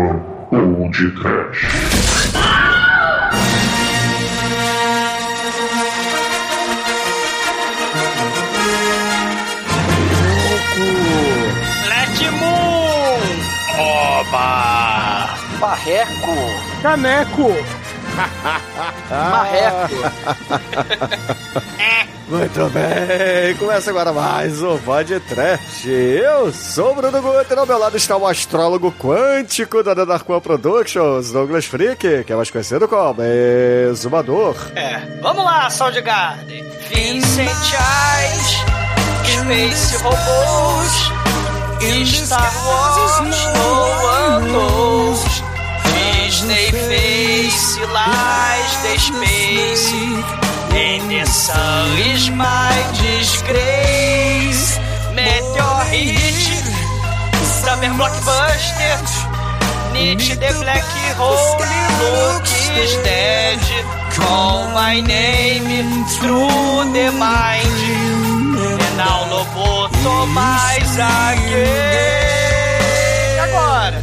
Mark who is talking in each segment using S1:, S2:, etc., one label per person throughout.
S1: terror ou de trash.
S2: Black Moon! Oba!
S3: Barreco.
S4: Caneco.
S3: Marreco.
S5: Muito bem, começa agora mais um Trash. Eu sou o Bruno Guter, ao meu lado está o astrólogo quântico da Darkwan Productions, Douglas Freak, que é mais conhecido como Exumador.
S2: É, vamos lá, Soundgarden. Vincent Eyes, Space Robôs, Star Wars, No One Disney Face, Lies the Space, In the Sun is my disgrace, Meteor Hit, Summer Blockbuster, Nietzsche the Black Hole, Luke is dead. Call my name through the mind. E não loboto mais again. Agora.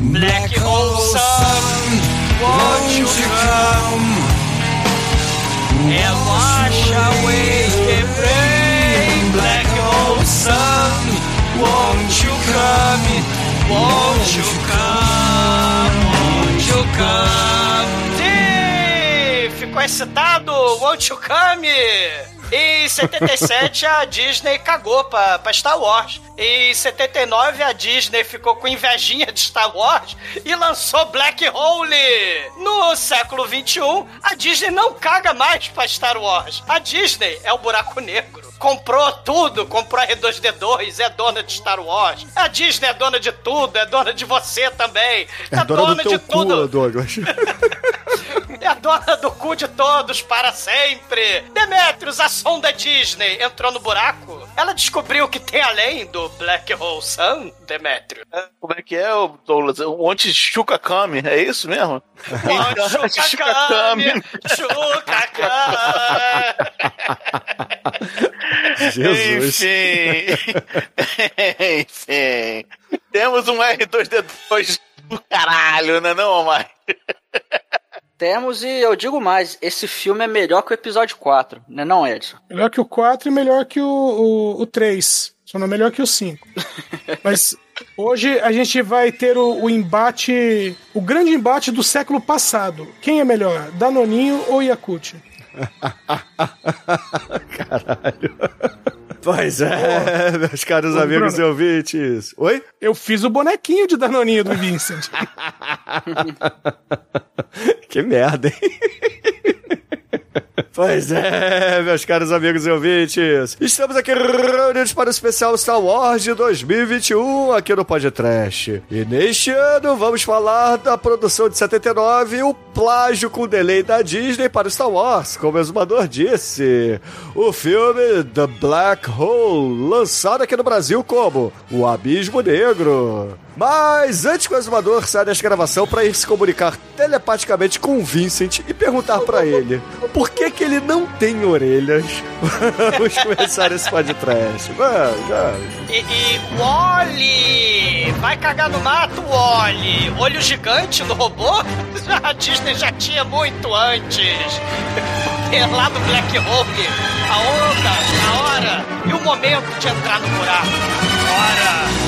S2: Black Hole Sun, won't you come? And wash away rain. Black Hole Sun, won't you come? Won't you come? Won't you come? Sim! Ficou excitado? Won't you come? Em 77 a Disney cagou pra, pra Star Wars. Em 79 a Disney ficou com invejinha de Star Wars e lançou Black Hole. No século 21 a Disney não caga mais pra Star Wars. A Disney é o buraco negro. Comprou tudo, comprou a R2D2, é dona de Star Wars. A Disney é dona de tudo, é dona de você também.
S5: É dona, do teu cu, Douglas.
S2: É a dona do cu de todos para sempre. Demetrius, a sonda Disney, entrou no buraco. Ela descobriu o que tem além do Black Hole Sun, Demetrius.
S6: Como é que é, Douglas? Onde Chuca Kami, é isso mesmo?
S2: Chuca Kami, Chuca
S5: Jesus.
S6: Enfim. Enfim. Temos um R2D2 do caralho, né não, Mike?
S3: Temos e eu digo mais, esse filme é melhor que o episódio 4, né não, Edson?
S4: Melhor que o 4 e melhor que o, o, o 3. Só não é melhor que o 5. Mas hoje a gente vai ter o, o embate, o grande embate do século passado. Quem é melhor, Danoninho ou Yakut?
S5: Caralho. Pois é, meus caros
S4: Ô,
S5: amigos
S4: Bruno.
S5: e ouvintes. Oi?
S4: Eu fiz o bonequinho de Danoninho do Vincent.
S5: Que merda, hein? Pois é, meus caros amigos e ouvintes. Estamos aqui reunidos para o especial Star Wars de 2021 aqui no Podcast. E neste ano vamos falar da produção de 79 e o plágio com delay da Disney para Star Wars, como o exumador disse. O filme The Black Hole, lançado aqui no Brasil como O Abismo Negro. Mas antes que o exumador saia desta gravação para ir se comunicar telepaticamente com o Vincent e perguntar para ele por que que ele não tem orelhas, vamos começar esse podcast. Vamos, vamos.
S2: E, e Wally! Vai cagar no mato, Wally! Olho gigante no robô? A Disney já tinha muito antes. É lá do Black Hole. A onda, a hora e o momento de entrar no buraco. Bora!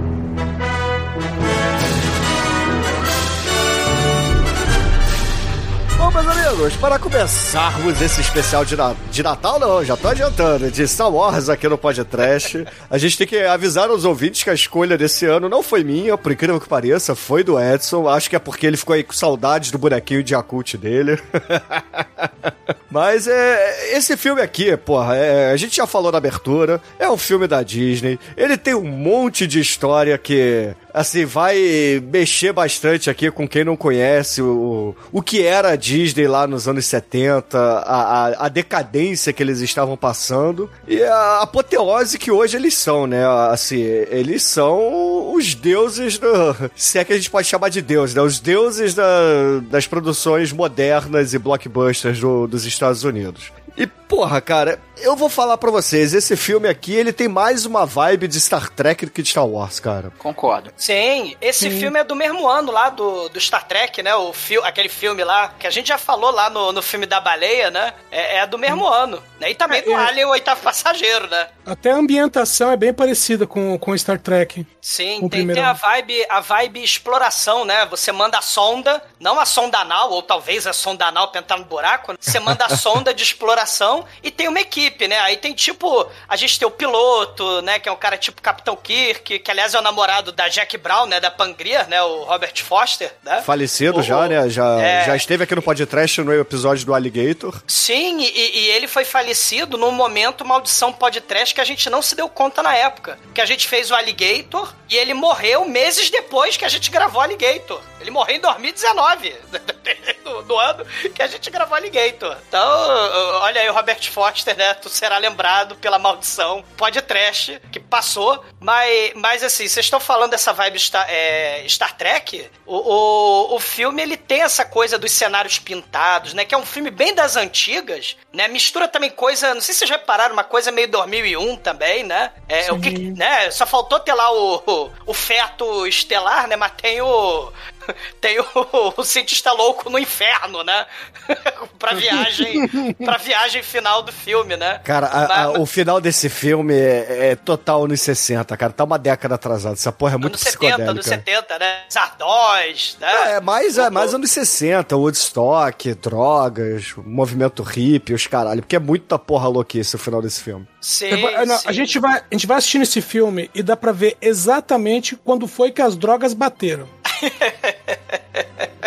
S5: Para começarmos esse especial de, na- de Natal, não, já tô adiantando, de Star Wars aqui no Podcast, a gente tem que avisar aos ouvintes que a escolha desse ano não foi minha, por incrível que pareça, foi do Edson. Acho que é porque ele ficou aí com saudades do bonequinho de Yakult dele. Mas é, esse filme aqui, porra, é, a gente já falou na abertura, é um filme da Disney, ele tem um monte de história que assim, vai mexer bastante aqui com quem não conhece o, o que era a Disney lá nos anos 70, a, a, a decadência que eles estavam passando e a apoteose que hoje eles são, né? Assim, eles são os deuses do. Se é que a gente pode chamar de deus, né? Os deuses da, das produções modernas e blockbusters do, dos Estados Unidos. E, porra, cara, eu vou falar pra vocês, esse filme aqui, ele tem mais uma vibe de Star Trek do que de Star Wars, cara.
S3: Concordo.
S2: Sim, esse filme é do mesmo ano lá do, do Star Trek, né? O fi aquele filme lá, que a gente já falou lá no, no filme da baleia, né? É, é do mesmo ano. Né? E também
S4: É,
S2: do
S4: é.
S2: Alien, o oitavo passageiro, né?
S4: Até a ambientação é bem parecida com, com Star Trek.
S2: Sim,
S4: O
S2: tem, tem a vibe, a vibe exploração, né? Você manda a sonda, não a sonda anal, ou talvez a sonda anal pra entrar no buraco, você manda a sonda de exploração e tem uma equipe, né? Aí tem tipo, a gente tem o piloto, né? Que é um cara tipo Capitão Kirk, que aliás é o namorado da Jack Brown, né? Da Pangria, né? O Robert Foster, né?
S5: Falecido
S2: O-
S5: já, né? Já,
S2: é.
S5: já esteve aqui no podcast no episódio do Alligator.
S2: Sim, e, e ele foi falecido num momento maldição podcast que a gente não se deu conta na época. Que a gente fez o Alligator e ele morreu meses depois que a gente gravou Alligator. Ele morreu em 2019, do, ano que a gente gravou Alligator. Então, olha aí o Robert Foster, né? Tu será lembrado pela maldição podcast que passou. Mas, mas assim, vocês estão falando dessa vibe Star, é, Star Trek? O, o, o filme, ele tem essa coisa dos cenários pintados, né? Que é um filme bem das antigas, né? Mistura também coisa... Não sei se vocês repararam, uma coisa meio 2001 também, né? É, o que, né? Só faltou ter lá o, o, o feto estelar, né? Mas tem o... Tem o, o cientista louco no inferno, né? pra viagem pra viagem final do filme, né?
S5: Cara, a- a- o final desse filme é, é total anos 60, cara. Tá uma década atrasado. Essa porra é muito
S2: anos 70,
S5: psicodélica.
S2: anos 70, né? Zardós, né?
S5: É, mais, é, mais anos 60, Woodstock, drogas, movimento hippie, os caralho. Porque é muita porra louquice o final desse filme.
S2: Sim,
S4: Eu- não,
S2: sim.
S4: a, gente vai, a gente vai assistindo esse filme e dá pra ver exatamente quando foi que as drogas bateram.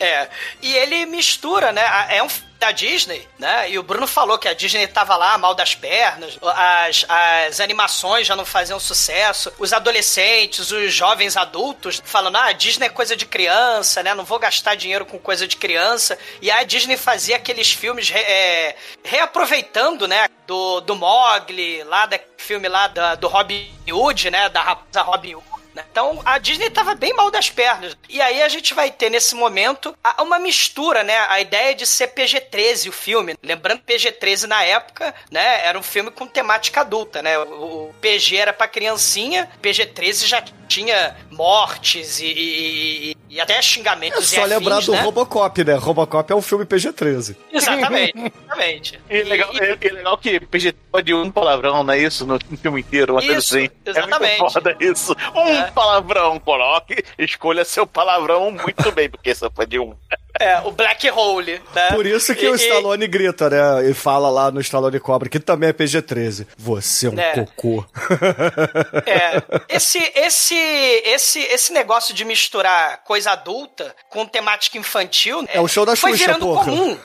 S2: É. E ele mistura, né? É um da Disney, né? E o Bruno falou que a Disney tava lá mal das pernas, as, as animações já não faziam sucesso, os adolescentes, os jovens adultos falando, ah, a Disney é coisa de criança, né? Não vou gastar dinheiro com coisa de criança. E a Disney fazia aqueles filmes re- é, reaproveitando, né? Do, do Mogli, lá daquele filme lá da- do Robin Hood, né? Da raposa Robin Hood. Né? Então a Disney tava bem mal das pernas. E aí a gente vai ter nesse momento uma mistura, né? A ideia de ser PG-13 o filme. Lembrando que PG-13 na época, né? Era um filme com temática adulta, né? O, PG era pra criancinha, PG-13 já tinha mortes e, e- e- e até
S5: É
S2: xingamentos
S5: só
S2: e
S5: lembrar
S2: afins,
S5: do
S2: né?
S5: Robocop, né? Robocop é um filme PG-13.
S2: Exatamente, exatamente.
S6: E legal, é, é legal que PG pode um palavrão, não é isso? No, filme inteiro, uma coisa
S2: Isso,
S6: assim.
S2: exatamente.
S6: É muito foda isso. Um
S2: É.
S6: palavrão, coloque, escolha seu palavrão muito bem, porque só pode um.
S2: É, o Black Hole, né?
S5: Por isso que
S2: E-
S5: o
S2: e-
S5: Stallone grita, né? E fala lá no Stallone Cobra, que também é PG-13. Você é um
S2: É.
S5: cocô.
S2: É, esse, esse, esse, esse negócio de misturar coisa adulta com temática infantil
S5: É o show da
S2: foi
S5: Xuxa,
S2: virando
S5: porra.
S2: comum.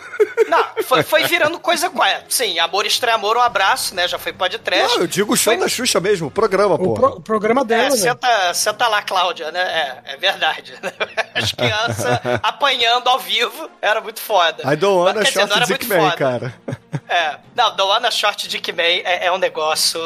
S2: Não, foi, foi virando coisa é, Sim, Amor Estranho Amor, um abraço, né? Já foi podcast.
S5: Não, eu digo o show
S2: Foi-
S5: da Xuxa mesmo, o programa,
S4: O,
S5: pô.
S4: pro- o programa
S2: É,
S4: dela, velho.
S2: senta, senta lá, Cláudia, né? É, é verdade. As crianças apanhando ao vivo era muito foda.
S5: I don't wanna short Dick Man,
S2: foda.
S5: cara.
S2: É. Não, The One Short Dick Man é, é um negócio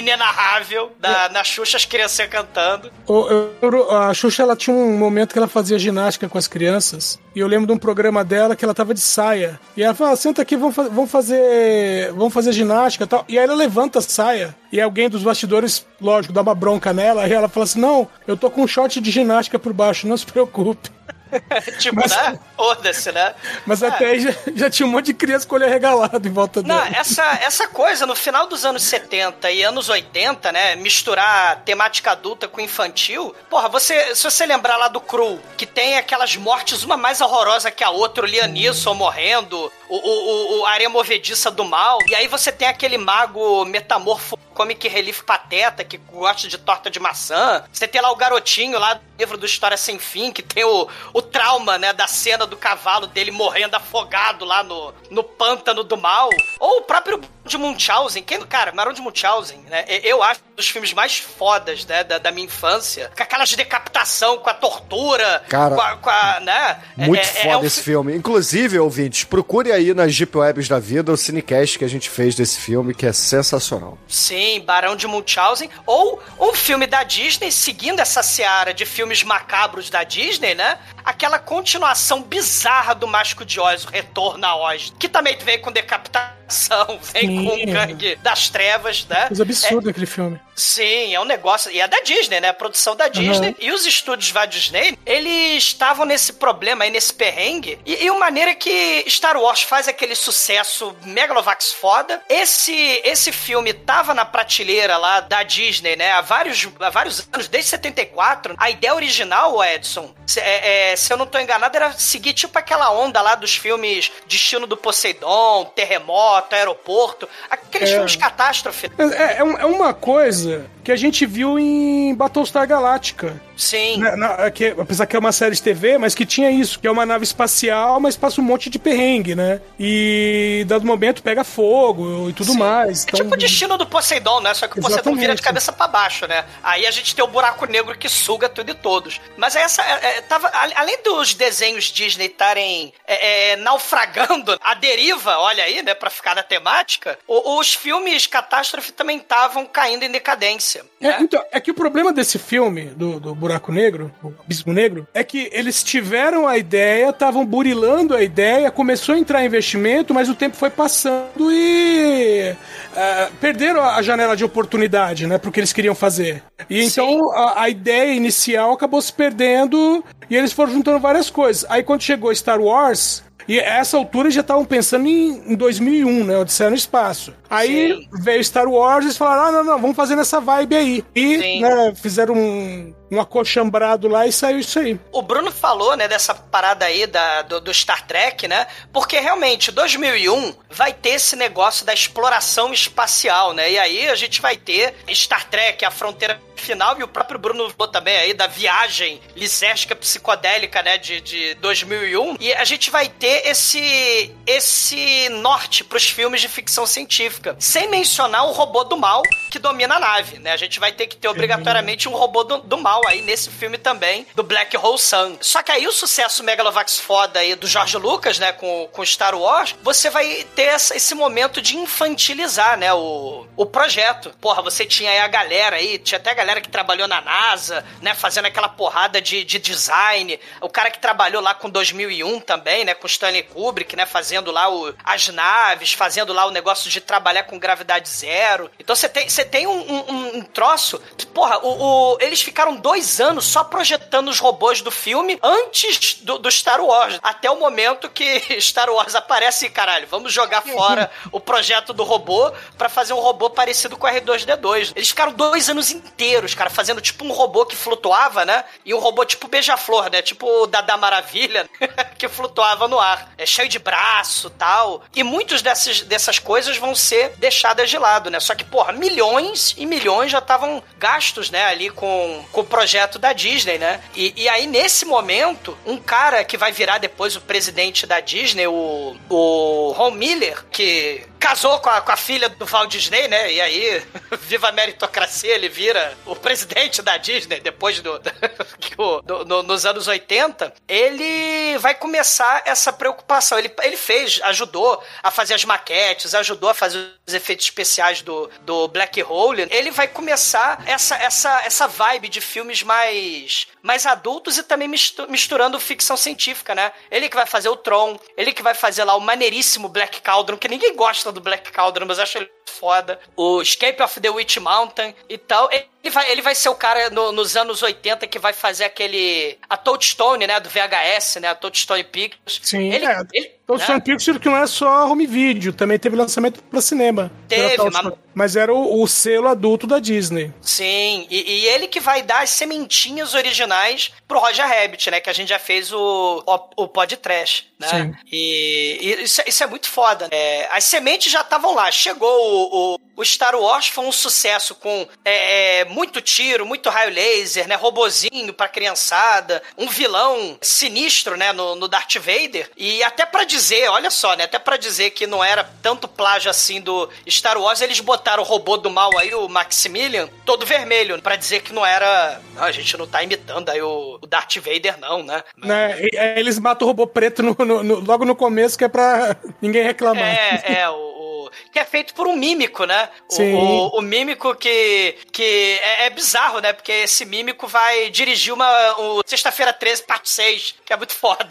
S2: inenarrável. Da, na Xuxa, as crianças cantando.
S4: O- eu- a Xuxa ela tinha um momento que ela fazia ginástica com as crianças. E eu lembro de um programa dela que ela tava de saia. E ela fala: senta aqui, vamos, fa- vamos fazer. Vamos fazer ginástica e tal. E aí ela levanta a saia. E alguém dos bastidores, lógico, dá uma bronca nela. E ela fala assim: Não, eu tô com um short de ginástica por baixo, não se preocupe.
S2: Tipo,
S4: Mas-
S2: né? Foda-se, né?
S4: Mas
S2: É.
S4: até aí já, já tinha um monte de criança com o olho arregalado em volta
S2: Não,
S4: dela.
S2: essa, essa coisa, no final dos anos 70 e anos 80, né? Misturar temática adulta com infantil. Porra, você, se você lembrar lá do Cru, que tem aquelas mortes, uma mais horrorosa que a outra, o Liam Neeson morrendo, o, o, o, o Areia Movediça do Mal. E aí você tem aquele mago metamorfo Comic Relief Pateta, que gosta de torta de maçã. Você tem lá o garotinho lá do livro do História Sem Fim, que tem o, o trauma, né, da cena do cavalo dele morrendo afogado lá no, no pântano do mal. Ou o próprio de Munchausen, quem, cara, Barão de Munchausen, né? Eu acho um dos filmes mais fodas, né, da, da minha infância. Com aquelas de decapitação, com a tortura,
S5: Cara,
S2: com a, com a, né?
S5: Muito
S2: É- é-
S5: foda
S2: é um
S5: esse
S2: fi-
S5: filme. Inclusive, ouvintes, procure aí nas Jeep Webs da vida o cinecast que a gente fez desse filme, que é sensacional.
S2: Sim, Barão de Munchausen. Ou um filme da Disney, seguindo essa seara de filmes macabros da Disney, né? Aquela continuação bizarra do Mágico de Oz, o Retorno a Oz. Que também vem com decapitação, vem
S4: Sim.
S2: com gangue das trevas, né?
S4: Coisa absurda aquele filme.
S2: Sim, é um negócio. E é da Disney, né? A produção da Disney. E os estúdios Walt Disney, eles estavam nesse problema aí, nesse perrengue. E, e uma maneira que Star Wars faz aquele sucesso Megalovax foda. Esse, esse filme tava na prateleira lá da Disney, né? Há vários, há vários anos, desde 74. A ideia original, Edson, se, é, é, se eu não tô enganado, era seguir tipo aquela onda lá dos filmes Destino do Poseidon, Terremoto, Aeroporto. Aqueles
S4: É.
S2: filmes catástrofe.
S4: É, é um- é uma coisa que a gente viu em Battlestar Galactica.
S2: Sim.
S4: Na- na- que, apesar que é uma série de TV, mas que tinha isso, que é uma nave espacial, mas passa um monte de perrengue, né? E dado momento pega fogo e tudo
S2: Sim.
S4: mais.
S2: É
S4: Então,
S2: tipo o destino do Poseidon, né? Só que o Poseidon
S4: Exatamente.
S2: vira de cabeça pra baixo, né? Aí a gente tem o buraco negro que suga tudo e todos. Mas essa. é, é, tava, além dos desenhos Disney estarem é, é, naufragando a deriva, olha aí, né? Pra ficar na temática, os filmes catástrofe também estavam caindo em decadência.
S4: É,
S2: né?
S4: então, é que o problema desse filme, do, do Buraco Negro, o Abismo Negro, é que eles tiveram a ideia, estavam burilando a ideia, começou a entrar investimento, mas o tempo foi passando e ah, perderam a janela de oportunidade, né, pro que eles queriam fazer. E então a, a ideia inicial acabou se perdendo e eles foram juntando várias coisas. Aí quando chegou Star Wars, e a essa altura eles já estavam pensando em, em 2001, né? Odisseia no Espaço. Aí
S2: Sim.
S4: veio Star Wars e falaram: ah, não, não, vamos fazer nessa vibe aí. E né, fizeram um, um acochambrado lá e saiu isso aí.
S2: O Bruno falou, né, dessa parada aí da, do, do Star Trek, né? Porque realmente, 2001 vai ter esse negócio da exploração espacial, né? E aí a gente vai ter Star Trek, a fronteira final, e o próprio Bruno falou também aí da viagem lisérgica psicodélica, né, de, de 2001. E a gente vai ter esse, esse norte pros filmes de ficção científica. Sem mencionar o robô do mal que domina a nave, né? A gente vai ter que ter obrigatoriamente um robô do, do mal aí nesse filme também, do Black Hole Sun. Só que aí o sucesso Megalovax foda aí do George Lucas, né, com, com Star Wars, você vai ter essa- esse momento de infantilizar, né, o, o projeto. Porra, você tinha aí a galera aí, tinha até a galera que trabalhou na NASA, né, fazendo aquela porrada de, de design, o cara que trabalhou lá com 2001 também, né, com Stanley Kubrick, né, fazendo lá o, as naves, fazendo lá o negócio de trabalhar com gravidade zero. Então você tem, você tem um, um, um troço. Porra, o, o- eles ficaram dois anos só projetando os robôs do filme antes do, do Star Wars. Até o momento que Star Wars aparece e, caralho, vamos jogar fora o projeto do robô pra fazer um robô parecido com o R2D2. Eles ficaram dois anos inteiros, cara, fazendo tipo um robô que flutuava, né? E um robô tipo beija-flor, né? Tipo o Dada Maravilha, que flutuava no ar. É cheio de braço tal. E muitos dessas, dessas coisas vão ser deixadas de lado, né? Só que, porra, milhões e milhões já estavam gastos, né? Ali com, com o projeto da Disney, né? E, e aí, nesse momento, um cara que vai virar depois o presidente da Disney, o, o Ron Miller, que casou com a, com a filha do Walt Disney, né? E aí, viva a meritocracia, ele vira o presidente da Disney depois do, que o- do- no- nos anos 80. Ele vai começar essa preocupação. Ele, ele fez, ajudou a fazer as maquetes, ajudou a fazer os efeitos especiais do, do Black Hole. Ele vai começar essa, essa, essa vibe de filmes mais, mais adultos e também mistu- misturando ficção científica, né? Ele que vai fazer o Tron, ele que vai fazer lá o maneiríssimo Black Cauldron, que ninguém gosta do Black Cauldron, mas acho ele foda. O Escape of the Witch Mountain e tal. Ele vai, ele vai ser o cara no- nos anos 80 que vai fazer aquele. A Touchstone, né? Do VHS, né? A Touchstone Pictures.
S4: Sim,
S2: ele,
S4: é.
S2: ele-
S4: Então,
S2: né?
S4: Pictures que não é só home video, também teve lançamento pra cinema.
S2: Teve,
S4: Era
S2: mas-
S4: mas era o, o selo adulto da Disney.
S2: Sim, e, e ele que vai dar as sementinhas originais pro Roger Rabbit, né? Que a gente já fez o, o, o podcast, né? E, e isso, é- isso é muito foda. É, as sementes já estavam lá. Chegou o, o o Star Wars foi um sucesso com é, é, muito tiro, muito raio laser, né? Robozinho pra criançada, um vilão sinistro, né? No, no Darth Vader. E até para dizer, olha só, né? Até para dizer que não era tanto plágio assim do Star Wars, eles botaram o robô do mal aí, o Maximilian, todo vermelho, para dizer que não era. Não, a gente não tá imitando aí o, o Darth Vader, não, né?
S4: né? E, eles matam o robô preto no, no, no, logo no começo, que é pra ninguém reclamar.
S2: É, é, o, que é feito por um mímico, né?
S4: Sim.
S2: O, o, o mímico que, que é, é, bizarro, né? Porque esse mímico vai dirigir uma o Sexta-feira 13, parte 6, que é muito foda.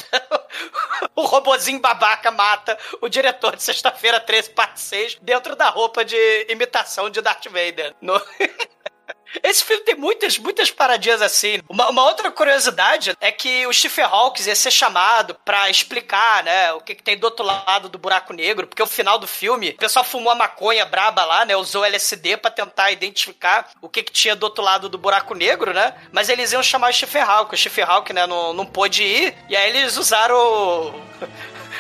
S2: o robozinho babaca mata o diretor de Sexta-feira 13, parte 6, dentro da roupa de imitação de Darth Vader. No... Esse filme tem muitas, muitas paradinhas assim. Uma, uma, outra curiosidade é que o Stephen Hawking ia ser chamado para explicar, né, o que, que, tem do outro lado do buraco negro, porque o final do filme, o pessoal fumou a maconha braba lá, né, usou LSD para tentar identificar o que, que tinha do outro lado do buraco negro, né, mas eles iam chamar o Stephen Hawking. O Stephen Hawking, né, não, não pôde ir, e aí eles usaram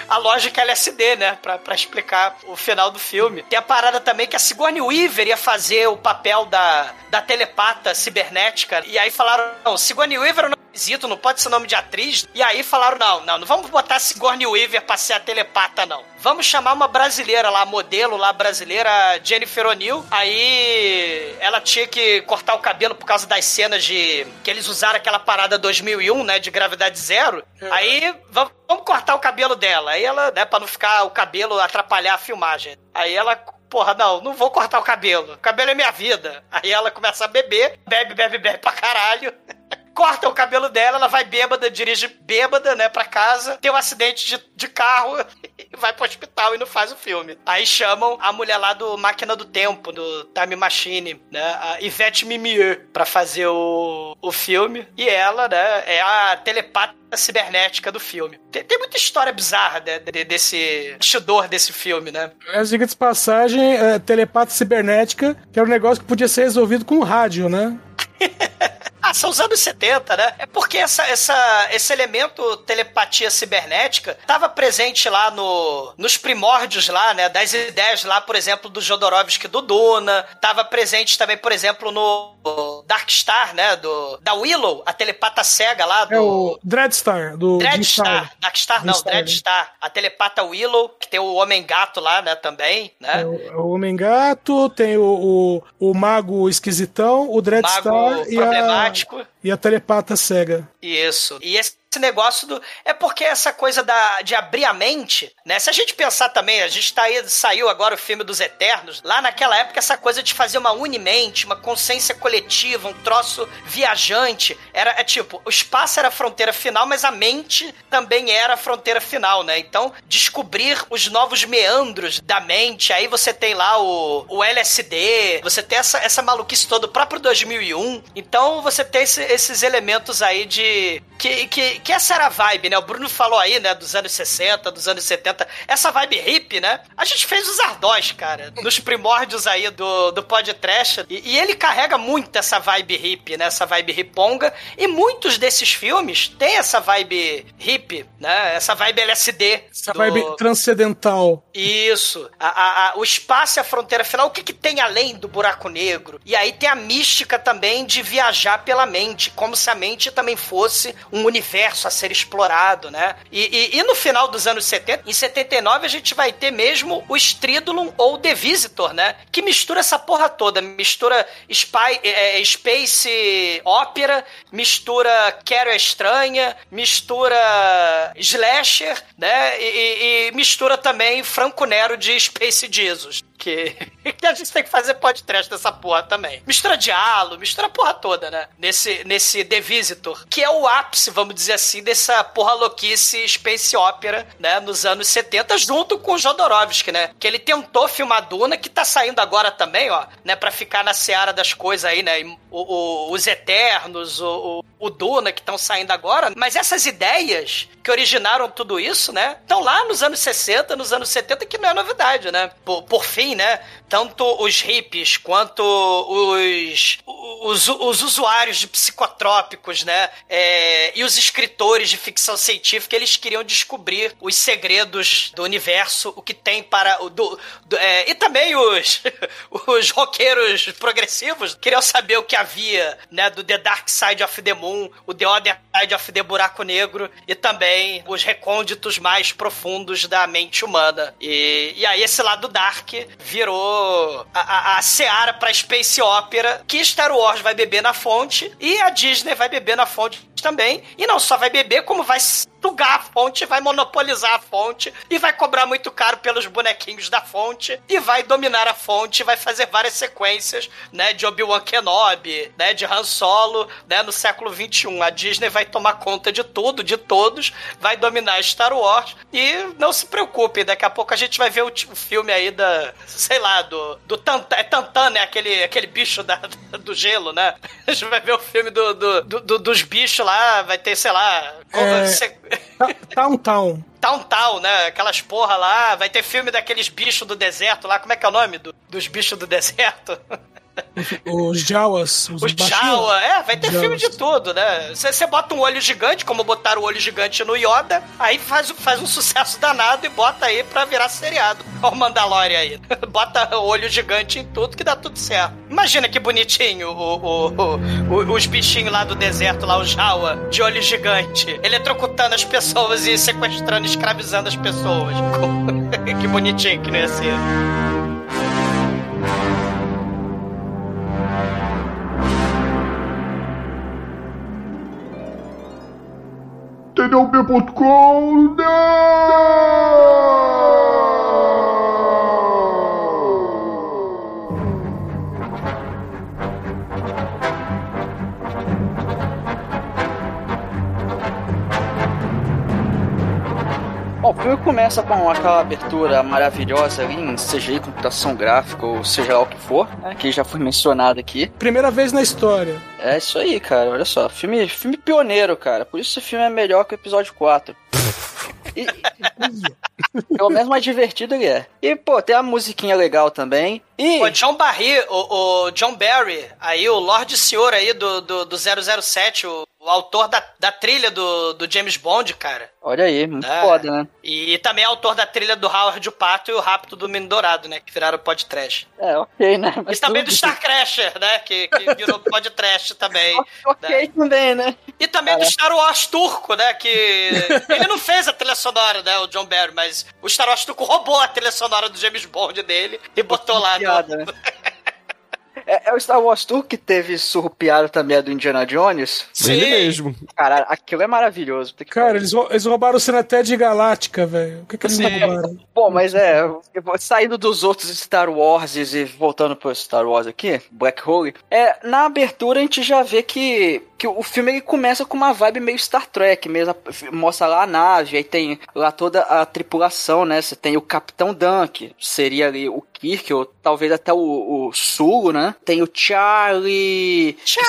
S2: a lógica LSD, né? Pra, pra explicar o final do filme. Tem a parada também que a Sigourney Weaver ia fazer o papel da, da telepata cibernética. E aí falaram, não, Sigourney Weaver não esquisito, não pode ser nome de atriz. E aí falaram: não, não, não vamos botar Sigourney Weaver pra ser a telepata, não. Vamos chamar uma brasileira lá, modelo lá brasileira, Jennifer O'Neill. Aí ela tinha que cortar o cabelo por causa das cenas de. que eles usaram aquela parada 2001, né, de gravidade zero. Uhum. Aí vamos, vamos cortar o cabelo dela. Aí ela, né, pra não ficar o cabelo atrapalhar a filmagem. Aí ela porra, não, não vou cortar o cabelo. O cabelo é minha vida. Aí ela começa a beber, bebe, bebe, bebe pra caralho. corta o cabelo dela, ela vai bêbada, dirige bêbada, né, pra casa, tem um acidente de, de carro e vai pro hospital e não faz o filme. Aí chamam a mulher lá do Máquina do Tempo, do Time Machine, né, a Yvette Mimieux, pra fazer o, o filme. E ela, né, é a telepata cibernética do filme. Tem, tem muita história bizarra de, de, desse bastidor desse filme, né?
S4: As diga de passagem, é, telepata cibernética, que era um negócio que podia ser resolvido com rádio, né?
S2: Ah, são os anos 70, né? É porque essa, essa, esse elemento telepatia cibernética estava presente lá no, nos primórdios lá, né? Das ideias lá, por exemplo, do Jodorowsky do Duna. Estava presente também, por exemplo, no Dark Star, né? Do, da Willow, a telepata cega lá do...
S4: É o Dreadstar, do...
S2: Dreadstar. Dark Star não, Dreadstar. Né? A telepata Willow, que tem o Homem-Gato lá, né? Também, né? É
S4: o, o Homem-Gato, tem o, o, o Mago Esquisitão, o Dreadstar e a prático e a telepata cega.
S2: Isso. E esse negócio do. É porque essa coisa da, de abrir a mente, né? Se a gente pensar também, a gente tá aí, saiu agora o filme dos Eternos. Lá naquela época, essa coisa de fazer uma unimente, uma consciência coletiva, um troço viajante. Era é tipo, o espaço era a fronteira final, mas a mente também era a fronteira final, né? Então, descobrir os novos meandros da mente. Aí você tem lá o, o LSD, você tem essa, essa maluquice toda, o próprio 2001. Então, você tem esse, esses elementos aí de. que, que que essa era a vibe, né? O Bruno falou aí, né, dos anos 60, dos anos 70, essa vibe hippie, né? A gente fez os Ardós, cara, nos primórdios aí do, do podcast, e, e ele carrega muito essa vibe hippie, né? Essa vibe riponga, e muitos desses filmes têm essa vibe hippie, né? Essa vibe LSD.
S4: Essa do... vibe transcendental.
S2: Isso. A, a, a, o espaço e a fronteira final, o que, que tem além do buraco negro? E aí tem a mística também de viajar pela mente, como se a mente também fosse um universo a ser explorado, né? E, e, e, no final dos anos 70, em 79, a gente vai ter mesmo o Stridulum ou The Visitor, né? Que mistura essa porra toda. Mistura spy, é, é Space Opera, mistura Quero Estranha, mistura Slasher, né? E, e mistura também Franco Nero de Space Jesus que, que a gente tem que fazer podcast dessa porra também. Mistura diálogo, mistura a porra toda, né? Nesse, nesse The Visitor, que é o ápice, vamos dizer assim, dessa porra louquice space opera, né? Nos anos 70, junto com o Jodorowsky, né? Que ele tentou filmar Duna, que tá saindo agora também, ó, né? Pra ficar na seara das coisas aí, né? O, o, os Eternos, o, o Duna, que estão saindo agora, mas essas ideias que originaram tudo isso, né, estão lá nos anos 60, nos anos 70, que não é novidade, né? Por, por fim, né, tanto os hippies quanto os, os, os usuários de psicotrópicos, né, é, e os escritores de ficção científica, eles queriam descobrir os segredos do universo, o que tem para o do, do é, e também os os roqueiros progressivos queriam saber o que havia, né, do The Dark Side of the Moon, o The Other Side of the Buraco Negro e também os recônditos mais profundos da mente humana. E, e aí esse lado dark virou a, a, a seara pra space opera que Star Wars vai beber na fonte e a Disney vai beber na fonte também. E não só vai beber, como vai sugar a fonte, vai monopolizar a fonte e vai cobrar muito caro pelos bonequinhos da fonte e vai dominar a fonte, vai fazer várias sequências, né, de Obi-Wan Kenobi, né, de Han Solo, né, no século 21. A Disney vai tomar conta de tudo, de todos, vai dominar Star Wars e não se preocupe, daqui a pouco a gente vai ver o, o filme aí da, sei lá, do, do Tantan, é Tantan, né, aquele, aquele bicho da, do gelo, né? A gente vai ver o filme do, do, do dos bichos lá, vai ter, sei lá,
S4: É.
S2: se-
S4: Town Town.
S2: Town Town, né? Aquelas porra lá. Vai ter filme daqueles bichos do deserto lá. Como é que é o nome do- dos bichos do deserto?
S4: Os Jawas. Os,
S2: Os. Jawa. É, vai ter
S4: Jawas.
S2: filme de tudo, né? Você bota um olho gigante, como botaram o olho gigante no Yoda, aí faz, faz um sucesso danado e bota aí pra virar seriado. Ó o Mandalorian aí. Bota olho gigante em tudo que dá tudo certo. Imagina que bonitinho o- o- os bichinhos lá do deserto, lá o Jawa, de olho gigante, eletrocutando as pessoas e sequestrando, escravizando as pessoas. que bonitinho que não ia ser.
S1: TDUB.com
S3: Bom, o filme começa com aquela abertura maravilhosa ali em CGI, computação gráfica, ou seja lá o que for, né, que já foi mencionado aqui.
S4: Primeira vez na história.
S3: É isso aí, cara, olha só. Filme, filme pioneiro, cara. Por isso esse filme é melhor que o episódio 4. E, pelo menos mais divertido ele é. E, pô, tem uma musiquinha legal também. E.
S2: O John Barry, o, o John Barry, aí o Lorde Senhor aí do, do, do 007, o, o autor da, da trilha do, do James Bond, cara.
S3: Olha aí, muito
S2: É.
S3: foda, né?
S2: E, também é autor da trilha do Howard o Pato e o Rapto do Menino Dourado, né? Que viraram podcast.
S3: É, ok, né?
S2: E também do Star Crasher, né? Que, que virou podcast também.
S3: Ok também, né?
S2: E também do Star Wars turco, né? Que ele não fez a trilha sonora, né? O John Barry, mas o Star Wars turco roubou a trilha sonora do James Bond dele e botou lá.
S3: Piada, né? É, é o Star Wars Tour que teve surrupiado também a do Indiana Jones.
S5: Ele mesmo.
S3: Caralho, aquilo é maravilhoso.
S4: Cara, eles, rou- eles roubaram o cena até de Galáctica, velho. O que, que eles
S2: Sim.
S4: roubaram?
S3: Bom, mas é, saindo dos outros Star Wars e voltando pro Star Wars aqui, Black Hole, é, na abertura a gente já vê que, que o filme ele começa com uma vibe meio Star Trek mesmo, mostra lá a nave, aí tem lá toda a tripulação, né, você tem o Capitão Dunk, seria ali o Kirk, ou talvez até o, o Sulu, né, tem o Charlie... Charlie!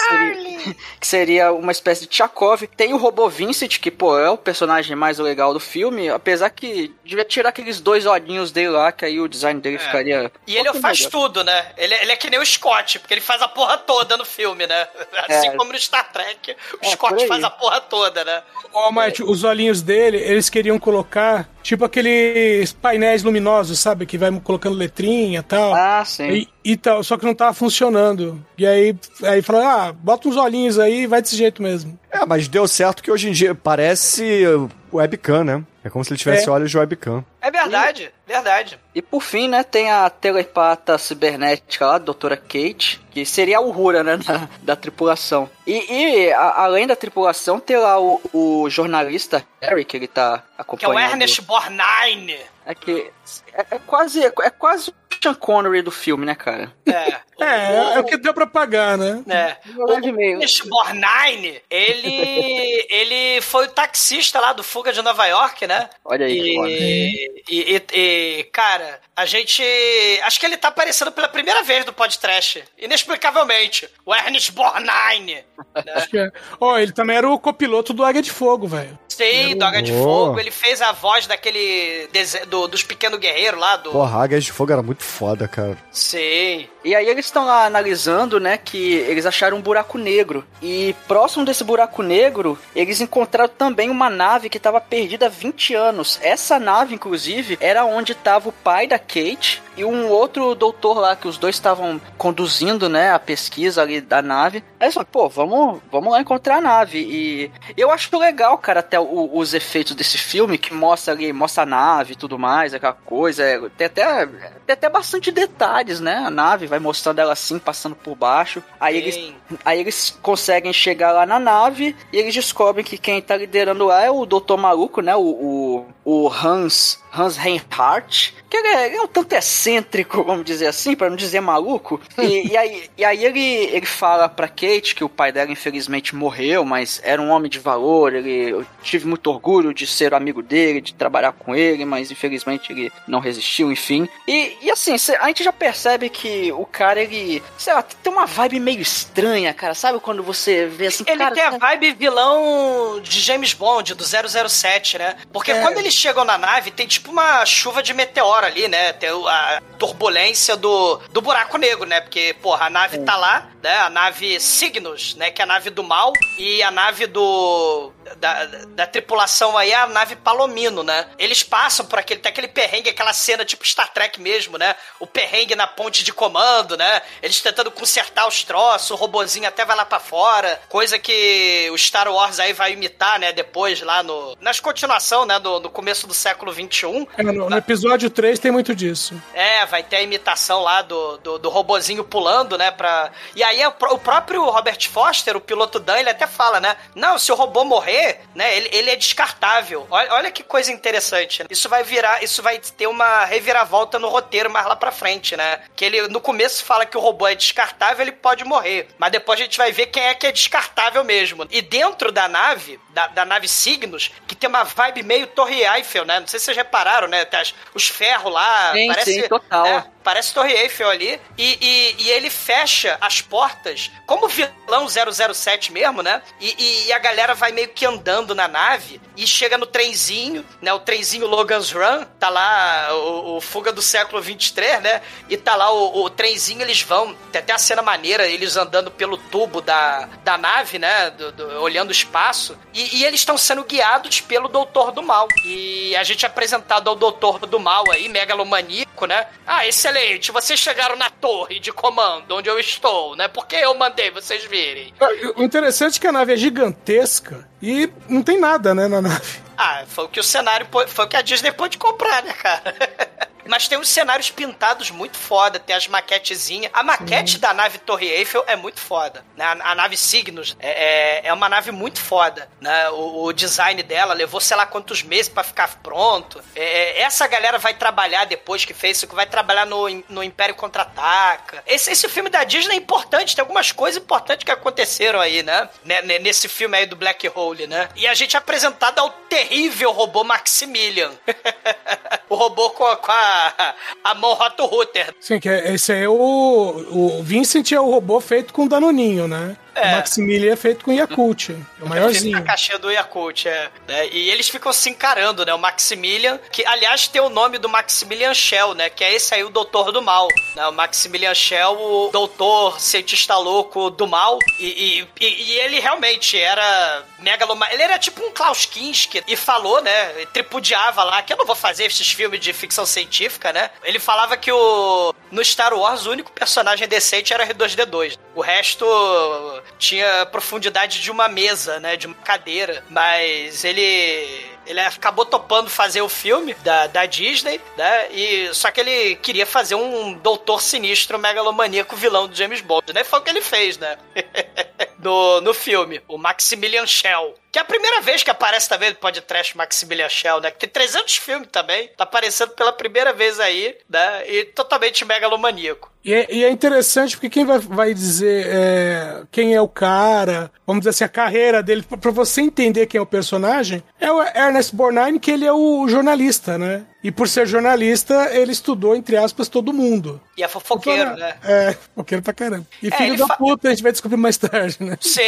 S3: Que seria, que seria uma espécie de Tchakov, tem o Robô Vincent, que, pô, é o personagem mais legal do filme, apesar que devia tirar aqueles dois olhinhos dele lá, que aí o design dele ficaria...
S2: E ele faz
S3: melhor.
S2: tudo, né? Ele, ele é que nem o Scott, porque ele faz a porra toda no filme, né? Assim
S3: É.
S2: como no Star Trek, o
S3: É,
S2: Scott faz a porra toda, né?
S4: Ó, Mike, os olhinhos dele, eles queriam colocar, tipo aqueles painéis luminosos, sabe? Que vai colocando letrinha e tal.
S3: Ah, sim.
S4: E, e tal, só que não tava funcionando. E aí, aí falaram, ah, bota uns olhinhos aí e vai desse jeito mesmo.
S5: É, mas deu certo que hoje em dia parece webcam, né? É como se ele tivesse
S4: É.
S5: olhos de webcam.
S2: É verdade, verdade.
S3: E por fim, né, tem a telepata cibernética lá, a doutora Kate, que seria a Uhura, né, da, da tripulação. E, e, a- além da tripulação, tem lá o, o jornalista Harry, que ele tá
S2: Que é o
S3: acompanhando.
S2: Ernest Borgnine.
S3: É que é, é quase é quase o Sean Connery do filme, né, cara?
S2: É.
S4: É, é o que deu pra pagar, né?
S2: É.
S3: Meio.
S2: Ernest Borgnine, ele, ele foi o taxista lá do Fuga de Nova York, né?
S3: Olha aí.
S2: E, e, e- e, cara, a gente. Acho que ele tá aparecendo pela primeira vez no podcast. Inexplicavelmente. O Ernest Borgnine.
S4: Acho que é. Ó, ele também era o copiloto do Águia de Fogo, velho.
S2: Sim, do Águia de
S5: Oh.
S2: Fogo. Ele fez a voz daquele. dese- Do, dos pequenos guerreiros lá do.
S5: Porra, Águias de Fogo era muito foda, cara.
S2: Sim.
S3: E aí eles estão lá analisando, né, que eles acharam um buraco negro. E próximo desse buraco negro, eles encontraram também uma nave que estava perdida há 20 anos. Essa nave, inclusive, era onde estava o pai da Kate e um outro doutor lá, que os dois estavam conduzindo, né, a pesquisa ali da nave. Aí eles falaram, pô, vamos, vamos lá encontrar a nave. E eu acho legal, cara, até o- os efeitos desse filme, que mostra ali, mostra a nave e tudo mais, aquela coisa. é, tem até, tem até bastante detalhes, né? A nave vai mostrando ela assim, passando por baixo. Aí eles,
S2: Sim.
S3: aí eles conseguem chegar lá na nave e eles descobrem que quem tá liderando lá é o Doutor Maluco, né? O, o, o Hans. Hans Reinhardt, que ele é, é um tanto excêntrico, vamos dizer assim, pra não dizer maluco. E, e aí, e aí ele, ele fala pra Kate que o pai dela infelizmente morreu, mas era um homem de valor, ele, eu tive muito orgulho de ser amigo dele, de trabalhar com ele, mas infelizmente ele não resistiu, enfim. E, e assim, a gente já percebe que o cara, ele, sei lá, tem uma vibe meio estranha, cara, sabe quando você vê assim,
S2: Ele
S3: cara,
S2: tem a
S3: tá-
S2: vibe vilão de James Bond, do 007, né? Porque
S3: É.
S2: quando eles chegam na nave, tem tipo uma chuva de meteoro ali, né? Tem a turbulência do, do buraco negro, né? Porque, porra, a nave tá lá, né? A nave Cygnus, né? Que é a nave do mal. E a nave do... Da, da tripulação aí é a nave Palomino, né? Eles passam por aquele... Tem aquele perrengue, aquela cena tipo Star Trek mesmo, né? O perrengue na ponte de comando, né? Eles tentando consertar os troços, o robozinho até vai lá pra fora. Coisa que o Star Wars aí vai imitar, né? Depois, lá no... Nas continuação, né? No, no começo do século XXI.
S4: É, no, no episódio 3 tem muito disso.
S2: É, vai ter a imitação lá do, do, do robozinho pulando, né? Pra... E aí o próprio Robert Foster, o piloto Dan, ele até fala, né? Não, se o robô morrer, né? Ele, ele é descartável. Olha, olha que coisa interessante. né? Isso vai virar, isso vai ter uma reviravolta no roteiro mais lá pra frente, né? Que ele no começo fala que o robô é descartável, ele pode morrer. Mas depois a gente vai ver quem é que é descartável mesmo. E dentro da nave, da, da nave Cygnus, que tem uma vibe meio Torre Eiffel, né? Não sei se vocês repararam, né? Tem as- os ferros lá.
S3: Sim,
S2: parece,
S3: sim, total.
S2: né? Parece Torre Eiffel ali. E, e, e ele fecha as portas, como vilão 007 mesmo, né? E, e- e a galera vai meio que andando na nave e chega no trenzinho, né? O trenzinho Logan's Run, tá lá o, o Fuga do século 23, né? E tá lá o, o trenzinho, eles vão. Tem até a cena maneira, eles andando pelo tubo da, da nave, né? do- do- olhando o espaço. E, e eles estão sendo guiados pelo Doutor do Mal. E a gente é apresentado ao Doutor do Mal aí, megalomaníaco, né? Ah, excelente, vocês chegaram na torre de comando onde eu estou, né? Porque eu mandei vocês virem.
S4: O interessante é que a nave é gigantesca e não tem nada, né, na nave.
S2: Ah, foi o que o cenário, foi o que a Disney pôde comprar, né, cara? Mas tem uns cenários pintados muito foda, tem as maquetezinhas. A maquete da nave Torre Eiffel é muito foda. Né? A, a nave Cygnus é, é, é uma nave muito foda. Né? O, o design dela levou sei lá quantos meses pra ficar pronto. É, essa galera vai trabalhar depois que fez isso, que vai trabalhar no, no Império Contra-Ataca. Esse, esse filme da Disney é importante, tem algumas coisas importantes que aconteceram aí, né? Né- né- Nesse filme aí do Black Hole, né? E a gente é apresentado ao terrível robô Maximilian. o robô com a, com a, a mão Roto-Router.
S4: Sim, que é, esse aí é o. O Vincent é o robô feito com Danoninho, né?
S2: É.
S4: O Maximilian é feito com Yakult. É o
S2: Feito
S4: maiorzinho.
S2: na caixinha do Yakult, é. né? E eles ficam se encarando, né? O Maximilian, que aliás tem o nome do Maximilian Shell, né? Que é esse aí, o Doutor do Mal. Né? O Maximilian Shell, o doutor cientista louco do mal. E, e, e- e ele realmente era megaloma... Ele era tipo um Klaus Kinski. E falou, né? Tripudiava lá, que eu não vou fazer esses filmes de ficção científica, né? Ele falava que o... No Star Wars, o único personagem decente era R2-D2. O resto tinha profundidade de uma mesa, né? De uma cadeira. Mas ele. Ele acabou topando fazer o filme da, da Disney, né? E, só que ele queria fazer um doutor sinistro, megalomaníaco vilão do James Bond, né? Foi o que ele fez, né? no, no filme, o Maximilian Schell. Que é a primeira vez que aparece também no podcast Maximilian Shell, né? Que tem 300 filmes também. Tá aparecendo pela primeira vez aí, né? E totalmente megalomaníaco.
S4: E é, e é interessante porque quem vai, vai dizer é, quem é o cara, vamos dizer assim, a carreira dele, pra você entender quem é o personagem, é o Ernest Borgnine, que ele é o jornalista, né? E por ser jornalista, ele estudou, entre aspas, todo mundo.
S2: E é fofoqueiro, né?
S4: É, fofoqueiro pra caramba. E
S2: É,
S4: filho da
S2: fa-
S4: puta, a gente vai descobrir mais tarde, né?
S2: Sim,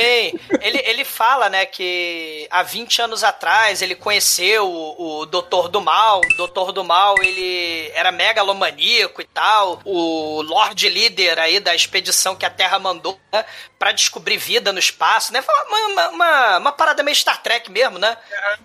S2: ele, ele fala, né, que há 20 anos atrás ele conheceu o, o Doutor do Mal. O Doutor do Mal, ele era megalomaníaco e tal. O Lorde Líder aí da expedição que a Terra mandou, né, pra descobrir vida no espaço, né? Foi Uma, uma, uma, uma parada meio Star Trek mesmo, né?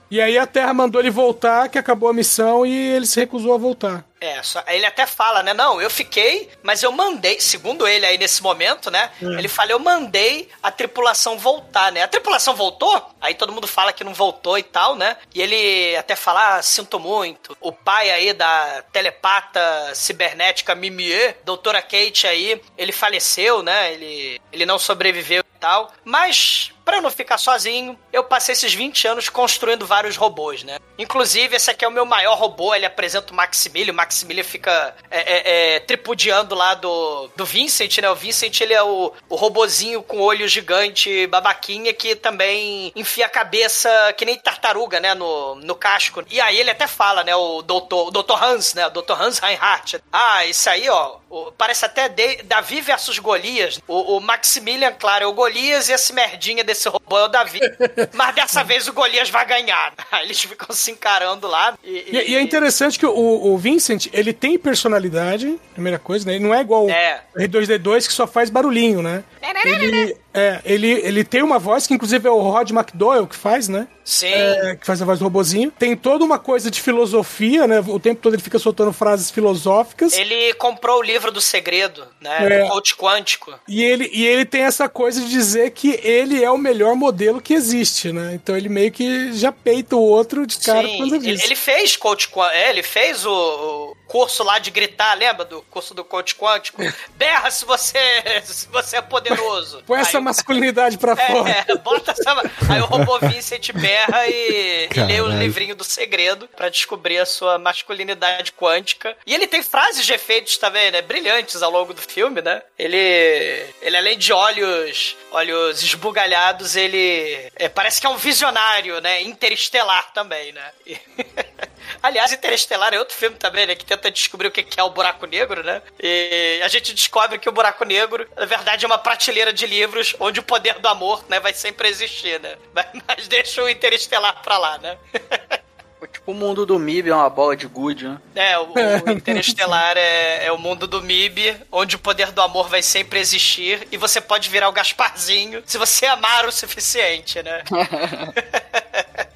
S4: E aí a Terra mandou ele voltar, que acabou a missão, e ele se recusou a voltar.
S2: É, só, ele até fala, né? Não, eu fiquei, mas eu mandei, segundo ele aí nesse momento, né? Ele fala, eu mandei a tripulação voltar, né? A tripulação voltou? Aí todo mundo fala que não voltou e tal, né? E ele até fala, ah, sinto muito. O pai aí da telepata cibernética Mimie, doutora Kate aí, ele faleceu, né? Ele, ele não sobreviveu e tal. Mas, pra eu não ficar sozinho, eu passei esses 20 anos construindo vários robôs, né? Inclusive, esse aqui é o meu maior robô, ele apresenta o Maximilian, o Maximilian fica é, é, é, tripudiando lá do, do Vincent, né? O Vincent, ele é o, o robozinho com olho gigante, babaquinha, que também enfia a cabeça que nem tartaruga, né? No, no casco. E aí ele até fala, né? O doutor, o doutor Hans, né? O doutor Hans Reinhardt. Ah, isso aí, ó, o- parece até de- Davi versus Golias. O, o Maximilian, claro, é o Golias e esse merdinha desse robô é o Davi. Mas dessa vez o Golias vai ganhar. Aí eles ficam se encarando lá. E,
S4: E, e é interessante que o, o Vincent, ele tem personalidade, primeira coisa, né? Ele não é igual
S2: É.
S4: o R2D2 que só faz barulhinho, né? Ele, é, ele, ele tem uma voz que inclusive é o Rod McDowell que faz, né?
S2: Sim.
S4: É, que faz a voz do robozinho. Tem toda uma coisa de filosofia, né? O tempo todo ele fica soltando frases filosóficas.
S2: Ele comprou o livro do segredo, né?
S4: É.
S2: Do coach quântico.
S4: E ele, e ele tem essa coisa de dizer que ele é o melhor modelo que existe, né? Então ele meio que já peita o outro de cara
S2: Sim,
S4: quando
S2: ele,
S4: disso.
S2: ele fez coach quântico. É, ele fez o, o curso lá de gritar, lembra do curso do coach quântico? Berra se você, se você é poderoso.
S4: Põe essa
S2: Aí
S4: masculinidade pra fora.
S2: É, bota essa. Aí o robô Vincent berra e, e lê o livrinho do segredo pra descobrir a sua masculinidade quântica. E ele tem frases de efeitos também, né? Brilhantes ao longo do filme, né? Ele, ele além de olhos, olhos esbugalhados, ele é, parece que é um visionário, né? Interestelar também, né? E- Aliás, Interestelar é outro filme também, né? Que tenta descobrir o que é o buraco negro, né? E a gente descobre que o buraco negro, na verdade, é uma prateleira de livros onde o poder do amor, né, vai sempre existir, né? Mas, mas deixa o Interestelar pra lá, né?
S3: Tipo, o mundo do MIB é uma bola de gude, né?
S2: É, o, o Interestelar é, é o mundo do MIB, onde o poder do amor vai sempre existir e você pode virar o Gasparzinho se você amar o suficiente, né?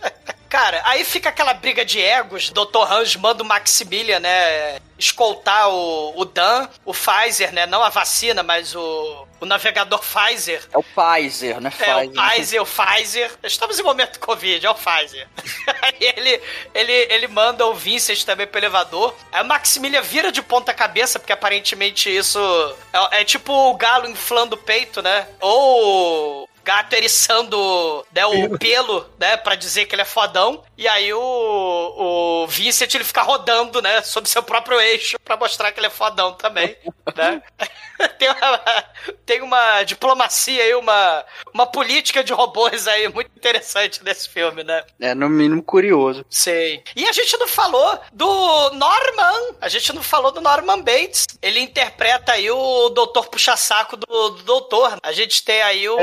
S2: Cara, aí fica aquela briga de egos. Dr. Hans manda o Maximilian, né? Escoltar o, o Dan, o Pfizer, né? Não a vacina, mas o, o navegador Pfizer.
S3: É o Pfizer, né?
S2: É, o
S3: Pfizer.
S2: Pfizer, o Pfizer. Estamos em momento Covid, é o Pfizer. Aí ele, ele, ele manda o Vincent também pro elevador. Aí o Maximilian vira de ponta cabeça, porque aparentemente isso é, é tipo o galo inflando o peito, né? Ou gato eriçando né, o pelo, né, pra dizer que ele é fodão. E aí o, o Vincent, ele fica rodando, né, sobre seu próprio eixo pra mostrar que ele é fodão também, né? tem, uma, tem uma diplomacia aí, uma, uma política de robôs aí muito interessante nesse filme, né?
S3: É, no mínimo curioso.
S2: Sei. E a gente não falou do Norman. A gente não falou do Norman Bates. Ele interpreta aí o doutor puxa-saco do, do doutor. A gente tem aí o.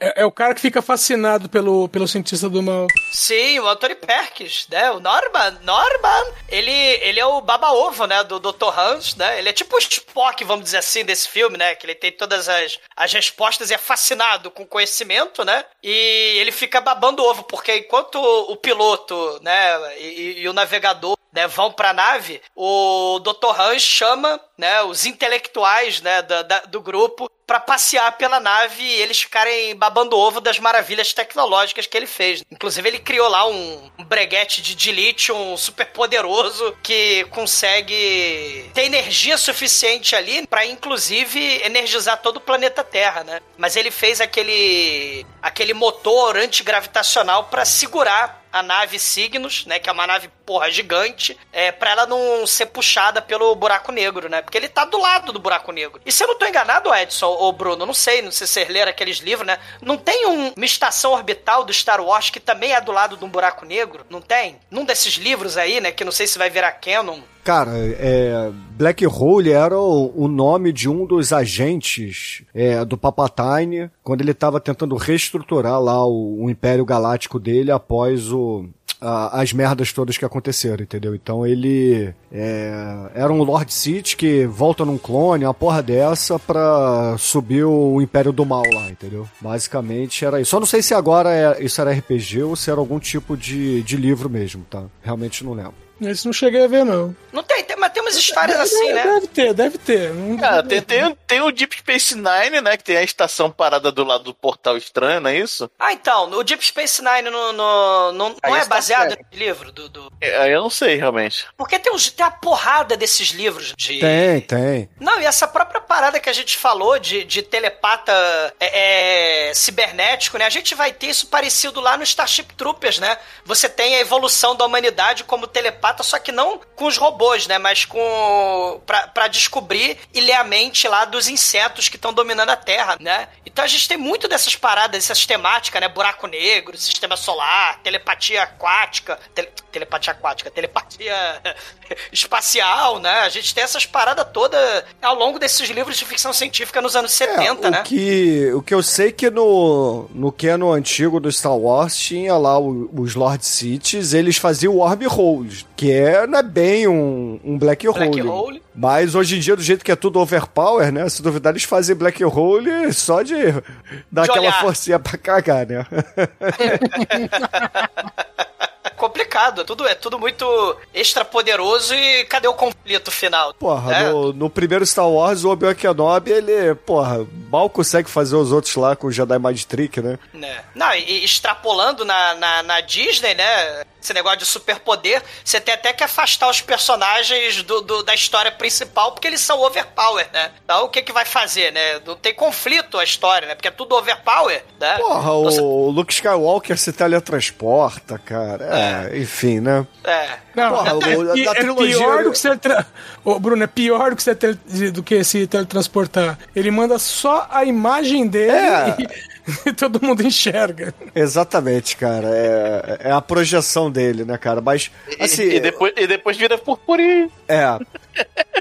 S4: É, é o cara que fica fascinado pelo, pelo cientista do mal.
S2: Sim, o Anthony Perkins, né? O Norman. Norman, ele, ele é o baba-ovo, né? Do Dr. Hans, né? Ele é tipo o Spock, vamos dizer assim, desse filme, né? Que ele tem todas as, as respostas e é fascinado com conhecimento, né? E ele fica babando ovo, porque enquanto o piloto, né? E, e o navegador né, vão pra nave, o Dr. Hans chama, né, os intelectuais, né, da- da- do grupo pra passear pela nave e eles ficarem babando ovo das maravilhas tecnológicas que ele fez. Inclusive, ele criou lá um, um breguete de, lítio super poderoso que consegue ter energia suficiente ali pra, inclusive, energizar todo o planeta Terra, né? Mas ele fez aquele, aquele motor antigravitacional pra segurar a nave Cygnus, né, que é uma nave, porra, gigante, é, pra ela não ser puxada pelo buraco negro, né? Porque ele tá do lado do buraco negro. E se eu não tô enganado, Edson ou Bruno, não sei, não sei se vocês leram aqueles livros, né? Não tem um- uma estação orbital do Star Wars que também é do lado de um buraco negro? Não tem? Num desses livros aí, né, que não sei se vai virar canon.
S5: Cara, é, Black Hole era o, o nome de um dos agentes é, do Papatine quando ele estava tentando reestruturar lá o, o Império Galáctico dele após o, as merdas todas que aconteceram, entendeu? Então ele é, era um Lord Sith que volta num clone, uma porra dessa, pra subir o Império do Mal lá, entendeu? Basicamente era isso. Só não sei se agora é- isso era RPG ou se era algum tipo de, de livro mesmo, tá? Realmente não lembro.
S4: Esse não cheguei a ver, não.
S2: Não tem, tem- mas tem umas histórias assim, né?
S4: Deve ter, deve ter. Não-
S6: Cara, tem, tem, tem o Deep Space Nine, né? Que tem a estação parada do lado do portal estranho, não é isso?
S2: Ah, então, o Deep Space Nine no, no- não,
S6: Aí
S2: não é
S6: está
S2: baseado
S6: certo.
S2: no livro do, do-
S6: É, eu não sei, realmente.
S2: Porque tem, uns, tem a porrada desses livros de.
S5: Tem, tem.
S2: Não, e essa própria parada que a gente falou de, de telepata é, é, cibernético, né? A gente vai ter isso parecido lá no Starship Troopers, né? Você tem a evolução da humanidade como telepata, só que não com os robôs, né? Mas com. Pra, pra descobrir e ler a mente lá dos insetos que estão dominando a Terra, né? Então a gente tem muito dessas paradas, essas temáticas, né? Buraco negro, sistema solar, telepatia aquática. tele- telepatia aquática, telepatia espacial, né? A gente tem essas paradas todas ao longo desses livros de ficção científica nos anos 70,
S5: É,
S2: né?
S5: o Que, o que eu sei que no, no canon antigo do Star Wars tinha lá o- os Lord Cities, eles faziam wormholes, que é, não é bem um, um black hole.
S2: Black hole.
S5: Mas hoje em dia, do jeito que é tudo overpower, né? Se duvidar, eles fazem black hole só de dar
S2: De
S5: aquela
S2: olhar.
S5: forcinha pra cagar, né?
S2: É complicado, é tudo, é tudo muito extra poderoso e cadê o conflito final?
S5: Porra,
S2: É.
S5: no, no primeiro Star Wars, o Obi-Wan Kenobi, ele, porra, mal consegue fazer os outros lá com o Jedi Mind Trick, né?
S2: Né? Não, e extrapolando na, na, na Disney, né? Esse negócio de superpoder, você tem até que afastar os personagens do, do- da história principal, porque eles são overpower, né? Então o que que vai fazer, né? Não tem conflito a história, né? Porque é tudo overpower, né?
S5: Porra,
S2: Então, você-
S5: o Luke Skywalker se teletransporta, cara. É, enfim, né?
S2: É.
S4: Não,
S5: Porra,
S4: é,
S5: o-
S4: é
S5: da trilogia-
S4: pior do que você tra... Ô, Bruno, é pior do que, você tele- do que se teletransportar. Ele manda só a imagem dele
S5: É.
S4: e, e todo mundo enxerga.
S5: Exatamente, cara. É, é a projeção dele, né, cara? Mas, assim.
S6: e, e depois, e depois vira purpurina.
S5: É.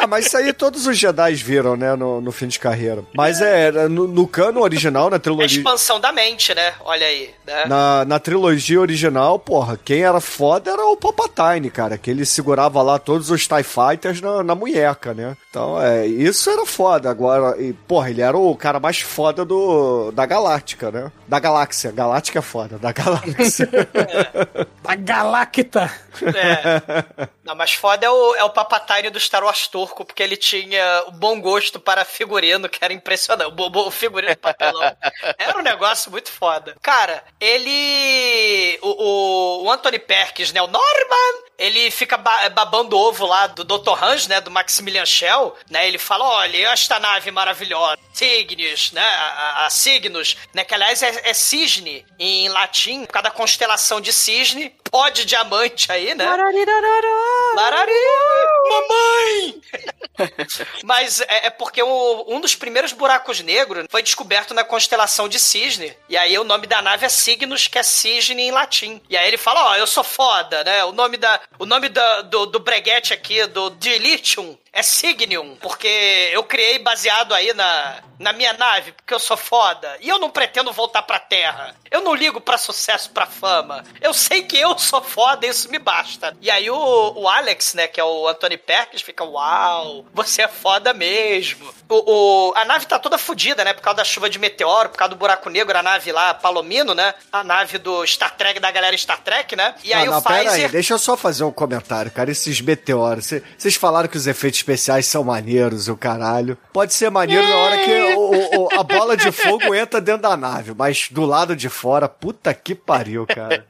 S5: É, mas isso aí todos os Jedi viram, né, no, no fim de carreira. Mas é, no, no cano original, na
S2: É a
S5: trilogia.
S2: expansão da mente, né? Olha aí. Né?
S5: Na, na trilogia original, porra, quem era foda era o Palpatine, cara, que ele segurava lá todos os TIE Fighters na, na munheca, né? Então, é, isso era foda. Agora, e, porra, ele era o cara mais foda do, da Galáctica, né? Da Galáxia. Galáctica é foda, da Galáxia.
S4: Da Galacta.
S2: É. Não, mas foda é o, é o Papatine do Star Wars turco, porque ele tinha o bom gosto para figurino, que era impressionante. O, figurino papelão. Era um negócio muito foda. Cara, ele. O, o, o Anthony Perkins, né? O Norman, ele fica ba- babando o ovo lá do Dr. Hans, né? Do Maximilian Schell, né? Ele fala: olha, esta nave maravilhosa, Cygnus, né? A, a- Cygnus, né? Que aliás é, é cisne em latim, por causa da constelação de cisne, pó de diamante aí, né? Larari! Mamãe! Mas é, é porque o- um dos primeiros buracos negros foi descoberto na constelação de Cisne. E aí o nome da nave é Cygnus, que é cisne em latim. E aí ele fala, ó, eu sou foda, né? O nome, da, o nome da- do, do breguete aqui, do Dilithium, é Signium, porque eu criei baseado aí na, na minha nave, porque eu sou foda. E eu não pretendo voltar pra Terra. Eu não ligo pra sucesso, pra fama. Eu sei que eu sou foda, isso me basta. E aí o, o Alex, né, que é o Anthony Perkins, fica, uau, você é foda mesmo. O, o, a nave tá toda fodida, né, por causa da chuva de meteoro, por causa do buraco negro, a nave lá, Palomino, né, a nave do Star Trek, da galera Star Trek, né, e aí
S5: não, não,
S2: o Pfizer...
S5: pera aí, deixa eu só fazer um comentário, cara, esses meteoros, vocês falaram que os efeitos especiais são maneiros, o caralho. Pode ser maneiro na hora que o, o, a bola de fogo entra dentro da nave, mas do lado de fora, puta que pariu, cara.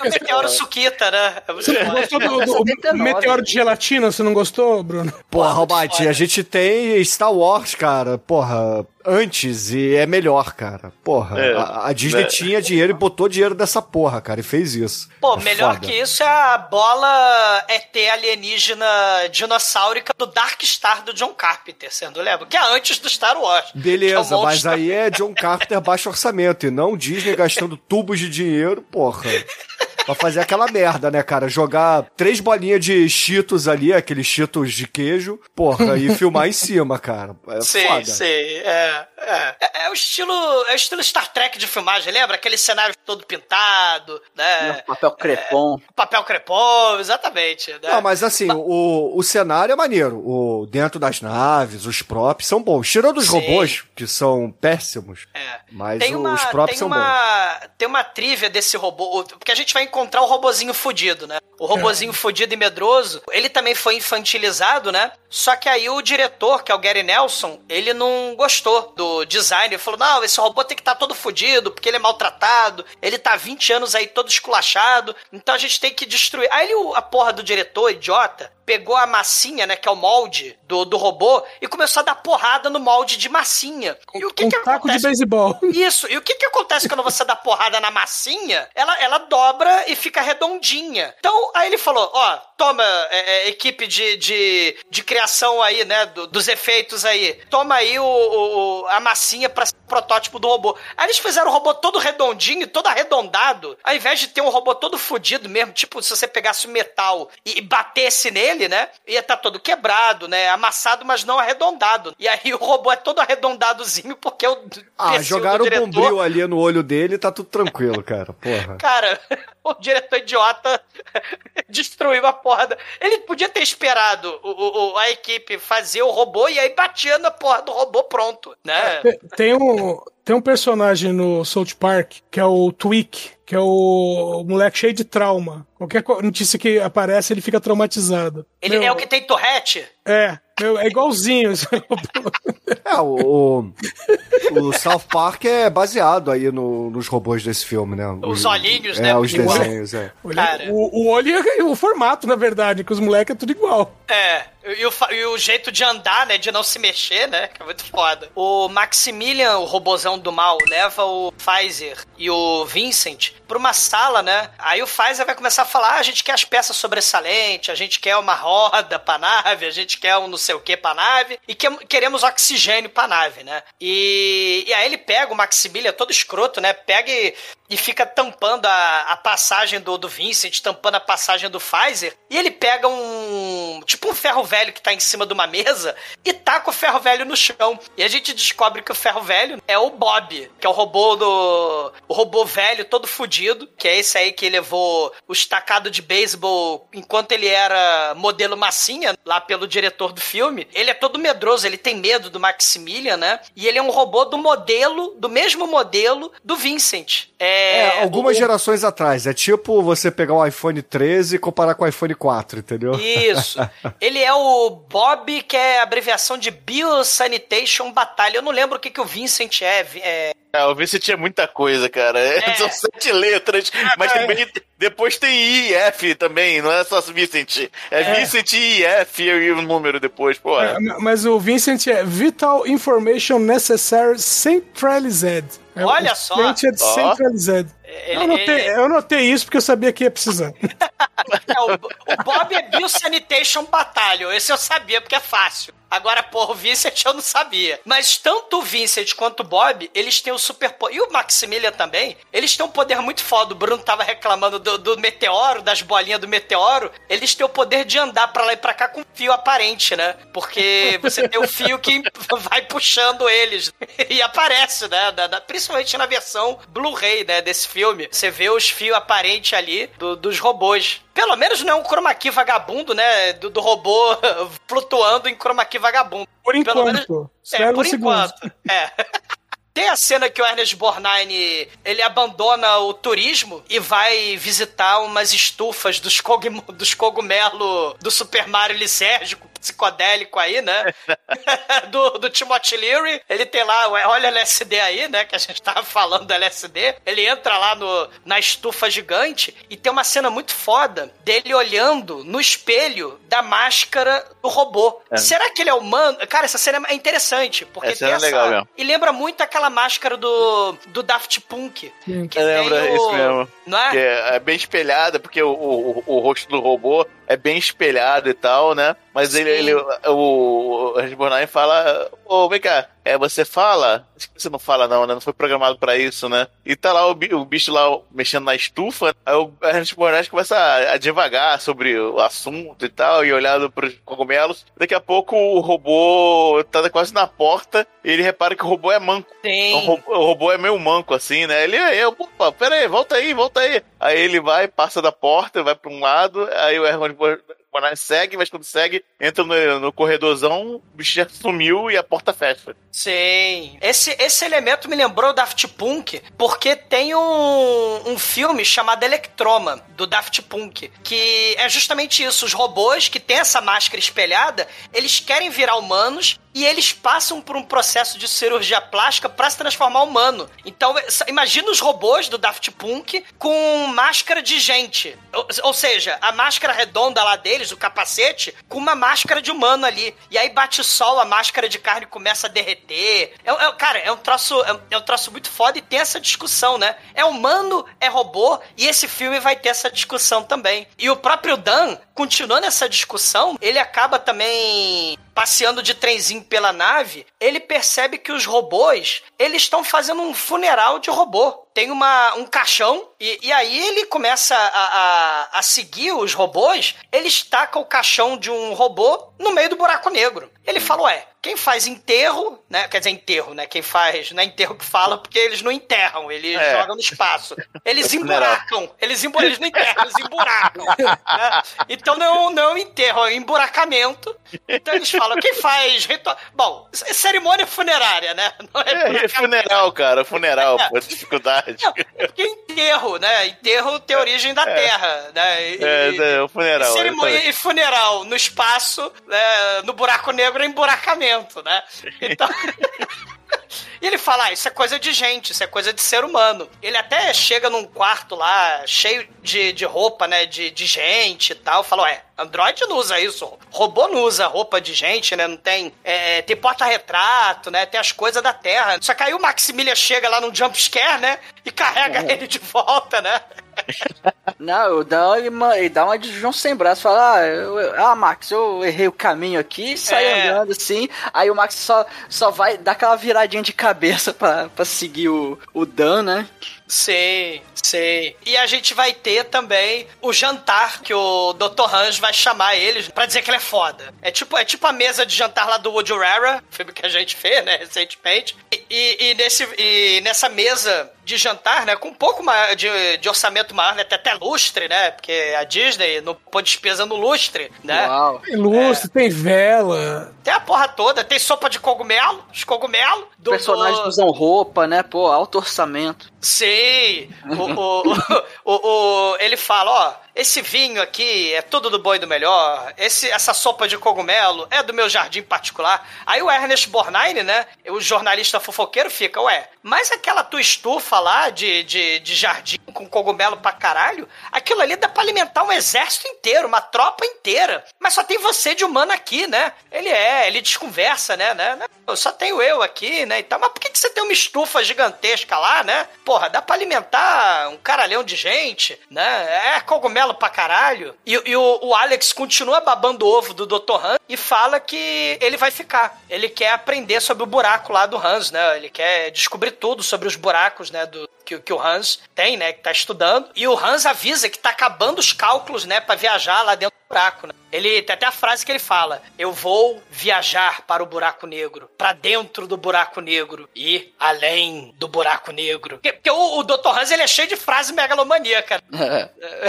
S2: O meteoro suquita, né? É
S4: Você não gostou do, do- do
S3: 79.
S4: meteoro de gelatina? Você não gostou, Bruno?
S5: Porra,
S2: foda.
S5: a gente tem Star Wars, cara, porra, antes e é melhor, cara. Porra,
S6: É,
S5: a, a Disney
S6: é.
S5: tinha dinheiro e botou dinheiro dessa porra, cara, e fez isso.
S2: Pô,
S5: É
S2: melhor
S5: foda.
S2: que isso é a bola ET alienígena dinossáurica do Dark Star do John Carpenter, sendo lembra? Que é antes do Star Wars. É
S5: Beleza,
S2: o
S5: mas aí é John Carpenter baixo orçamento e não Disney gastando tubos de dinheiro, porra. Pra fazer aquela merda, né, cara? Jogar três bolinhas de cheetos ali, aqueles cheetos de queijo, porra, e filmar em cima, cara. É
S2: Sim,
S5: foda.
S2: sim, é, é. É, é o estilo, é o estilo Star Trek de filmagem, lembra? Aquele cenário todo pintado, né?
S3: Papel crepom.
S2: Papel crepom, exatamente. Né?
S5: Não, mas assim, o, o cenário é maneiro. O, dentro das naves, os props são bons. Tirando os
S2: Sim.
S5: robôs, que são péssimos.
S2: É.
S5: Mas
S2: Tem
S5: o-
S2: uma,
S5: os props
S2: tem
S5: são bons.
S2: uma, Tem uma trivia desse robô, porque a gente vai encontrar o robozinho fudido, né? O robozinho fudido e medroso, ele também foi infantilizado, né? Só que aí o diretor, que é o Gary Nelson, ele não gostou do design. Ele falou: não, esse robô tem que estar todo fudido, porque ele é maltratado, ele tá há 20 anos aí todo esculachado, então a gente tem que destruir. Aí ele, a porra do diretor, idiota, pegou a massinha, né, que é o molde do, do robô, e começou a dar porrada no molde de massinha. E o que
S4: um
S2: que
S4: taco de
S2: acontece?
S4: beisebol.
S2: Isso, e o que que acontece quando você dá porrada na massinha? Ela, ela dobra e fica redondinha. Então, aí ele falou, ó, toma, é, é, equipe de, de, de criação aí, né, do- dos efeitos aí, toma aí o, o- a massinha pra ser o protótipo do robô. Aí eles fizeram o robô todo redondinho, todo arredondado, ao invés de ter um robô todo fudido mesmo, tipo, se você pegasse o metal e, e batesse nele, né, ia estar todo quebrado, né, amassado, mas não arredondado. E aí o robô é todo arredondadozinho porque o
S5: Ah, jogaram o bombril ali no olho dele e tá tudo tranquilo, cara. Porra.
S2: Cara, o diretor idiota destruiu a porra. da- Ele podia ter esperado o, o- a equipe fazer o robô e aí batia na porra do robô pronto, né?
S4: Te- Tem um, tem um personagem no South Park que é o Tweak, que é o moleque cheio de trauma. Qualquer notícia que aparece, ele fica traumatizado.
S2: Ele
S4: Meu,
S2: é o que tem torrete?
S4: É, meu, é igualzinho.
S5: É, o, o, o South Park é baseado aí no- nos robôs desse filme, né?
S2: Os olhinhos,
S5: é,
S2: né?
S5: os
S2: Igual.
S5: desenhos, é.
S2: Cara.
S4: o, o olho e o formato, na verdade, que os moleques é tudo igual.
S2: É, e o, e o jeito de andar, né, de não se mexer, né, que é muito foda. O Maximilian, o robozão do mal, leva o Pfizer e o Vincent pra uma sala, né, aí o Pfizer vai começar a falar, ah, a gente quer as peças sobressalentes, a gente quer uma roda pra nave, a gente quer um não sei o que pra nave, e que- queremos oxigênio pra nave, né. E, e aí ele pega o Maximilian, todo escroto, né, pega e, e fica tampando a, a passagem do, do Vincent, tampando a passagem do Pfizer, e ele pega um, tipo um ferro velho que tá em cima de uma mesa e taca o ferro velho no chão. E a gente descobre que o ferro velho é o Bob, que é o robô do. O robô velho, todo fudido, que é esse aí que levou o estacado de beisebol enquanto ele era modelo massinha, lá pelo diretor do filme. Ele é todo medroso, ele tem medo do Maximilian, né? E ele é um robô do modelo, do mesmo modelo do Vincent. É,
S5: É, algumas
S2: o-
S5: gerações atrás. É tipo você pegar um iPhone 13 e comparar com o iPhone 4, entendeu?
S2: Isso. Ele é o Bob, que é a abreviação de Biosanitation Batalha. Eu não lembro o que, que o Vincent é. é
S6: É, o Vincent é muita coisa, cara. É,
S2: É.
S6: São sete letras, mas também depois tem I e F também, não é só Vincent. É, Vincent I e F e o número depois, pô.
S4: É, Mas o Vincent é Vital Information Necessary Centralized. É,
S2: Olha
S4: o
S2: só.
S4: Vincent é. Centralized.
S2: Ele,
S4: Eu anotei,
S2: ele-
S4: eu anotei isso porque eu sabia que ia precisar.
S2: é, o, o Bob é Biosanitation Battalion. Esse eu sabia porque é fácil. Agora, porra, o Vincent eu não sabia. Mas tanto o Vincent quanto o Bob, eles têm o super poder. E o Maximilian também, eles têm um poder muito foda. O Bruno tava reclamando do, do meteoro, das bolinhas do meteoro. Eles têm o poder de andar pra lá e pra cá com fio aparente, né? Porque você tem o fio que vai puxando eles. E aparece, né? Da- da- principalmente na versão Blu-ray, né? Desse filme. Você vê os fios aparentes ali do- dos robôs. Pelo menos não é um chroma key vagabundo, né? Do, do robô flutuando em chroma key vagabundo.
S4: Por
S2: Pelo menos-
S4: enquanto.
S2: É,
S4: Espera
S2: por
S4: um segundo.
S2: enquanto. É. Tem a cena que o Ernest Borgnine, ele abandona o turismo e vai visitar umas estufas dos, cogum dos cogumelos do Super Mario lisérgico, psicodélico aí, né? do, do Timothy Leary. Ele tem lá, olha o LSD aí, né? Que a gente tava falando do LSD. Ele entra lá no, na estufa gigante e tem uma cena muito foda dele olhando no espelho da máscara do robô. Será que ele é humano? Cara, essa cena é interessante, porque
S6: Essa
S2: tem
S6: cena é legal mesmo.
S2: E lembra muito aquela máscara do, do Daft Punk. Que
S6: Lembra,
S2: tem o-
S6: isso mesmo.
S2: Não é?
S6: Que é, é bem espelhada, porque o, o, o rosto do robô é bem espelhado e tal, né? Mas ele,
S2: Sim.
S6: ele, o, Borgnine fala, ô, vem cá, é, você fala? Acho que você não fala não, né? Não foi programado pra isso, né? E tá lá o, o bicho lá mexendo na estufa, aí o Ernest Borgnine começa a, a devagar sobre o assunto e tal, e olhando pros cogumelos. Daqui a pouco o robô tá quase na porta, e ele repara que o robô é manco.
S2: Tem.
S6: O robô, o robô é meio manco, assim, né? Ele é, eu, opa, pera aí, volta aí, volta aí. Aí ele vai, passa da porta, vai pra um lado, aí o Herman Bonai segue, mas quando segue, entra no, no corredorzão, o bicho já sumiu e a porta fecha.
S2: Sim. Esse, esse elemento me lembrou Daft Punk, porque tem um, um filme chamado Electroma, do Daft Punk, que é justamente isso. Os robôs que têm essa máscara espelhada, eles querem virar humanos e eles passam por um processo de cirurgia plástica para se transformar humano. Então, imagina os robôs do Daft Punk com máscara de gente. Ou, ou seja, a máscara redonda lá deles, o capacete, com uma máscara de humano ali. E aí bate sol, a máscara de carne começa a derreter. É, é- cara, é um troço, é, é um troço muito foda e tem essa discussão, né? É humano, é robô, e esse filme vai ter essa discussão também. E o próprio Dan, continuando essa discussão, ele acaba também passeando de trenzinho pela nave, ele percebe que os robôs, eles estão fazendo um funeral de robô. Tem uma, um caixão, e, e aí ele começa a, a, a seguir os robôs, ele estaca o caixão de um robô no meio do buraco negro. Ele fala, ué, quem faz enterro, né? Quer dizer, enterro, né? Quem faz, não é enterro que fala, porque eles não enterram, eles
S6: É.
S2: jogam no espaço. Eles
S6: funeral.
S2: emburacam, eles, embu eles não enterram, eles emburacam. né? Então não, não é enterro, é emburacamento. Então eles falam, quem faz ritual... Bom, é cerimônia funerária, né? Não é
S6: É, é funeral, cara, funeral, pô, dificuldade.
S2: Não, é porque enterro, né? Enterro tem origem da Terra, né? E-
S6: É, é, o funeral.
S2: e cerimônia e funeral no espaço, né, no buraco negro é emburacamento, né? Então. E ele fala, ah, isso é coisa de gente, isso é coisa de ser humano. Ele até chega num quarto lá, cheio de, de roupa, né, de, de gente e tal, fala, ué, Android não usa isso, robô não usa roupa de gente, né, não tem, é, tem porta-retrato, né, tem as coisas da Terra. Só que aí o Maximilian chega lá num jumpscare, né, e carrega ele de volta, né.
S3: Não, o Dan, ele, ele dá uma de João sem braço, fala, ah, eu- ah, Max, eu errei o caminho aqui, sai
S2: É.
S3: andando assim, aí o Max só, só vai dar aquela viradinha de cabeça pra, pra seguir o, o Dan, né?
S2: Sei, sei. E a gente vai ter também o jantar que o Dr. Hans vai chamar eles pra dizer que ele é foda. É tipo, é tipo a mesa de jantar lá do Woody Rara, filme que a gente fez, né, recentemente. E, e- e nesse, e nessa mesa de jantar, né, com um pouco ma- de, de orçamento maior, né, tem até lustre, né, porque a Disney não põe despesa no lustre, né.
S3: Uau.
S4: Tem lustre, tem vela.
S2: Tem a porra toda, tem sopa de cogumelo, os cogumelos. Do,
S3: Personagens
S2: do-
S3: usam roupa, né? Pô, alto orçamento.
S2: Sei. O, o, o, o- ele fala, ó, esse vinho aqui é tudo do bom e do melhor. Esse, essa sopa de cogumelo é do meu jardim particular. Aí o Ernest Borgnine, né, o jornalista fofoqueiro fica, ué, mas aquela tua estufa lá de, de, de jardim com cogumelo pra caralho, aquilo ali dá pra alimentar um exército inteiro, uma tropa inteira. Mas só tem você de humano aqui, né? Ele é, É, ele desconversa, né, né? né, Eu só tenho eu aqui, né, e tal. Mas por que, que você tem uma estufa gigantesca lá, né? Porra, dá pra alimentar um caralhão de gente, né? É cogumelo pra caralho. E, e o, o Alex continua babando o ovo do Dr. Han e fala que ele vai ficar. Ele quer aprender sobre o buraco lá do Hans, né? Ele quer descobrir tudo sobre os buracos, né, do, que, que o Hans tem, né, que tá estudando. E o Hans avisa que tá acabando os cálculos, né, pra viajar lá dentro do buraco, né? Ele tem até a frase que ele fala: Eu vou viajar para o buraco negro, para dentro do buraco negro e além do buraco negro. Porque, porque o, o Dr. Hans ele é cheio de frase megalomaníaca.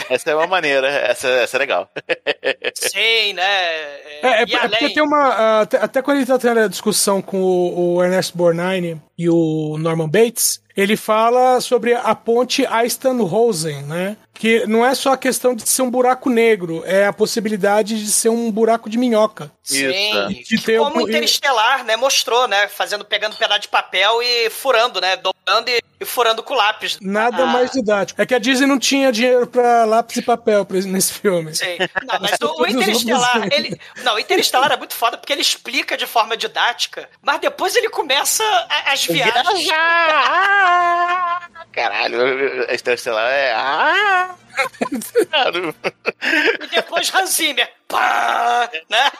S6: Essa é uma maneira, essa, essa é legal.
S2: Sim, né?
S4: É, é,
S2: e
S4: é porque tem uma. até, até quando ele tá tendo a discussão com o, o Ernest Borgnine e o Norman Bates, ele fala sobre a ponte Einstein-Rosen, né? Que não é só a questão de ser um buraco negro, é a possibilidade de ser um buraco de minhoca.
S2: Sim,
S4: De ter
S2: como
S4: um-
S2: o Interestelar, né, mostrou, né, fazendo, pegando um pedaço de papel e furando, né, dobrando e, e furando com lápis.
S4: Nada
S2: Ah,
S4: mais didático. É que a Disney não tinha dinheiro pra lápis e papel pra- nesse filme.
S2: Sim. Não, mas o, o Interestelar, ele. Não, o Interestelar é muito foda porque ele explica de forma didática, mas depois ele começa a- as viagens.
S6: Viajar! Caralho, a Interestelar é. Ah! Claro.
S2: E depois Hans Zimmer. Pá, né?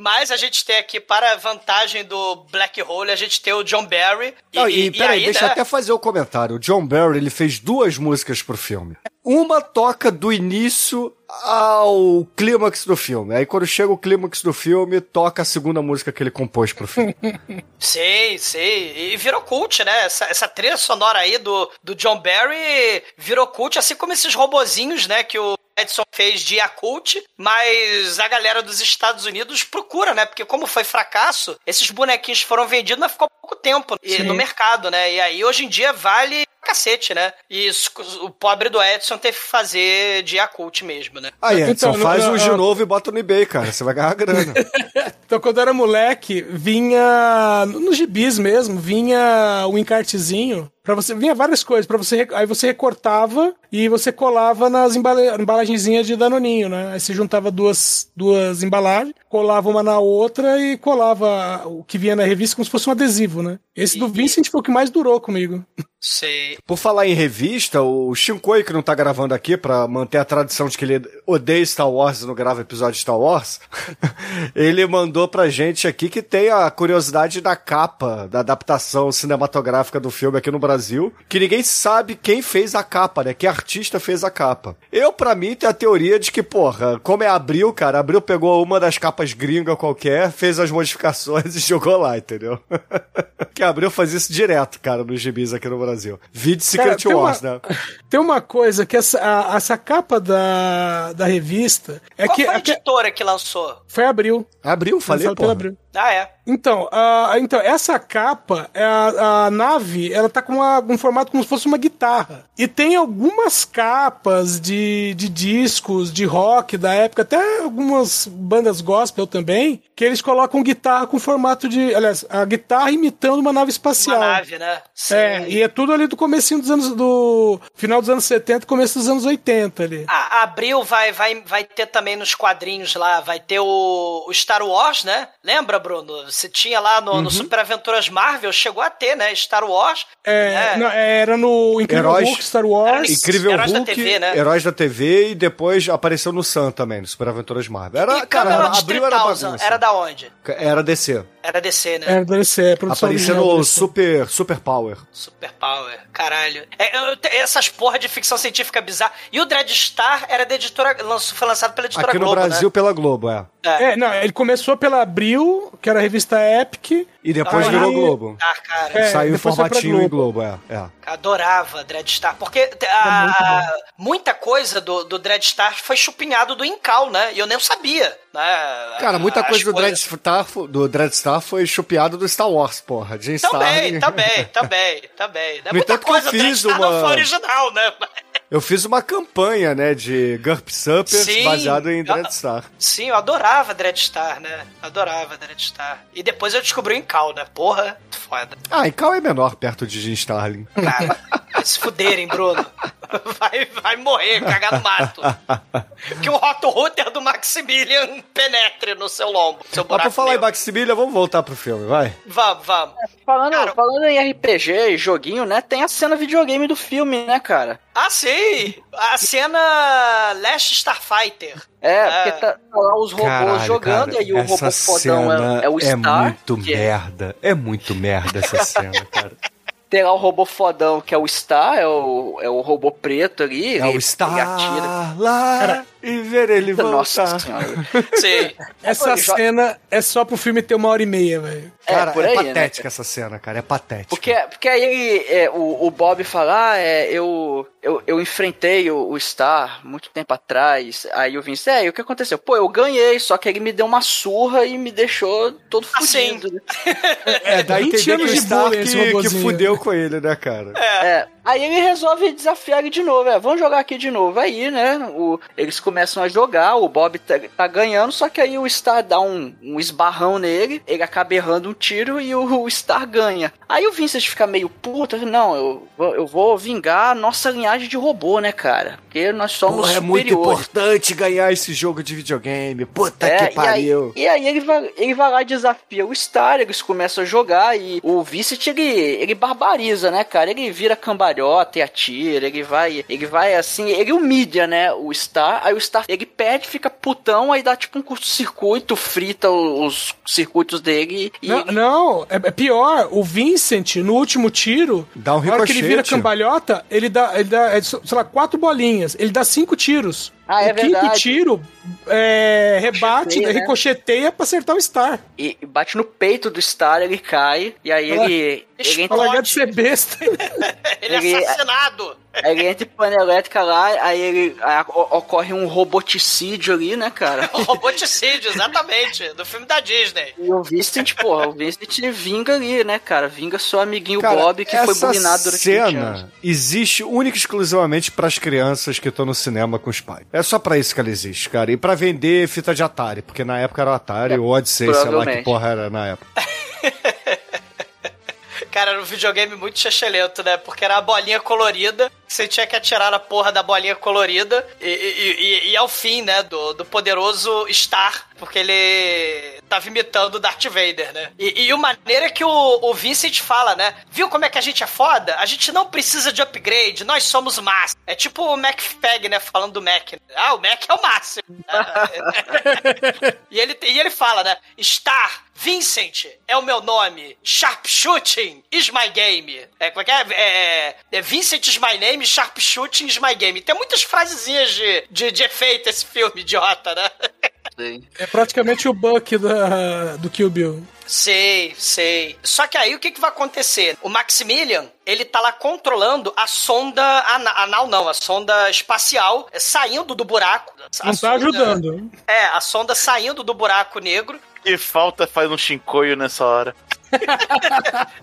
S2: Mas a gente tem aqui, para a vantagem do Black Hole, a gente tem o John Barry. E,
S5: Não, e,
S2: e-
S5: peraí,
S2: aí,
S5: deixa eu
S2: né?
S5: até fazer o comentário. O John Barry, ele fez duas músicas pro filme. Uma toca do início ao clímax do filme. Aí quando chega o clímax do filme, toca a segunda música que ele compôs pro filme.
S2: Sei, sei. E virou cult, né? Essa, essa trilha sonora aí do, do John Barry virou cult, assim como esses robozinhos, né? Que o Edson fez de Yakult, mas a galera dos Estados Unidos procura, né? Porque como foi fracasso, esses bonequinhos foram vendidos, mas ficou pouco tempo
S4: Sim.
S2: no mercado, né? E aí hoje em dia vale cacete, né? E isso, o pobre do Edson teve que fazer de Yakult mesmo, né?
S5: Aí, Edson,
S4: Então,
S5: faz um de
S4: no-
S5: novo e bota no eBay, cara. Você vai ganhar grana.
S4: Então, quando eu era moleque, vinha nos gibis mesmo, vinha um encartezinho para você, vinha várias coisas para você, aí você recortava e você colava nas embala, embalagenzinhas de danoninho, né? Aí você juntava duas duas embalagens, colava uma na outra e colava o que vinha na revista como se fosse um adesivo, né? Esse do
S2: E-
S4: Vincent foi o que mais durou comigo.
S2: Sei.
S5: Por falar em revista, o Shinkoi, que não tá gravando aqui pra manter a tradição de que ele odeia Star Wars e não grava episódio de Star Wars, ele mandou pra gente aqui que tem a curiosidade da capa, da adaptação cinematográfica do filme aqui no Brasil, que ninguém sabe quem fez a capa, né? Que artista fez a capa. Eu, pra mim, tenho a teoria de que, porra, como é Abril, cara, Abril pegou uma das capas gringa qualquer, fez as modificações e jogou lá, entendeu? que Abril faz isso direto, cara, nos gibis aqui no Brasil. Vide
S4: Cara,
S5: Secret
S4: tem uma-
S5: Wars, né?
S4: Tem uma coisa que essa, a- essa capa da, da revista é
S2: Qual
S4: que,
S2: foi a
S4: é
S2: editora que lançou?
S4: foi abril.
S5: Abril, falei, pô.
S4: Abril.
S2: Ah, é.
S4: Então, a- então, essa capa, é a, a nave, ela tá com uma- um formato como se fosse uma guitarra. E tem algumas capas de, de discos, de rock da época, até algumas bandas gospel também, que eles colocam guitarra com formato de. Aliás, a guitarra imitando uma nave espacial.
S2: Uma nave, né? Sim.
S4: É, e é tudo ali do comecinho dos anos. do final dos anos 70 começo dos anos 80 ali.
S2: A a Abril vai, vai, vai ter também nos quadrinhos lá, vai ter o, o Star Wars, né? Lembra, Bruno? Você tinha lá no, no Super Aventuras Marvel, chegou a ter, né? Star Wars.
S4: É,
S2: É.
S4: não, era no Incrível
S5: Heróis-
S4: Hulk, Star Wars.
S5: Incrível
S2: Heróis da
S5: Hulk,
S2: TV, né?
S5: Heróis da TV e depois apareceu no Sun também, no Super Aventuras Marvel. Era,
S2: e
S5: cara,
S2: Camelot
S5: Abril era
S2: 3000,
S5: bagunça.
S2: era da onde?
S5: Era DC.
S2: Era DC, né?
S4: Era DLC, é, produção
S5: Apareceu no
S4: DC.
S5: Super, Super Power.
S2: Super Power, caralho. É, eu- essas porra de ficção científica bizarra. E o Dreadstar era da editora. lançou- Foi lançado pela editora
S5: Aqui no
S2: Globo,
S5: Brasil,
S2: né?
S5: pela Globo, é.
S4: É, não, ele começou pela Abril, que era a revista Epic.
S5: E depois
S4: Aí-
S5: virou Globo.
S2: Ah, cara.
S4: É,
S5: Saiu formatinho em
S4: Globo.
S5: Globo, é. é.
S2: Adorava Dreadstar, porque te- a- muita coisa do, do Dreadstar foi chupinhado do Incal, né? E eu nem sabia, né?
S5: Cara, muita
S2: As
S5: coisa do
S2: coisas-
S5: Dreadstar, do Dreadstar foi chupiado do Star Wars, porra. Jim
S2: Também,
S5: Starlin.
S2: também, também, também. Né?
S5: No
S2: Muita
S5: eu
S2: coisa do
S5: fiz
S2: Dreadstar
S5: uma-
S2: não foi original, né?
S5: Eu fiz uma campanha, né, de GURP Suppers
S2: Sim.
S5: baseado em. Dreadstar.
S2: Sim, eu adorava Dreadstar, né? Adorava Dreadstar. E depois eu descobri o Incal, né? Porra, foda.
S5: Ah, e Cal é menor perto de Jim Starlin.
S2: Cara, vai se fuderem, Bruno. vai, vai morrer, cagar no mato. que o Roto Router do Maximilian penetre no seu lombo. Seu
S5: Mas por falar em
S2: negro.
S5: Maximilian, vamos voltar pro filme, vai.
S2: Vamos, vamos.
S3: Falando,
S2: Cara,
S3: falando em RPG e joguinho, né? Tem a cena videogame do filme, né, cara?
S2: Ah, sim! A cena Last Starfighter.
S3: É,
S2: É.
S3: porque tá, tá lá os robôs
S5: Caralho,
S3: jogando
S5: cara,
S3: e o robô fodão
S5: cena
S3: é, é o Star.
S5: muito
S3: que é-
S5: merda. É muito merda essa cena, cara.
S3: Tem lá o robô fodão que é o Star, é o, é o robô preto ali.
S5: É o estar
S3: ele atira.
S5: lá e ver ele
S3: Nossa
S5: voltar.
S3: senhora.
S2: Sim.
S4: Essa cena é só pro filme ter uma hora e meia, velho.
S5: Cara,
S3: é, por
S5: é,
S3: aí, né?
S5: patética essa cena, cara. É patética.
S3: Porque, porque aí ele, é, o, o Bob fala, ah, é, eu, eu, eu enfrentei o, o Star muito tempo atrás. Aí o Vince, é, e o que aconteceu? Pô, eu ganhei, só que ele me deu uma surra e me deixou todo
S2: Assim.
S3: fudido.
S5: É, dá a
S4: 20
S5: entender que o
S4: anos de esse
S5: que, que fudeu com ele, né, cara?
S3: É, aí ele resolve desafiar ele de novo, é, vamos jogar aqui de novo. Aí, né, o, eles começam a jogar, o Bob tá, tá ganhando, só que aí o Star dá um, um esbarrão nele, ele acaba errando um tiro e o, o Star ganha. Aí o Vincent fica meio puto, não, eu, vou- eu vou vingar a nossa linhagem de robô, né, cara? Porque nós somos
S5: Porra, é muito
S3: superiores.
S5: importante ganhar esse jogo de videogame. Puta
S3: É,
S5: que pariu.
S3: E aí, e aí ele, vai, ele vai lá e desafia o Star, eles começam a jogar e o Vincent, ele, ele barbariza, né, cara? Ele vira cambalhota e atira, ele vai, ele vai assim, ele humilha, né, o Star, aí o Star, ele perde, fica putão, aí dá tipo um curto-circuito, frita os circuitos dele e...
S4: Não, não, é, é pior. O Vincent, no último tiro,
S5: Dá um
S4: na hora que ele vira cambalhota, ele dá, ele dá, é, sei lá, quatro bolinhas. Ele dá cinco tiros.
S3: Ah, é
S4: o quinto
S3: verdade.
S4: tiro é, rebate,
S3: Ricocheteia, né?
S4: ricocheteia pra acertar o Star.
S3: e bate no peito do Star, ele cai, e aí
S4: Ela-
S3: ele... ele
S4: Pra largar de ser besta.
S2: Ele é assassinado.
S3: Aí ele entra em pane elétrica lá, aí ele aí o- ocorre um roboticídio ali, né, cara?
S2: O roboticídio, exatamente. Do filme da Disney.
S3: E o Vincent, porra, o Vincent vinga ali, né, cara? Vinga seu amiguinho
S5: Cara,
S3: Bob que foi bulinado durante 20 anos.
S5: cena existe única e exclusivamente pras crianças que estão no cinema com os pais. É só pra isso que ela existe, cara. E pra vender fita de Atari, porque na época era o Atari,
S3: É,
S5: ou Odyssey, sei lá que porra era na época.
S2: Cara, era um videogame muito chechelento, né? Porque era a bolinha colorida, você tinha que atirar na porra da bolinha colorida, e, e, e, e ao fim, né, do, do poderoso Star, porque ele tava imitando o Darth Vader, né? E, e o maneiro é que o, o Vincent fala, né? Viu como é que a gente é foda? A gente não precisa de upgrade, nós somos massa. É tipo o MacFag, né? Falando do Mac. Ah, o Mac é o máximo. E ele, e ele fala, né? Star, Vincent é o meu nome. Sharpshooting is my game. É, como é que é? É, é Vincent is my name, Sharpshooting is my game. Tem muitas frasezinhas de, de, de efeito esse filme, idiota, né?
S4: É praticamente o Buck da, do Kill Bill.
S2: Sei, sei. Só que aí o que, que vai acontecer? O Maximilian, ele tá lá controlando a sonda ana- anal, não, a sonda espacial é, saindo do buraco. A
S4: Não tá
S2: sonda-
S4: ajudando.
S2: É, a sonda saindo do buraco negro.
S6: Que falta faz um chincoio nessa hora.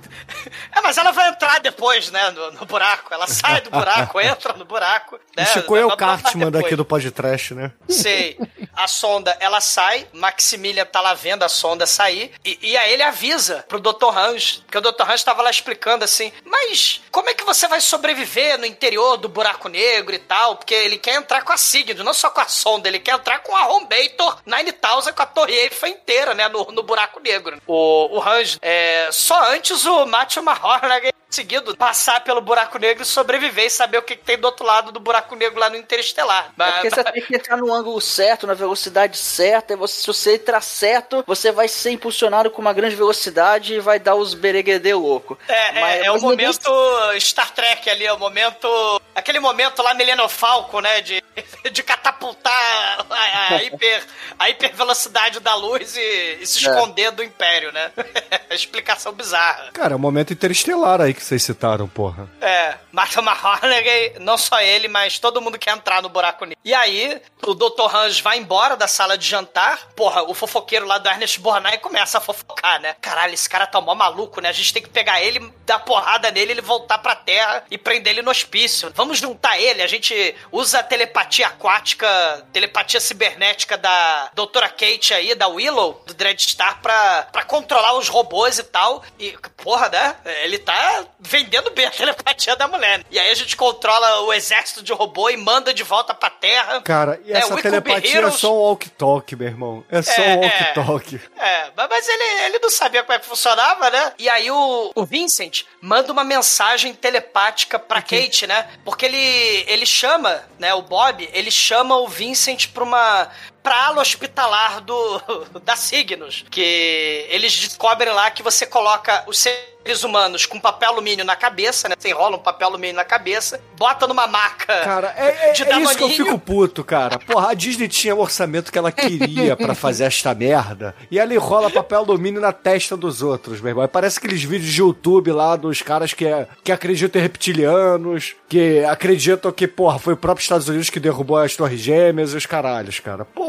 S2: É, mas ela vai entrar depois, né, no, no buraco. Ela sai do buraco, entra no buraco. Né,
S5: O Chico é o Cartman daqui do podcast, né?
S2: Sei. A sonda, ela sai, Maximilian tá lá vendo a sonda sair, e, e aí ele avisa pro Dr. Hans, porque o Dr. Hans tava lá explicando assim, mas como é que você vai sobreviver no interior do buraco negro e tal? Porque ele quer entrar com a Sigrid, não só com a sonda, ele quer entrar com a Hombator 9000, com a Torre Eiffel inteira, né, no, no buraco negro. O, o Hans, é, só antes o Matthew McConaughey conseguido passar pelo buraco negro e sobreviver e saber o que, que tem do outro lado do buraco negro lá no Interestelar.
S3: É porque você tem que entrar no ângulo certo, na velocidade certa, e você, se você entrar certo, você vai ser impulsionado com uma grande velocidade e vai dar os bereguedê louco.
S2: É,
S3: Mas-
S2: é, é o
S3: ninguém-
S2: momento Star Trek ali, é o momento. Aquele momento lá, Millennium Falcon, né? De, de catapultar a, a hiper, a hipervelocidade da luz e, e se
S3: É.
S2: esconder do Império, né? Explicação bizarra.
S5: Cara, é o momento interestelar aí que vocês citaram, porra.
S2: É, Martha McConaughey, não só ele, mas todo mundo quer entrar no buraco negro. E aí, o Dr. Hans vai embora da sala de jantar. Porra, o fofoqueiro lá do Ernest Borgnine começa a fofocar, né? Caralho, esse cara tá mó maluco, né? A gente tem que pegar ele, dar porrada nele, ele voltar pra terra e prender ele no hospício. Vamos juntar ele, a gente usa a telepatia aquática telepatia cibernética da doutora Kate aí, da Willow, do Dreadstar, pra, pra controlar os robôs e tal. E, porra, né? Ele tá vendendo bem a telepatia da mulher. E aí a gente controla o exército de robô e manda de volta pra Terra.
S5: Cara, e
S2: É,
S5: essa
S2: Be
S5: telepatia é
S2: Heroes.
S5: só um walk-talk, meu irmão. É só
S2: É,
S5: um
S2: é.
S5: walk-talk.
S2: É, mas- mas ele, ele não sabia como é que funcionava, né? E aí o, o Vincent manda uma mensagem telepática pra Kate, né? Porque ele, ele chama, né, o Bob, ele chama o Vincent pra uma pra ala hospitalar do da Signos, que eles descobrem lá que você coloca os seres humanos com papel alumínio na cabeça, né? Você enrola um papel alumínio na cabeça, bota numa maca
S5: Cara, é, é- é isso que eu fico puto, cara. Porra, a Disney tinha o orçamento que ela queria pra fazer esta merda. E ela enrola papel alumínio na testa dos outros, meu irmão. E parece aqueles vídeos de YouTube lá dos caras que, é, que acreditam em reptilianos, que acreditam que, porra, foi o próprio Estados Unidos que derrubou as Torres Gêmeas e os caralhos, cara. Porra.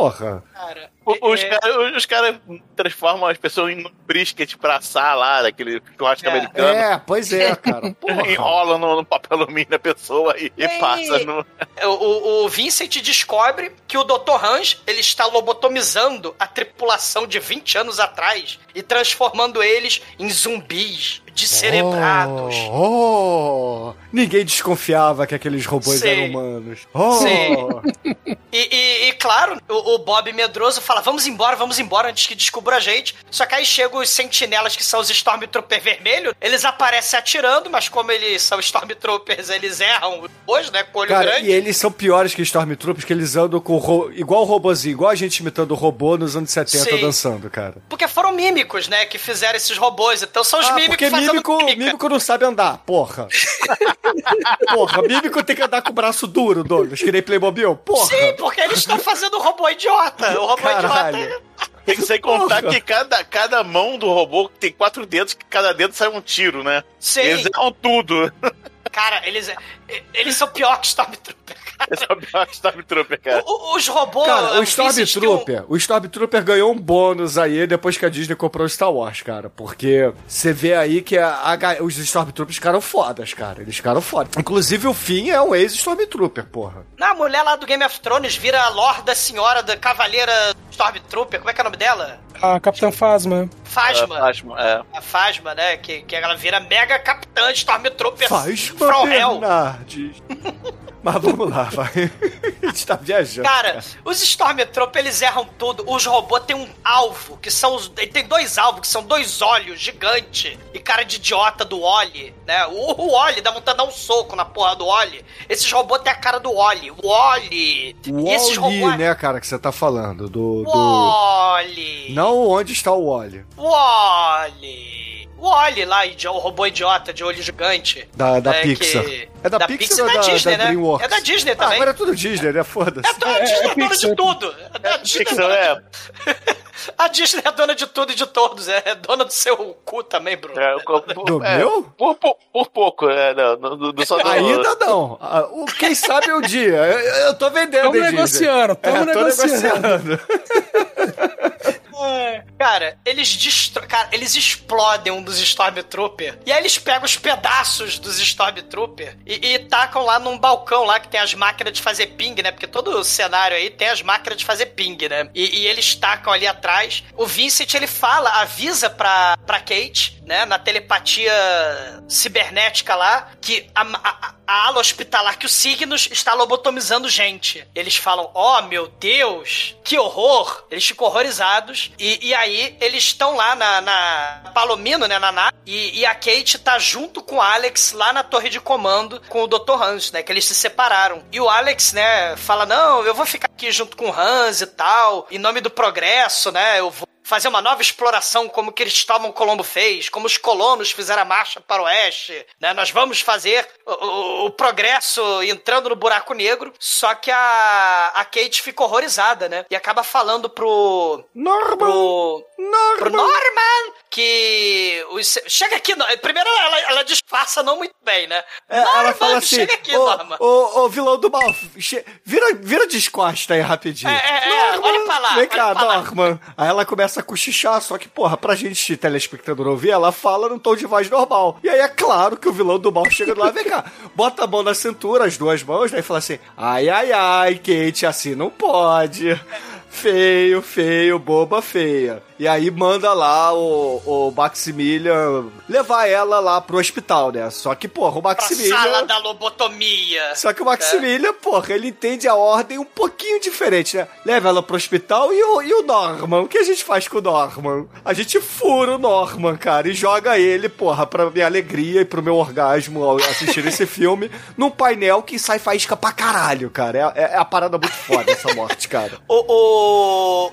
S2: Cara,
S6: O- Os
S2: é-
S6: caras os cara transformam as pessoas em um brisket pra assar lá, daquele churrasco
S2: É.
S6: americano.
S5: É, pois é, cara.
S6: Enrola no, no papel alumínio da pessoa e, e passa no.
S2: O, o, o Vincent descobre que o Dr. Hans ele está lobotomizando a tripulação de 20 anos atrás e transformando eles em zumbis descerebrados.
S5: Oh, oh. ninguém desconfiava que aqueles robôs
S2: Sim.
S5: eram humanos. Oh.
S2: Sim. E, e- e, claro, o, o Bob medroso fala: vamos embora, vamos embora antes que descubra a gente. Só que aí chegam os sentinelas, que são os Stormtrooper vermelhos. Eles aparecem atirando, mas como eles são Stormtroopers, eles erram hoje, né? Com olho
S5: Cara,
S2: grande.
S5: e eles são piores que Stormtroopers, que eles andam com ro... igual o robozinho, igual a gente imitando o robô nos anos 70
S2: Sim.
S5: dançando, cara.
S2: Porque foram mímicos, né? Que fizeram esses robôs. Então são os
S5: Ah,
S2: mímicos
S5: porque
S2: fazendo
S5: mímico,
S2: mímica.
S5: mímico não sabe andar, porra. porra, mímico tem que andar com o braço duro, Douglas, que nem Playmobil, porra.
S2: Sim, porque eles estão fazendo o robô idiota. O robô
S5: Caralho.
S2: Idiota.
S6: Tem que sem contar
S5: Porra.
S6: que cada, cada mão do robô tem quatro dedos, que cada dedo sai um tiro, né?
S2: Sim.
S6: Eles erram tudo.
S2: Cara, eles, eles são pior que Stormtrooper.
S6: Esse é o pior Stormtrooper, cara.
S2: O- Os robôs.
S5: Cara, o
S2: que um-
S5: Stormtrooper, o Stormtrooper ganhou um bônus aí depois que a Disney comprou o Star Wars, cara. Porque você vê aí que a- a os Stormtroopers ficaram fodas, cara. Eles ficaram fodas. Inclusive o Finn é um ex-Stormtrooper, porra.
S2: Na mulher lá do Game of Thrones vira a Lorda Senhora da Cavaleira Stormtrooper. Como é que é o nome dela?
S4: A Capitã Fasma.
S2: Fasma.
S6: É, Fasma, é.
S2: A Fasma, né? Que, que ela vira mega capitã Stormtrooper
S5: Faz
S2: from hell.
S5: Mas vamos lá, vai. A gente tá viajando.
S2: Cara, os Stormtroopers, eles erram tudo. Os robôs têm um alvo, que são os... Tem dois alvos, que são dois olhos gigantes. E cara de idiota do Oli, né? O, o Oli dá vontade de dar um soco na porra do Oli. Esses robôs têm a cara do Oli. O Oli.
S5: O
S2: E
S5: Wally,
S2: robôs...
S5: né, cara, que você tá falando. Do. do...
S2: Wally.
S5: Não onde está o Wally.
S2: Wally. O Wally lá, o robô idiota de olho gigante.
S5: Da, da
S2: É
S5: Pixar.
S2: que-
S5: É da,
S2: da
S5: Pixar,
S2: Pixar
S5: ou da,
S2: da Disney,
S5: da
S2: né?
S5: DreamWorks?
S2: É da Disney
S5: Ah,
S2: também.
S5: agora é tudo Disney, né? Foda-se.
S2: É, a Disney é dona de tudo. A Disney, é
S6: Pixar,
S2: dona
S6: é.
S2: de... a Disney é dona de tudo e de todos. É dona do seu cu também, Bruno.
S6: É, o- por-
S5: Do
S6: é,
S5: meu?
S6: Por, por, por pouco, é, não, do, do, só do,
S5: Ainda não. Ah, o- Quem sabe um dia. Eu, eu tô vendendo, Disney?
S4: negociando, tamo
S5: É, tô
S4: negociando.
S5: negociando.
S2: Cara, eles destro... Cara, eles explodem um dos Stormtrooper. E aí eles pegam os pedaços dos Stormtrooper e, e tacam lá num balcão lá que tem as máquinas de fazer ping, né? Porque todo o cenário aí tem as máquinas de fazer ping, né? E, e eles tacam ali atrás. O Vincent, ele fala, avisa pra, pra Kate, né? Na telepatia cibernética lá, que a, a, a ala hospitalar, que o Signos está lobotomizando gente. Eles falam, oh meu Deus, que horror! Eles ficam horrorizados. E, e aí eles estão lá na, na Palomino, né, na nave, e, e a Kate tá junto com o Alex lá na torre de comando com o Dr. Hans, né, que eles se separaram. E o Alex, né, fala, não, eu vou ficar aqui junto com o Hans e tal, em nome do progresso, né, eu vou fazer uma nova exploração como Cristóvão Colombo fez, como os colonos fizeram a marcha para o oeste, né? Nós vamos fazer o, o- o progresso entrando no buraco negro, só que a, a Kate fica horrorizada, né? E acaba falando pro...
S5: Norman!
S2: pro... pro
S5: Norman!
S2: Norman que... os- chega aqui, primeiro ela, ela disfarça não muito bem, né?
S5: É, ela
S2: Norman,
S5: fala assim:
S2: chega aqui,
S5: ô,
S2: Norman.
S5: ô, ô, vilão do mal, che- vira, vira de costa aí rapidinho.
S2: É, é, é, olha pra lá,
S5: Vem cá,
S2: lá.
S5: Norman. Aí ela começa a cochichar, só que, porra, pra gente, telespectador ouvir, ela fala num tom de voz normal. E aí é claro que o vilão do mal chega lá, vem cá, bota a mão na cintura, as duas mãos, né, e fala assim, ai, ai, ai, Kate, assim não pode. Feio, feio, boba feia. E aí manda lá o, o Maximilian levar ela lá pro hospital, né? Só que, porra, o
S2: Pra
S5: Maximilian.
S2: sala da lobotomia.
S5: Só que o Maximilian, porra, ele entende a ordem um pouquinho diferente, né? Leva ela pro hospital e o, e o Norman. O que a gente faz com o Norman? A gente fura o Norman, cara, e joga ele, porra, pra minha alegria e pro meu orgasmo ao assistir esse filme, num painel que sai faísca pra caralho, cara. É, é, é a parada muito foda essa morte, cara.
S2: O,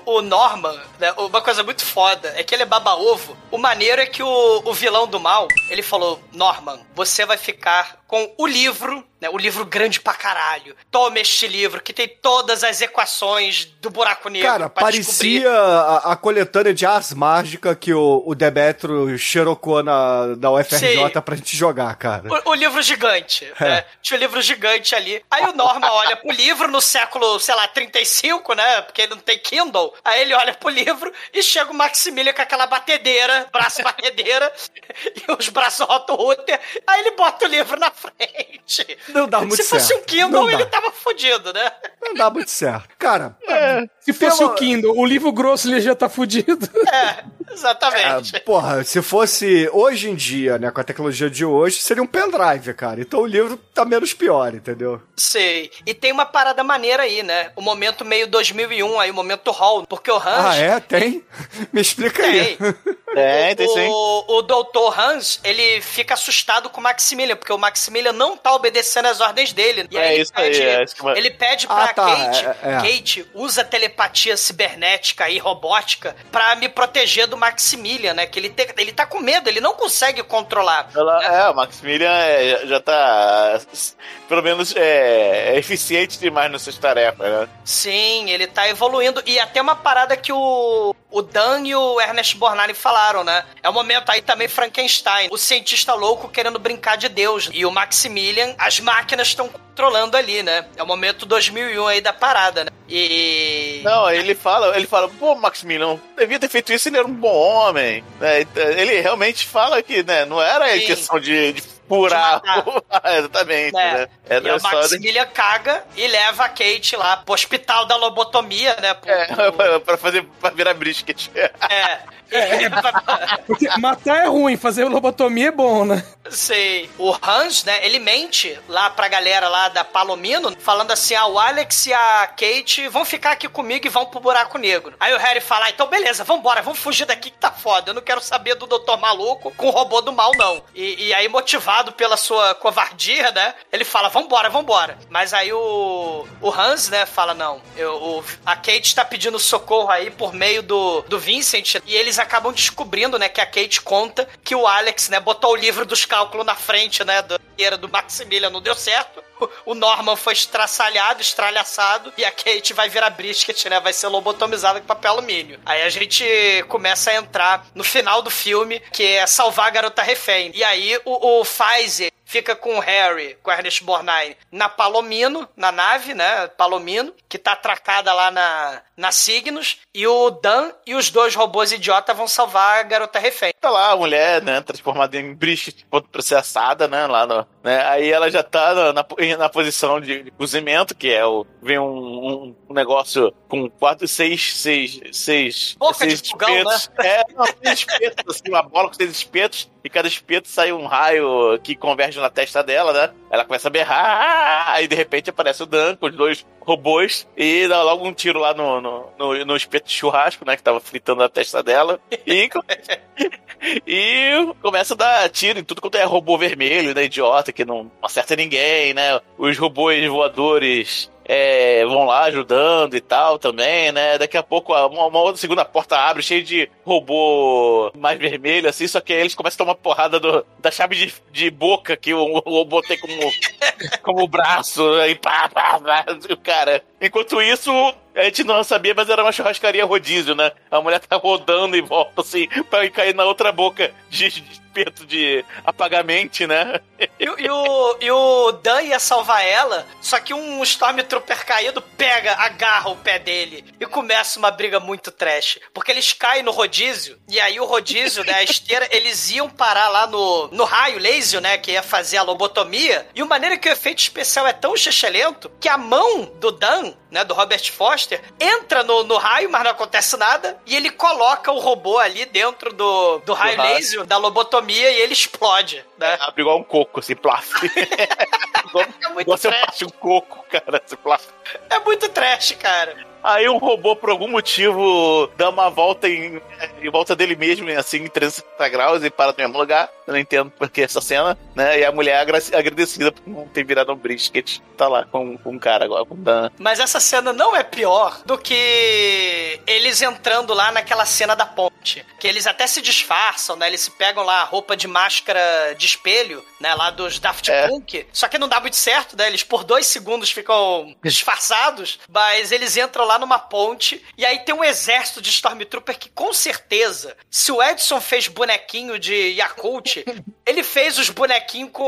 S2: o, o Norman, né, uma coisa muito foda é que ele é baba-ovo. O maneiro é que o, o vilão do mal, ele falou: Norman, você vai ficar com o livro, né, o livro grande pra caralho. Toma este livro que tem todas as equações do buraco negro.
S5: Cara, parecia a, a coletânea de Ars Mágica que o, o Demetrio xerocou na, da UFRJ
S2: Sim.
S5: pra gente jogar, cara.
S2: O, o livro gigante, né? Tinha o livro gigante ali. Aí o Norman olha pro livro no século, sei lá, 35, né? Porque ele não tem Kindle. Aí ele olha pro livro e chega o Maximilian com aquela batedeira, braço batedeira, e os braços Otto Rutter. Aí ele bota o livro na frente.
S5: Não dá muito
S2: Se fosse
S5: certo.
S2: um Kindle, ele tava fudido, né?
S5: Não dá muito certo. Cara,
S4: Se fosse
S5: Pelo-
S4: o Kindle, o livro grosso ele já tá fudido.
S2: É, exatamente.
S5: Ah, porra, se fosse hoje em dia, né, com a tecnologia de hoje, seria um pendrive, cara. Então o livro tá menos pior, entendeu?
S2: Sei. E tem uma parada maneira aí, né? O momento meio 2001, aí o momento Hall, porque o Hans...
S5: Ah, é? Tem? Me explica aí.
S2: Tem,
S6: sim.
S2: O, o doutor Hans, ele fica assustado com o Maximilian, porque o Maximilian não tá obedecendo as ordens dele. E
S6: É isso aí,
S2: pede,
S6: é isso que
S2: ele pede pra
S5: Ah, tá,
S2: Kate,
S5: é, é.
S2: Kate, usa telepatia cibernética e robótica pra me proteger do Maximilian, né? Que ele, te- ele tá com medo, ele não consegue controlar.
S6: Ela, é, o Maximilian é, já tá, pelo menos, é, é eficiente demais nessas tarefas, né?
S2: Sim, ele tá evoluindo. E até uma parada que o, o Dan e o Ernest Borgnine falaram, né? É o momento aí também Frankenstein, o cientista louco querendo brincar de Deus. E o Maximilian, as máquinas estão controlando ali, né? É o momento 2001 aí da parada, né? E...
S6: Não, ele fala, ele fala, pô, Maximilian, devia ter feito isso, ele era um bom homem. né? Ele realmente fala que, né, não era a
S2: Sim.
S6: intenção de, de o- Exatamente,
S2: né?
S6: né?
S2: E
S6: Era
S2: o
S6: só de...
S2: Maximilian caga e leva a Kate lá pro hospital da lobotomia, né? Pro-
S6: é, pra- pra fazer, pra virar brisket.
S2: é.
S4: Porque matar é ruim, fazer lobotomia é bom, né?
S2: Sei. O Hans, né, ele mente lá pra galera lá da Palomino, falando assim: ah, o Alex e a Kate vão ficar aqui comigo e vão pro buraco negro. Aí o Harry fala: ah, então beleza, vambora, vamos fugir daqui que tá foda. Eu não quero saber do Doutor Maluco com o robô do mal, não. E, e aí, motivado pela sua covardia, né, ele fala: vambora, vambora. Mas aí o, o Hans, né, fala: não, eu, o- a Kate tá pedindo socorro aí por meio do, do Vincent e eles acabam descobrindo, né, que a Kate conta que o Alex, né, botou o livro dos cálculos na frente, né, do, do Maximilian, não deu certo. O Norman foi estraçalhado, estralhaçado, e a Kate vai virar brisket, né, vai ser lobotomizada com papel alumínio. Aí a gente começa a entrar no final do filme, que é salvar a garota refém. E aí o, o Pfizer fica com o Harry, com o Ernest Borgnine, na Palomino, na nave, né? Palomino, que tá atracada lá na, na Signos, e o Dan e os dois robôs idiota vão salvar a garota refém.
S6: Tá lá a mulher, né, transformada em brisket, assada, né, lá no... Né, aí ela já tá na, na, na posição de, cozimento, que é o... Vem um, um, negócio com quatro, seis, seis, seis...
S2: Boca
S6: seis
S2: de fogão,
S6: espetos. É, não, seis espetos, assim, uma bola com seis espetos, e cada espeto sai um raio que converge na testa dela, né? Ela começa a berrar, aí de repente aparece o Dan com os dois robôs e dá logo um tiro lá no, no, no, no espeto de churrasco, né? Que tava fritando a testa dela. E, e começa a dar tiro em tudo quanto é robô vermelho, né? Idiota, que não acerta ninguém, né? Os robôs voadores é, vão lá ajudando e tal também, né? Daqui a pouco uma, uma outra segunda porta abre, cheio de robô mais vermelho, assim, só que aí eles começam a tomar porrada do, da chave de, de boca que o, o robô tem como, como braço, e pá, pá, pá, o cara. Enquanto isso, A gente não sabia, mas era uma churrascaria rodízio, né? A mulher tá rodando e volta assim pra cair na outra boca de, de espeto de apagamento, né?
S2: E, e o, e o Dan ia salvar ela, só que um Stormtrooper caído pega, agarra o pé dele e começa uma briga muito trash. Porque eles caem no rodízio, e aí o rodízio, né, a esteira, eles iam parar lá no, no raio laser, né, que ia fazer a lobotomia, e o maneira que o efeito especial é tão chechelento que a mão do Dan, né, do Robert Foster, entra no, no raio, mas não acontece nada, e ele coloca o robô ali dentro do, do raio laser, da lobotomia, e ele explode, né?
S6: Abre igual um coco, assim, plaf.
S2: É muito
S6: igual
S2: trash.
S6: um coco, cara, assim, plaf.
S2: É muito trash, cara.
S6: Aí um robô, por algum motivo, dá uma volta em, em volta dele mesmo, assim, em 360 graus e para no mesmo lugar. Eu não entendo por que essa cena, né? E a mulher é agra- agradecida por não ter virado um brisket. Tá lá com, com um cara agora, com o Dan.
S2: Mas essa cena não é pior do que eles entrando lá naquela cena da ponte. Que eles até se disfarçam, né? Eles se pegam lá a roupa de máscara de espelho, né? Lá dos Daft
S6: É.
S2: Punk. Só que não dá muito certo, né? Eles por dois segundos ficam disfarçados, mas eles entram lá numa ponte e aí tem um exército de Stormtrooper que com certeza, se o Edson fez bonequinho de Yakult, ele fez os bonequinhos com.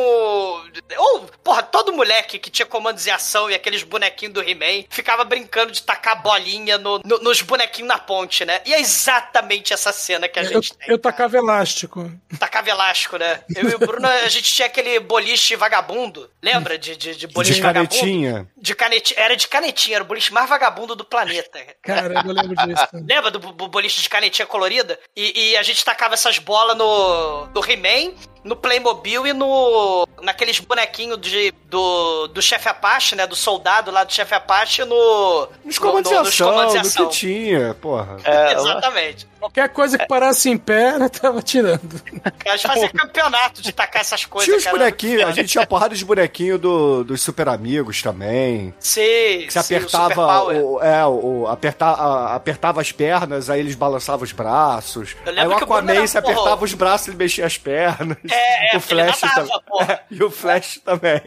S2: Ou, porra, todo moleque que tinha comandos em ação e aqueles bonequinhos do He-Man ficava brincando de tacar bolinha no- no- nos bonequinhos na ponte, né? E é exatamente essa cena que a
S4: Eu,
S2: gente tem.
S4: eu
S2: cara.
S4: tacava elástico.
S2: Tacava elástico, né? Eu e o Bruno, a gente tinha aquele boliche vagabundo. Lembra de, de, de boliche
S5: De
S2: vagabundo?
S5: canetinha.
S2: De canetinha. Era de canetinha, era o boliche mais vagabundo do planeta.
S4: Caramba, eu lembro disso.
S2: Lembra do bo- boliche de canetinha colorida? E, e a gente tacava essas bolas no, no He-Man, no Playmobil e no. naqueles bonequinhos de, do, do chefe Apache, né? Do soldado lá do chefe Apache no.
S5: Nos
S2: no-
S5: comandos de
S2: no- nos comandos de
S5: do
S2: ação.
S5: que tinha, porra.
S6: É,
S2: Exatamente.
S4: Qualquer coisa que parasse em pé, ela tava tirando.
S2: A gente fazia campeonato de tacar essas coisas,
S5: Tinha os
S2: cara.
S5: bonequinhos, a gente tinha porrada de bonequinho do, dos super amigos também.
S2: Sim,
S5: Que você
S2: sim, o
S5: apertava,
S2: Superpower.
S5: o, é, o, aperta, a- apertava as pernas, aí eles balançavam os braços.
S2: Eu
S5: Aí o
S2: que o
S5: Aquaman,
S2: era,
S5: você
S2: porra,
S5: apertava os braços, ele mexia as pernas.
S2: É, é,
S5: o Flash
S2: nadava,
S5: também.
S2: porra.
S5: e o Flash também.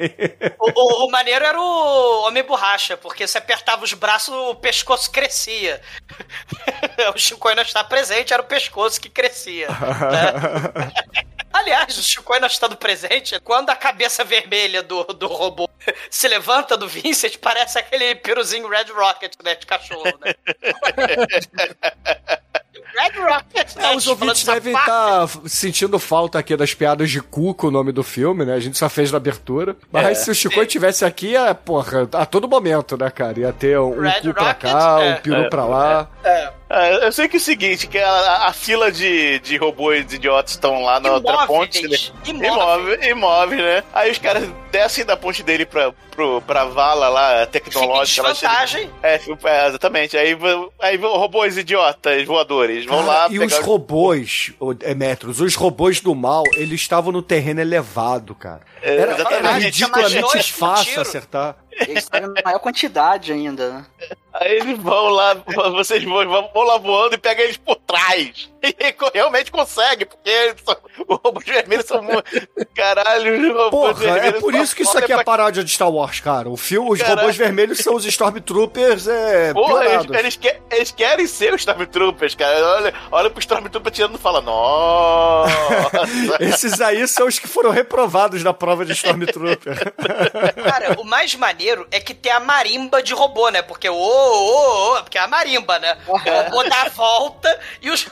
S2: O, o- o maneiro era o Homem Borracha, porque você apertava os braços, o pescoço crescia. o Chico não está presente, era o pescoço que crescia. né? Aliás, o Chico não estando presente, quando a cabeça vermelha do, do robô se levanta do Vincent, parece aquele piruzinho Red Rocket, né? De cachorro, né? Red Rocket, né?
S5: É, os ouvintes devem estar sentindo falta aqui das piadas de cu com o nome do filme, né? A gente só fez na abertura. Mas se o Chico estivesse aqui, é, porra, a todo momento, né, cara? Ia ter um
S2: Red
S5: cu pra
S2: Rocket,
S5: cá,
S2: é.
S5: um peru pra lá.
S2: É.
S6: É, eu sei que é o seguinte, que a, a fila de, de robôs idiotas estão lá na outra ponte. Né?
S2: Imóveis.
S6: Imóvel, imóvel, né? Aí os caras descem da ponte dele pra, pro, pra vala lá
S2: em
S6: tecnológica. lá,
S2: desvantagem.
S6: É, é, exatamente. Aí, aí robôs idiotas voadores vão lá
S5: Cara, e os robôs, ô, Demetrius, os robôs do mal, eles estavam no terreno elevado, cara.
S6: É,
S5: Era, era
S6: exatamente.
S5: ridiculamente fácil acertar.
S3: Eles na maior quantidade ainda, né?
S6: Aí eles vão lá, vocês vão, vão lá voando e pegam eles por trás. E realmente consegue, porque os robôs vermelhos são muito. Caralho, os robôs
S5: Porra, é por isso que isso aqui é
S6: pra
S5: paródia de Star Wars, cara. O filme, os
S6: Caralho.
S5: robôs vermelhos são os Stormtroopers é,
S6: Porra, eles, eles, que- eles querem ser os Stormtroopers, cara. Olha, olha pro Stormtrooper tirando e fala, nossa.
S5: Esses aí são os que foram reprovados na prova de Stormtrooper.
S2: Cara, o mais maneiro é que tem a marimba de robô, né? Porque o ô, ô, ô, porque é a marimba, né? O robô dá a volta e os.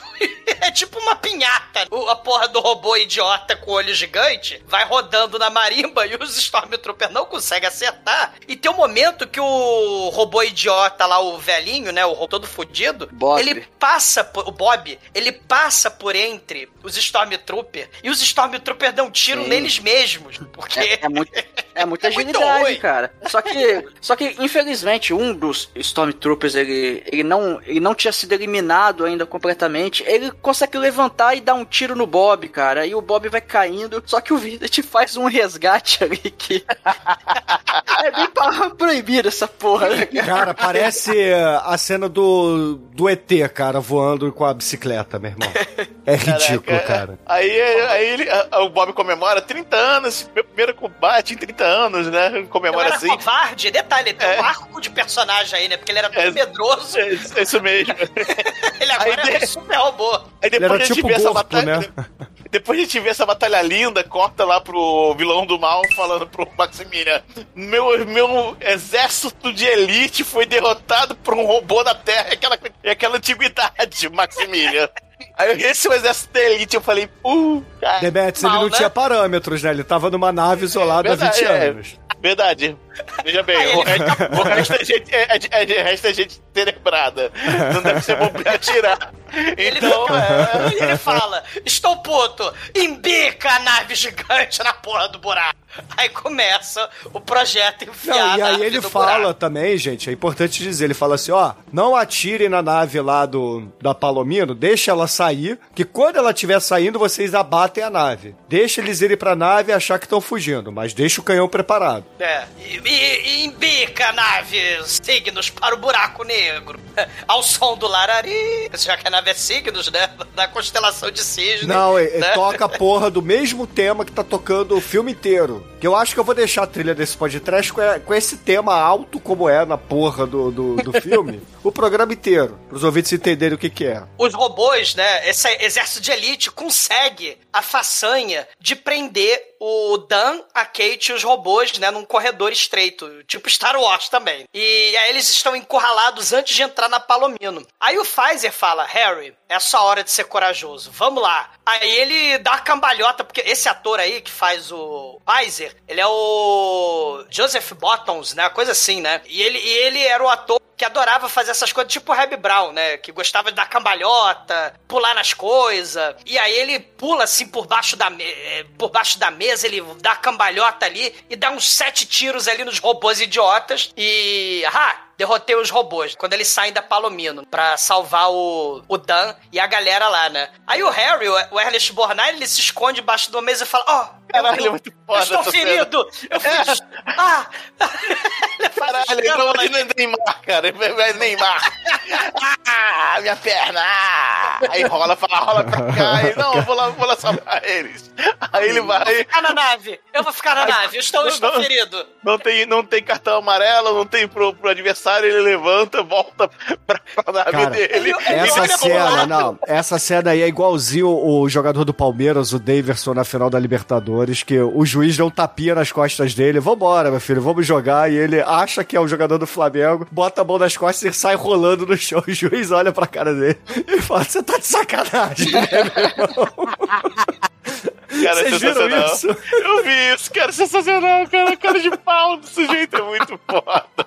S2: É tipo uma pinhata. O- a porra do robô idiota com olho gigante vai rodando na marimba e os Stormtroopers não conseguem acertar. E tem um momento que o robô idiota lá, o velhinho, né? O robô todo fudido,
S3: Bob.
S2: ele passa por. O Bob, ele passa por entre os Stormtroopers e os Stormtroopers dão tiro
S3: Sim.
S2: neles mesmos. Porque.
S3: É, é muito, é muita
S2: É muito
S3: agilidade,
S2: ruim.
S3: cara. Só que, só que, infelizmente, um dos Stormtroopers, ele, ele, não, ele não tinha sido eliminado ainda completamente. Ele consegue levantar e dar um tiro no Bob, cara. E o Bob vai caindo. Só que o Videt faz um resgate ali que. é bem pra proibir essa porra, né, cara?
S5: Cara, parece eh, a cena do, do ET, cara, voando com a bicicleta, meu irmão. É ridículo,
S6: Caraca,
S5: cara.
S6: Aí, aí ele, a- o Bob comemora 30 anos, meu primeiro combate em 30 30 anos, né?
S2: Eu
S6: Comemora
S2: era
S6: assim.
S2: covarde. Detalhe, tem
S6: É.
S2: um arco de personagem aí, né? Porque ele era todo
S6: É.
S2: medroso.
S6: É isso é isso mesmo.
S2: Ele agora
S6: Aí
S2: é
S6: de-
S2: super robô.
S6: Aí depois a gente
S5: tipo
S6: vê essa batalha.
S5: né?
S6: Depois a gente vê essa batalha linda, corta lá pro vilão do mal falando pro Maximilian: Meu, meu exército de elite foi derrotado por um robô da Terra e aquela, aquela antiguidade, Maximilian. Aí esse é o exército da elite, eu falei, uh, cara.
S5: Debetes, ele não
S2: né?
S5: tinha parâmetros, né? Ele tava numa nave isolada há 20
S6: Verdade, é.
S5: anos.
S6: Verdade. Veja bem, o, resto, o resto é gente, é, é, é, resto é gente cerebrada. Não deve ser bom pra atirar.
S2: Ele,
S6: Então,
S2: fica-
S6: é.
S2: ele fala: Estou puto, embica a nave gigante na porra do buraco. Aí começa o projeto enfiar
S5: Não,
S2: a
S5: e aí ele fala
S2: buraco.
S5: também, gente, é importante dizer, ele fala assim, ó, não atirem na nave lá do da Palomino, deixa ela sair, que quando ela estiver saindo, vocês abatem a nave. Deixa eles irem pra nave e achar que estão fugindo, mas deixa o canhão preparado.
S2: É, e, e, e embica a nave signos para o buraco negro. Ao som do Larari. Já que a nave é signos, né? Da constelação de cisne.
S5: Não, é, é,
S2: né?
S5: toca a porra do mesmo tema que tá tocando o filme inteiro. Que eu acho que eu vou deixar a trilha desse podcast com, é- com esse tema alto como é na porra do, do, do filme, o programa inteiro, pros ouvintes entenderem o que que é.
S2: os robôs, né? Esse exército de elite consegue a façanha de prender o Dan, a Kate e os robôs, né, num corredor estreito, tipo Star Wars também. E aí eles estão encurralados antes de entrar na Palomino. Aí o Pfizer fala: Harry, é sua hora de ser corajoso, vamos lá. Aí ele dá a cambalhota, porque esse ator aí que faz o Pfizer, ele é o Joseph Bottoms, né, coisa assim, né? E ele, e ele era o ator que adorava fazer essas coisas, tipo o Reb Brown, né? Que gostava de dar cambalhota, pular nas coisas. E aí ele pula assim por baixo da, me eh, por baixo da mesa, ele dá cambalhota ali e dá uns sete tiros ali nos robôs idiotas. E. Ah! Derrotei os robôs. Quando eles saem da Palomino pra salvar o, o Dan e a galera lá, né? Aí o Harry, o, Ernest Borgnine, ele se esconde debaixo de uma mesa e fala: Ó, oh,
S6: Caralho, é muito
S2: eu
S6: foda
S2: estou ferido! Eu fui. Ah! Ele faz
S6: Caralho,
S2: ali.
S6: ele é Neymar, cara. Vai Neymar. Ah, minha perna. Ah. Aí rola, fala, rola pra cá. E, não, eu vou lá, vou lá salvar eles. Aí ele vai.
S2: ficar na nave. Eu vou ficar na nave. Eu estou, eu estou
S6: Não.
S2: ferido.
S6: Não tem, não tem cartão amarelo, não tem pro, pro adversário, ele levanta, volta pra, pra nave
S5: Cara,
S6: dele.
S2: ele-
S5: Essa cena, não, essa cena aí é igualzinho o jogador do Palmeiras, o Daverson, na final da Libertadores, que o juiz dá um tapinha nas costas dele, vambora, meu filho, vamos jogar, e ele acha que é o jogador do Flamengo, bota a mão nas costas e sai rolando no chão, o juiz olha pra cara dele e fala, você tá de sacanagem, né, meu irmão?"
S6: Cara, é
S5: Vocês
S6: sensacional.
S5: isso?
S6: Eu vi isso, cara, sensacional, cara. Cara de pau do sujeito é muito foda.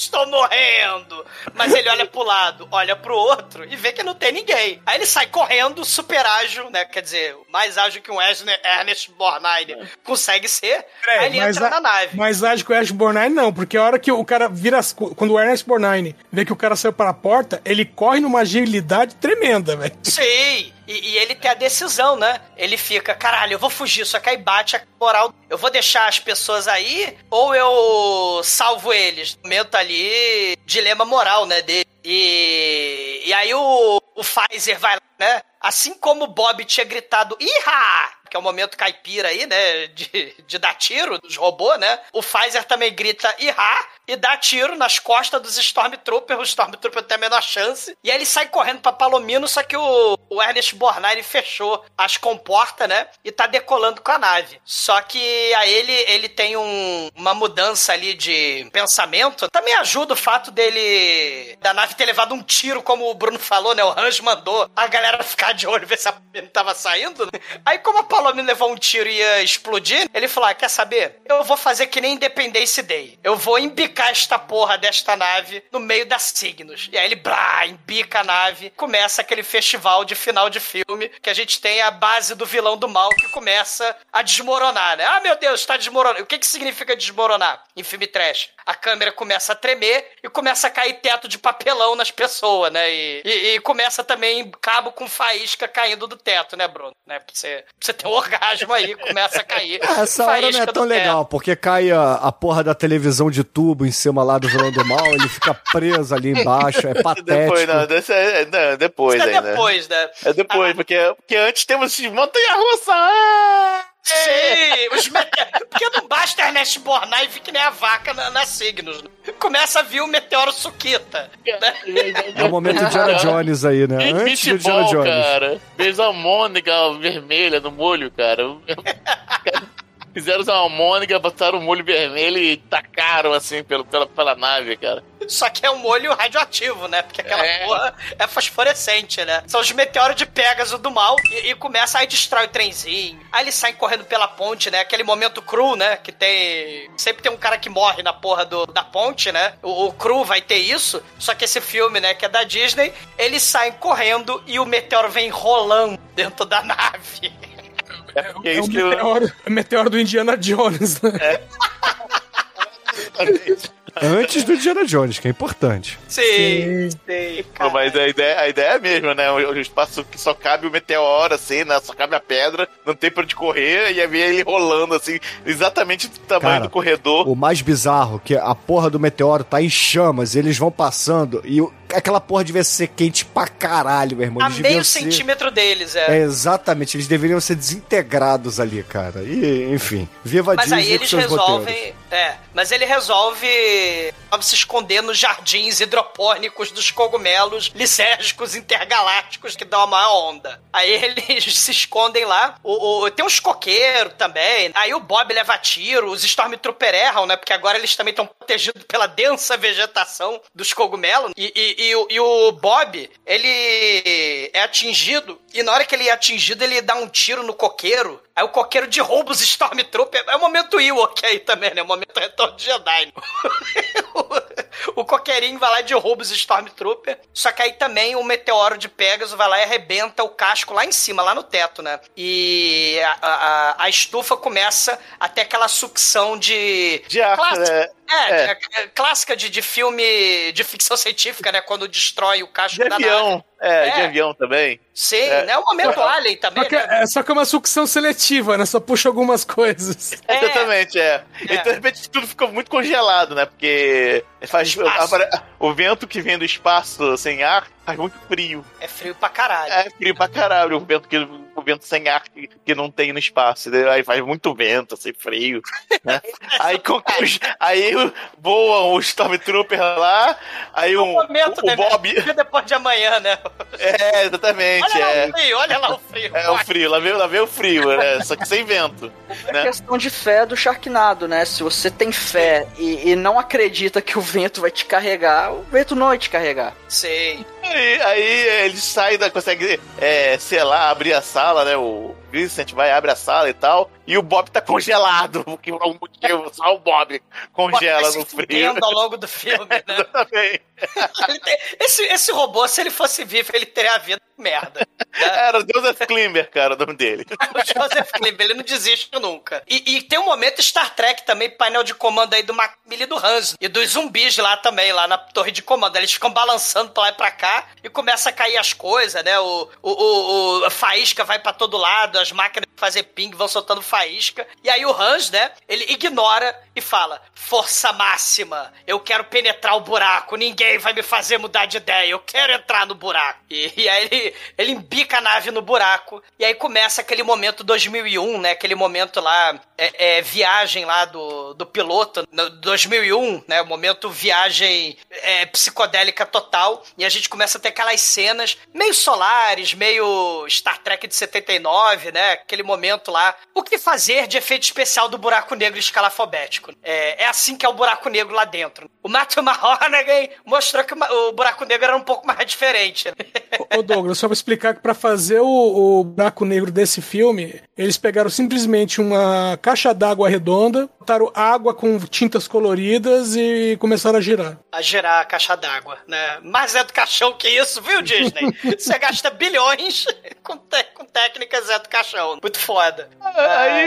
S2: Estou morrendo. Mas ele olha pro lado, olha pro outro e vê que não tem ninguém. Aí ele sai correndo, super ágil, né? Quer dizer, mais ágil que um Ernest Ernest Borgnine consegue ser. aí ele entra
S4: a-
S2: na nave.
S4: Mais ágil que o Ernest Borgnine, não, porque a hora que o cara vira. as Quando o Ernest Borgnine vê que o cara saiu para a porta, ele corre numa agilidade tremenda, velho.
S2: Sim, e, e ele tem a decisão, né? Ele fica, caralho, eu vou fugir, só que aí bate a moral. Eu vou deixar as pessoas aí ou eu salvo eles? Momento ali, dilema moral, né, dele. E, e aí o, o Pfizer vai lá, né? Assim como o Bob tinha gritado, Iha! Que é o momento caipira aí, né? De, de dar tiro dos robôs, né? O Pfizer também grita Iha! E dá tiro nas costas dos Stormtroopers. O Stormtrooper tem a menor chance. E aí ele sai correndo pra Palomino, só que o, o Ernest Borgnine fechou as comportas, né? E tá decolando com a nave. Só que aí ele, ele tem um- uma mudança ali de pensamento. Também ajuda o fato dele. da nave ter levado um tiro, como o Bruno falou, né? O Hans mandou a galera ficar de olho, ver se a Palomino tava saindo. né? Aí, como a levou um tiro e ia explodir, ele falou: ah, quer saber? Eu vou fazer que nem Independence Day. Eu vou embicar esta porra desta nave no meio das signos. E aí ele, blá, embica a nave. Começa aquele festival de final de filme que a gente tem a base do vilão do mal que começa a desmoronar, né? Ah, meu Deus, está desmoronando. O que que significa desmoronar em filme trash? A câmera começa a tremer e começa a cair teto de papelão nas pessoas, né? E, e- e começa também cabo com faísca caindo do teto, né, Bruno? Né? Pra você, pra você ter um orgasmo aí, começa a cair.
S5: Ah, Essa hora não é tão
S2: do teto.
S5: legal, porque cai a, a porra da televisão de tubo em cima lá do vilão do mal, ele fica preso ali embaixo, é patético.
S6: Depois, não, desse é, não, depois
S2: Isso é
S6: ainda.
S2: depois, né?
S6: É depois, porque, porque antes temos montanha-russa. Ah!
S2: Sim, os meteoros. Porque não basta Ernest Bornai vir que nem a vaca na, na Signos. Começa a vir o meteoro Suquita. Né?
S5: É o momento Indiana Jones aí, né?
S6: Que
S5: Antes do
S6: meatball,
S5: Jones.
S6: cara. Fez a almôndega vermelha no molho, cara. Fizeram uma almôndega, botaram o molho vermelho e tacaram assim pelo, pela, pela nave, cara.
S2: Só que é um molho radioativo, né? Porque aquela
S6: É.
S2: porra é fosforescente, né? São os meteoros de Pégaso do mal e, e começa aí destrói o trenzinho. Aí eles saem correndo pela ponte, né? Aquele momento cru, né? Que tem. Sempre tem um cara que morre na porra do, da ponte, né? O, o cru vai ter isso. Só que esse filme, né? Que é da Disney, eles saem correndo e o meteoro vem rolando dentro da nave.
S6: E é
S4: É o
S6: isso que eu.
S4: meteoro, é o meteoro do Indiana Jones, né?
S5: Antes do Indiana Jones, que é importante.
S2: Sim, sim.
S6: Pô, mas a ideia, a ideia é a mesma, né? O, espaço que só cabe o meteoro, assim, né? Só cabe a pedra, não tem pra onde correr, e aí vem ele rolando, assim, exatamente do tamanho
S5: Cara,
S6: do corredor.
S5: O mais bizarro, que a porra do meteoro tá em chamas, eles vão passando e o- aquela porra devia ser quente pra caralho, meu irmão.
S2: A
S5: Eles
S2: meio
S5: ser-
S2: centímetro deles,
S5: É,
S2: é.
S5: exatamente, eles deveriam ser desintegrados ali, cara. E, enfim, viva
S2: Mas
S5: Disney
S2: aí
S5: com
S2: eles resolvem. É, mas ele resolve resolve se esconder nos jardins hidropônicos dos cogumelos lisérgicos intergalácticos que dão a maior onda. Aí eles se escondem lá. O, o- tem uns coqueiros também. Aí o Bob leva tiro, os Stormtrooper erram, né? Porque agora eles também estão protegidos pela densa vegetação dos cogumelos. E, e- e o- e o Bob, ele é atingido. E na hora que ele é atingido, ele dá um tiro no coqueiro. Aí o coqueiro derruba os Stormtrooper. É o momento Ewok aí também, né? O momento retorno de Jedi. o coqueirinho vai lá e derruba os Stormtrooper. Só que aí também o meteoro de Pegasus vai lá e arrebenta o casco lá em cima, lá no teto, né? E a, a- a estufa começa a ter aquela sucção de.
S6: De ar, né?
S2: É,
S6: É.
S2: é, é clássica de, de filme de ficção científica, né? Quando destrói o casco
S6: De
S2: da nave.
S6: Avião. É, de
S2: É.
S6: avião também.
S2: Sim,
S6: É.
S2: né? Momento Alien também,
S4: Só que,
S2: né?
S4: é, só que é uma sucção seletiva, né? Só puxa algumas coisas.
S2: É.
S6: Exatamente, é.
S2: É.
S6: Então, de repente, tudo ficou muito congelado, né? Porque faz, o vento que vem do espaço sem ar faz muito frio.
S2: É frio pra caralho.
S6: É frio pra caralho o vento, que, o vento sem ar que, que não tem no espaço. entendeu? Aí faz muito vento, assim, frio. Né? aí, com- aí voam os Stormtroopers lá, aí
S2: É
S6: o,
S2: um momento,
S6: o,
S2: né?
S6: o Bob.
S2: Depois de amanhã, né?
S6: É, exatamente.
S2: Olha lá
S6: É,
S2: o frio, olha lá o frio.
S6: é o frio, lá veio, lá veio o frio, né? Só que sem vento.
S3: É
S6: Né?
S3: questão de fé do Sharknado, né? Se você tem fé e, e não acredita que o vento vai te carregar, o vento não vai te carregar.
S2: Sei.
S6: Aí, aí ele sai da. consegue, é, sei lá, abrir a sala, né? O Vincent vai, abre a sala e tal. E o Bob tá congelado. Porque por algum motivo só o Bob congela no frio.
S2: ao longo do filme, né?
S6: Exatamente.
S2: Esse, esse robô, se ele fosse vivo, ele teria a vida merda.
S6: Era o Joseph Klimber, cara, o nome dele.
S2: O Joseph Klimber, ele não desiste nunca. E, e tem um momento Star Trek também, painel de comando aí do Macmillan e do Hans. E dos zumbis lá também, lá na torre de comando. Eles ficam balançando pra lá e pra cá e começa a cair as coisas, né? O, o, o- o- a faísca vai pra todo lado, as máquinas de fazer ping vão soltando faísca. E aí o Hans, né? Ele ignora e fala: Força máxima, eu quero penetrar o buraco, ninguém vai me fazer mudar de ideia, eu quero entrar no buraco. E, e aí ele, ele embica a nave no buraco, e aí começa aquele momento 2001, né? Aquele momento lá, é, é, viagem lá do, do piloto, no 2001, né? O momento viagem é, psicodélica total, e a gente começa a ter aquelas cenas meio solares, meio Star Trek de 79, né? Aquele momento lá. O que fazer de efeito especial do buraco negro escalafobético? É, é assim que é o buraco negro lá dentro. O Matthew McConaughey mostrou que o buraco negro era um pouco mais diferente. né?
S4: Ô Douglas, só pra explicar que pra fazer o, o buraco negro desse filme, eles pegaram simplesmente uma caixa d'água redonda, botaram água com tintas coloridas e começaram a girar.
S2: A girar a caixa d'água, né? Mais é do caixão que isso, viu, Disney? Você gasta bilhões com, te- com técnicas é do caixão. Muito foda. Ai,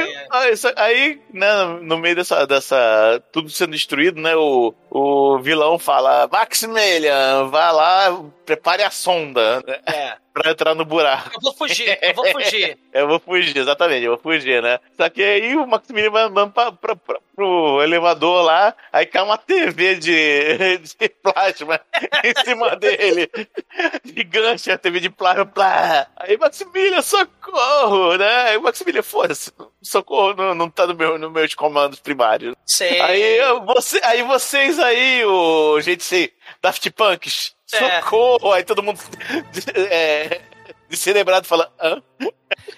S6: Aí,
S2: ai.
S6: aí, isso- aí, né, no meio dessa, dessa. Tudo sendo destruído, né? O, o vilão fala: Maximilian, vá lá, prepare a sonda né,
S2: É.
S6: pra entrar no buraco.
S2: Eu vou fugir, eu vou fugir.
S6: Eu vou fugir, exatamente, eu vou fugir, né? Só que aí o Maximilian vai pra, pra, pra, pro elevador lá, aí cai uma TV de, de plasma em cima dele. Gigante a TV de plasma. Plá. Aí Maximilian, socorro, né? Aí Maximilian, foda-se, socorro não, não tá no meu, no meus comandos primários.
S2: Sei.
S6: Aí, você, aí vocês aí, o gente sei, Daft Punks,
S2: É.
S6: socorro! Aí todo mundo é, descerebrado fala, hã?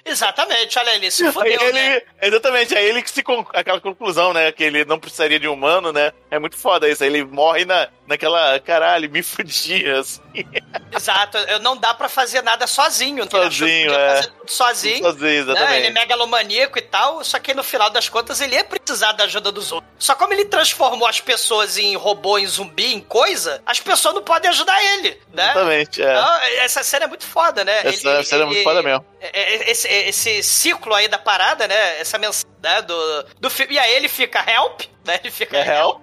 S2: Exatamente, olha ele, se
S6: Aí
S2: fudeu,
S6: ele,
S2: né?
S6: Exatamente, aí ele que se. con- aquela conclusão, né? Que ele não precisaria de humano, né? É muito foda isso. Aí ele morre na, naquela. Caralho, me fudi, assim.
S2: Exato, eu- não dá pra fazer nada sozinho. Ele
S6: Sozinho,
S2: podia
S6: é.
S2: fazer tudo sozinho.
S6: Sozinho,
S2: né?
S6: exatamente.
S2: Ele é megalomaníaco e tal, só que no final das contas ele ia precisar da ajuda dos outros. Só como ele transformou as pessoas em robô, em zumbi, em coisa, as pessoas não podem ajudar ele, né?
S6: Exatamente, é.
S2: Então, essa cena é muito foda, né?
S6: Essa
S2: Ele-
S6: cena é muito
S2: ele-
S6: foda mesmo.
S2: Esse, esse ciclo aí da parada, né? Essa mensagem né, do, do filme. E aí ele fica help, né? Ele fica
S6: É hell?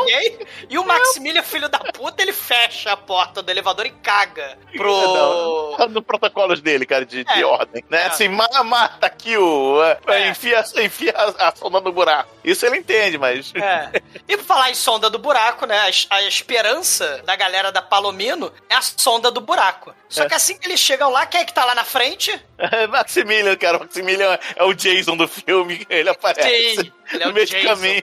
S2: Ok? E o Maximilian, filho da puta, ele fecha a porta do elevador e caga pro.
S6: Não, tá no protocolos dele, cara, de, de
S2: É.
S6: ordem, né?
S2: É.
S6: Assim, ma- mata aqui o... é,
S2: É.
S6: Enfia, enfia a, a sonda no buraco. Isso ele entende, mas...
S2: É. E por falar em sonda do buraco, né? A, a esperança da galera da Palomino é a sonda do buraco. Só
S6: É.
S2: que assim que eles chegam lá, quem é que tá lá na frente?
S6: Maximilian, cara, Maximilian é o Jason do filme, ele aparece
S2: Sim, ele é
S6: no meio
S2: Jason.
S6: do caminho.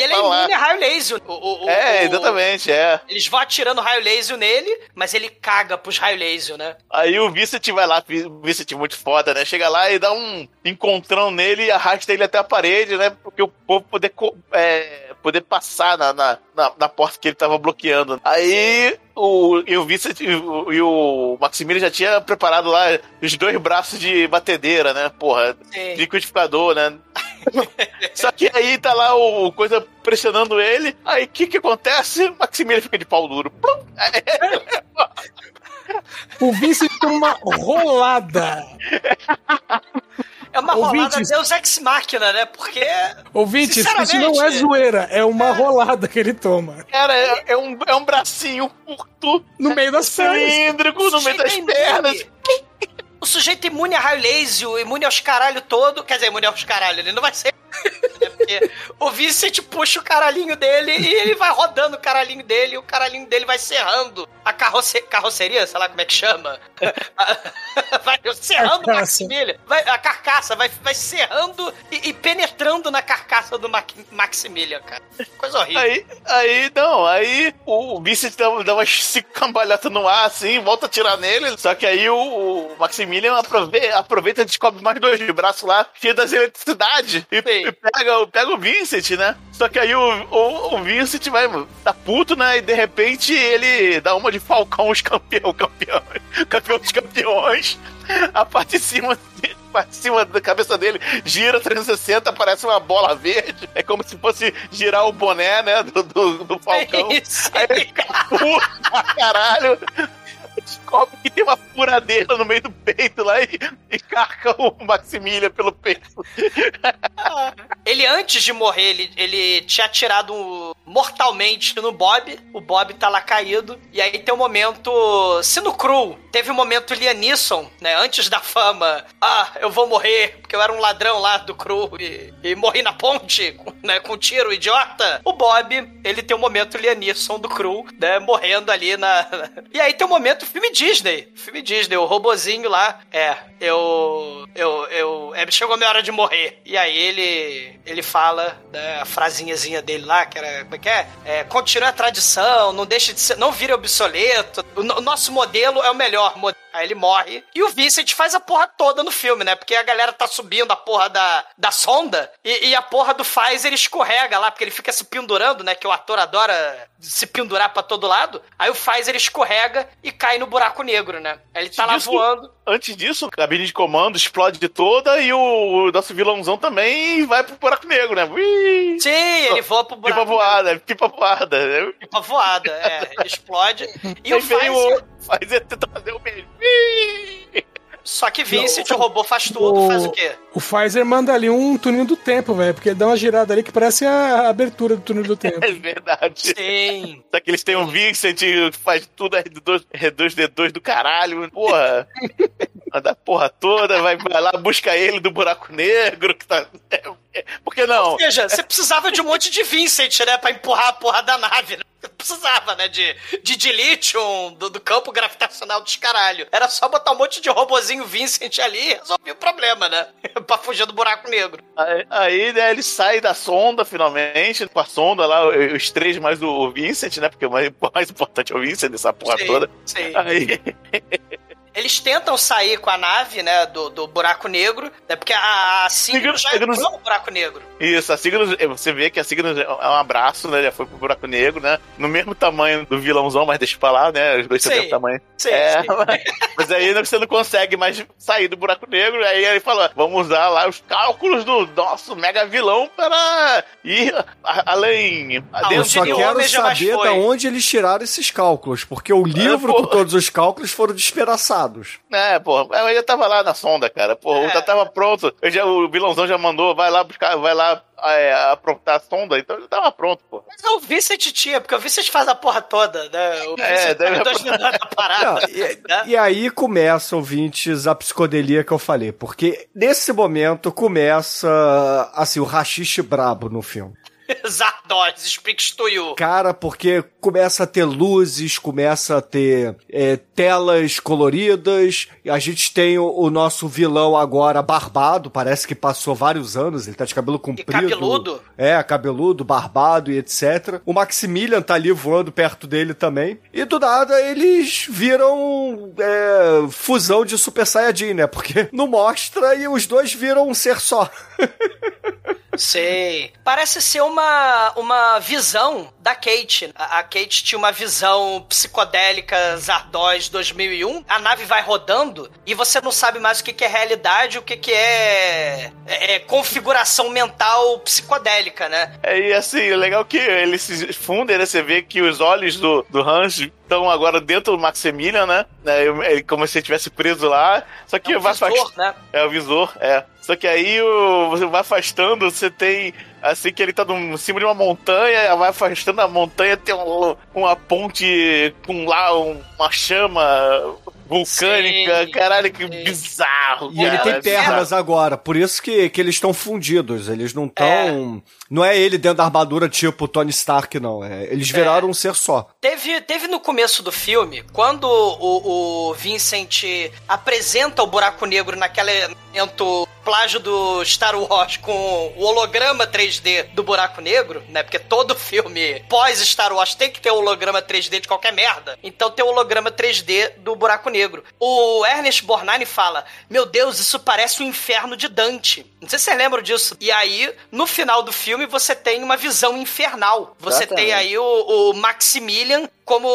S2: E ele é
S6: lá.
S2: imune a raio laser. O, o-
S6: É,
S2: o-
S6: exatamente, é.
S2: Eles vão atirando raio laser nele, mas ele caga pros raio laser, né?
S6: Aí o Vincent vai lá, o Vincent muito foda, né? Chega lá e dá um encontrão nele e arrasta ele até a parede, né? Porque o povo poder, é, poder passar na, na, na, na porta que ele tava bloqueando. Aí o, e o Vincent e o, e o Maximilian já tinha preparado lá os dois braços de batedeira, né? Porra,
S2: Sim.
S6: liquidificador, né? Só que aí tá lá o, coisa pressionando ele. Aí o que que acontece? Maximilian fica de pau duro. Plum!
S4: O Vincent tem uma rolada.
S2: É uma
S4: Ouvintes.
S2: rolada Deus Ex Machina, né? Porque.
S4: Ouvintes, isso não é zoeira, é uma rolada que ele toma.
S6: Cara, é, é um, é um bracinho curto,
S4: No meio das pernas.
S6: cilíndrico, no meio das
S2: é
S6: pernas.
S2: O sujeito imune a raio laser, imune aos caralho todo. Quer dizer, imune aos caralho, ele não vai ser. Né? Porque o Vincent puxa o caralhinho dele e ele vai rodando o caralhinho dele e o caralhinho dele vai serrando a carroce... carroceria, sei lá como é que chama. vai serrando o. Maximilian. Vai, a carcaça vai, vai serrando e, e penetrando na carcaça do Ma- Maximilian, cara. Coisa horrível.
S6: Aí, aí, não, aí o Vincent dá, dá uma cinco cambalhotas no ar, assim, volta a tirar nele. Só que aí o, o Maximilian aprove- aproveita e descobre mais dois braços lá, cheio das eletricidade, e,
S2: Sim.
S6: E pega, pega o Vincent, né? Só que aí o, o, o Vincent vai, tá puto, né? E de repente ele dá uma de Falcão, os campeão, campeão, campeão dos campeões. A parte de cima a parte de cima da cabeça dele gira 360, parece uma bola verde. É como se fosse girar o boné, né? Do, do, do Falcão.
S2: É isso.
S6: Aí ele fica puto pra caralho. Descobre que tem uma furadeira no meio do peito lá e, e carca o Maximilian pelo peito.
S2: Ele, antes de morrer, ele, ele tinha atirado mortalmente no Bob. O Bob tá lá caído. E aí tem um momento. Se no Cru teve um momento Liam Neeson, né? Antes da fama. Ah, eu vou morrer, porque eu era um ladrão lá do Cru e, e morri na ponte, né? Com um tiro, idiota. O Bob, ele tem um momento Liam Neeson do Cru, né? Morrendo ali na. E aí tem um momento filme Disney. Filme Disney, o robozinho lá. É, eu. Eu. eu é, chegou a minha hora de morrer. E aí ele. Ele fala né, a frasinhazinha dele lá, que era. Como é que é? é continua a tradição, não deixe de ser. Não vire obsoleto. O, o nosso modelo é o melhor modelo. Aí ele morre. E o Vincent faz a porra toda no filme, né? Porque a galera tá subindo a porra da, da sonda e, e a porra do Pfizer escorrega lá, porque ele fica se pendurando, né? Que o ator adora se pendurar pra todo lado. Aí o Pfizer escorrega e cai no buraco negro, né? Ele tá lá
S6: Disso-
S2: voando.
S6: Antes disso, a cabine de comando explode de toda e o, o nosso vilãozão também vai pro buraco negro, né? Ui!
S2: Sim, ele voa pro buraco
S6: Pipa voada, pipa voada. né?
S2: Pipa voada, é. Ele explode. E o Pfizer...
S6: o Pfizer tenta fazer o mesmo. Ui!
S2: Só que Vincent, o robô faz tudo, faz o quê?
S4: O Pfizer manda ali um túnel do tempo, velho, porque ele dá uma girada ali que parece a abertura do túnel do tempo.
S6: É verdade.
S2: Sim.
S6: Só que eles têm um Vincent que faz tudo R2, R2D2 do caralho. Porra. Manda a porra toda, vai, vai lá, busca ele do buraco negro. Que tá... Por que não?
S2: Ou seja, você precisava de um monte de Vincent, né? Pra empurrar a porra da nave. Né? Precisava, né? De, de, lítio, do, do campo gravitacional dos caralho. Era só botar um monte de robozinho Vincent ali e resolver o problema, né? pra fugir do buraco negro.
S6: Aí, aí, né, ele sai da sonda, finalmente, com a sonda lá, os três mais o Vincent, né? Porque o mais, o mais importante é o Vincent dessa porra
S2: Sim,
S6: toda.
S2: sim.
S6: Aí,
S2: Eles tentam sair com a nave, né? Do, do buraco negro, né? Porque a, a Signos já
S6: Signos-
S2: entrou no buraco negro.
S6: isso, a Cygnus, você vê que a Cygnus é um abraço, né? Já foi pro buraco negro, né? No mesmo tamanho do vilãozão, mas deixa pra lá, né? Os dois têm o
S2: Sim.
S6: mesmo tamanho.
S2: Sim,
S6: É,
S2: sim.
S6: mas, mas aí você não consegue mais sair do buraco negro. Aí ele falou: vamos usar lá os cálculos do nosso mega vilão para ir a- além.
S2: Ah,
S5: Eu só quero saber da onde eles tiraram esses cálculos, porque o livro
S6: pô.
S5: com todos os cálculos foram despedaçados.
S6: É, porra, eu já tava lá na sonda, cara. Porra,
S2: É.
S6: já tava pronto. Eu já, o vilãozão já mandou, vai lá buscar, vai lá é, aprontar a sonda, então já tava pronto, porra.
S2: Mas o Vincent tinha, porque o Vincent faz a porra toda, né? O
S6: É, deve-
S2: tá dominando a
S5: Não,
S2: parada.
S5: e,
S2: né?
S5: e aí começa, ouvintes, a psicodelia que eu falei, porque nesse momento começa, assim, o rachixe brabo no filme.
S2: Zardoz, speaks to you.
S5: Cara, porque começa a ter luzes, começa a ter é, telas coloridas, e a gente tem o, o nosso vilão agora barbado, parece que passou vários anos, ele tá de cabelo comprido.
S2: cabeludo.
S5: É, cabeludo, barbado e etc. O Maximilian tá ali voando perto dele também. E do nada eles viram é, fusão de Super Saiyajin, né? Porque não mostra e os dois viram um ser só.
S2: Sei. Parece ser uma, uma visão da Kate. A, a Kate tinha uma visão psicodélica Zardoz 2001. A nave vai rodando e você não sabe mais o que, que é realidade o que, que é, é- é configuração mental psicodélica, né?
S6: É, e assim, o legal que eles se fundem, né? Você vê que os olhos do, do Hans estão agora dentro do Maximilian, né? É, ele- como se ele estivesse preso lá. Só que
S2: É um
S6: vai
S2: visor,
S6: afast-
S2: né?
S6: É o visor, é. Só que aí o, você vai afastando, você tem. Assim que ele tá no, em cima de uma montanha, vai afastando a montanha, tem um- uma ponte com lá um- uma chama vulcânica.
S2: Sim,
S6: Caralho, que
S2: sim.
S6: bizarro.
S5: E ele
S6: cara,
S5: tem
S6: é bizarro.
S5: pernas agora, por isso que, que eles estão fundidos. Eles não estão. Não é ele dentro da armadura tipo Tony Stark, não. É, eles viraram um ser só.
S2: Teve, teve no começo do filme, quando o, o Vincent apresenta o buraco negro naquele momento plágio do Star Wars com o holograma 3D do buraco negro, né? Porque todo filme pós Star Wars tem que ter holograma 3D de qualquer merda. Então tem o holograma 3D do buraco negro. O Ernest Borgnine fala: Meu Deus, isso parece o inferno de Dante. Não sei se vocês lembram disso. E aí, no final do filme, você tem uma visão infernal. Você
S6: Exatamente.
S2: tem aí o, o Maximilian como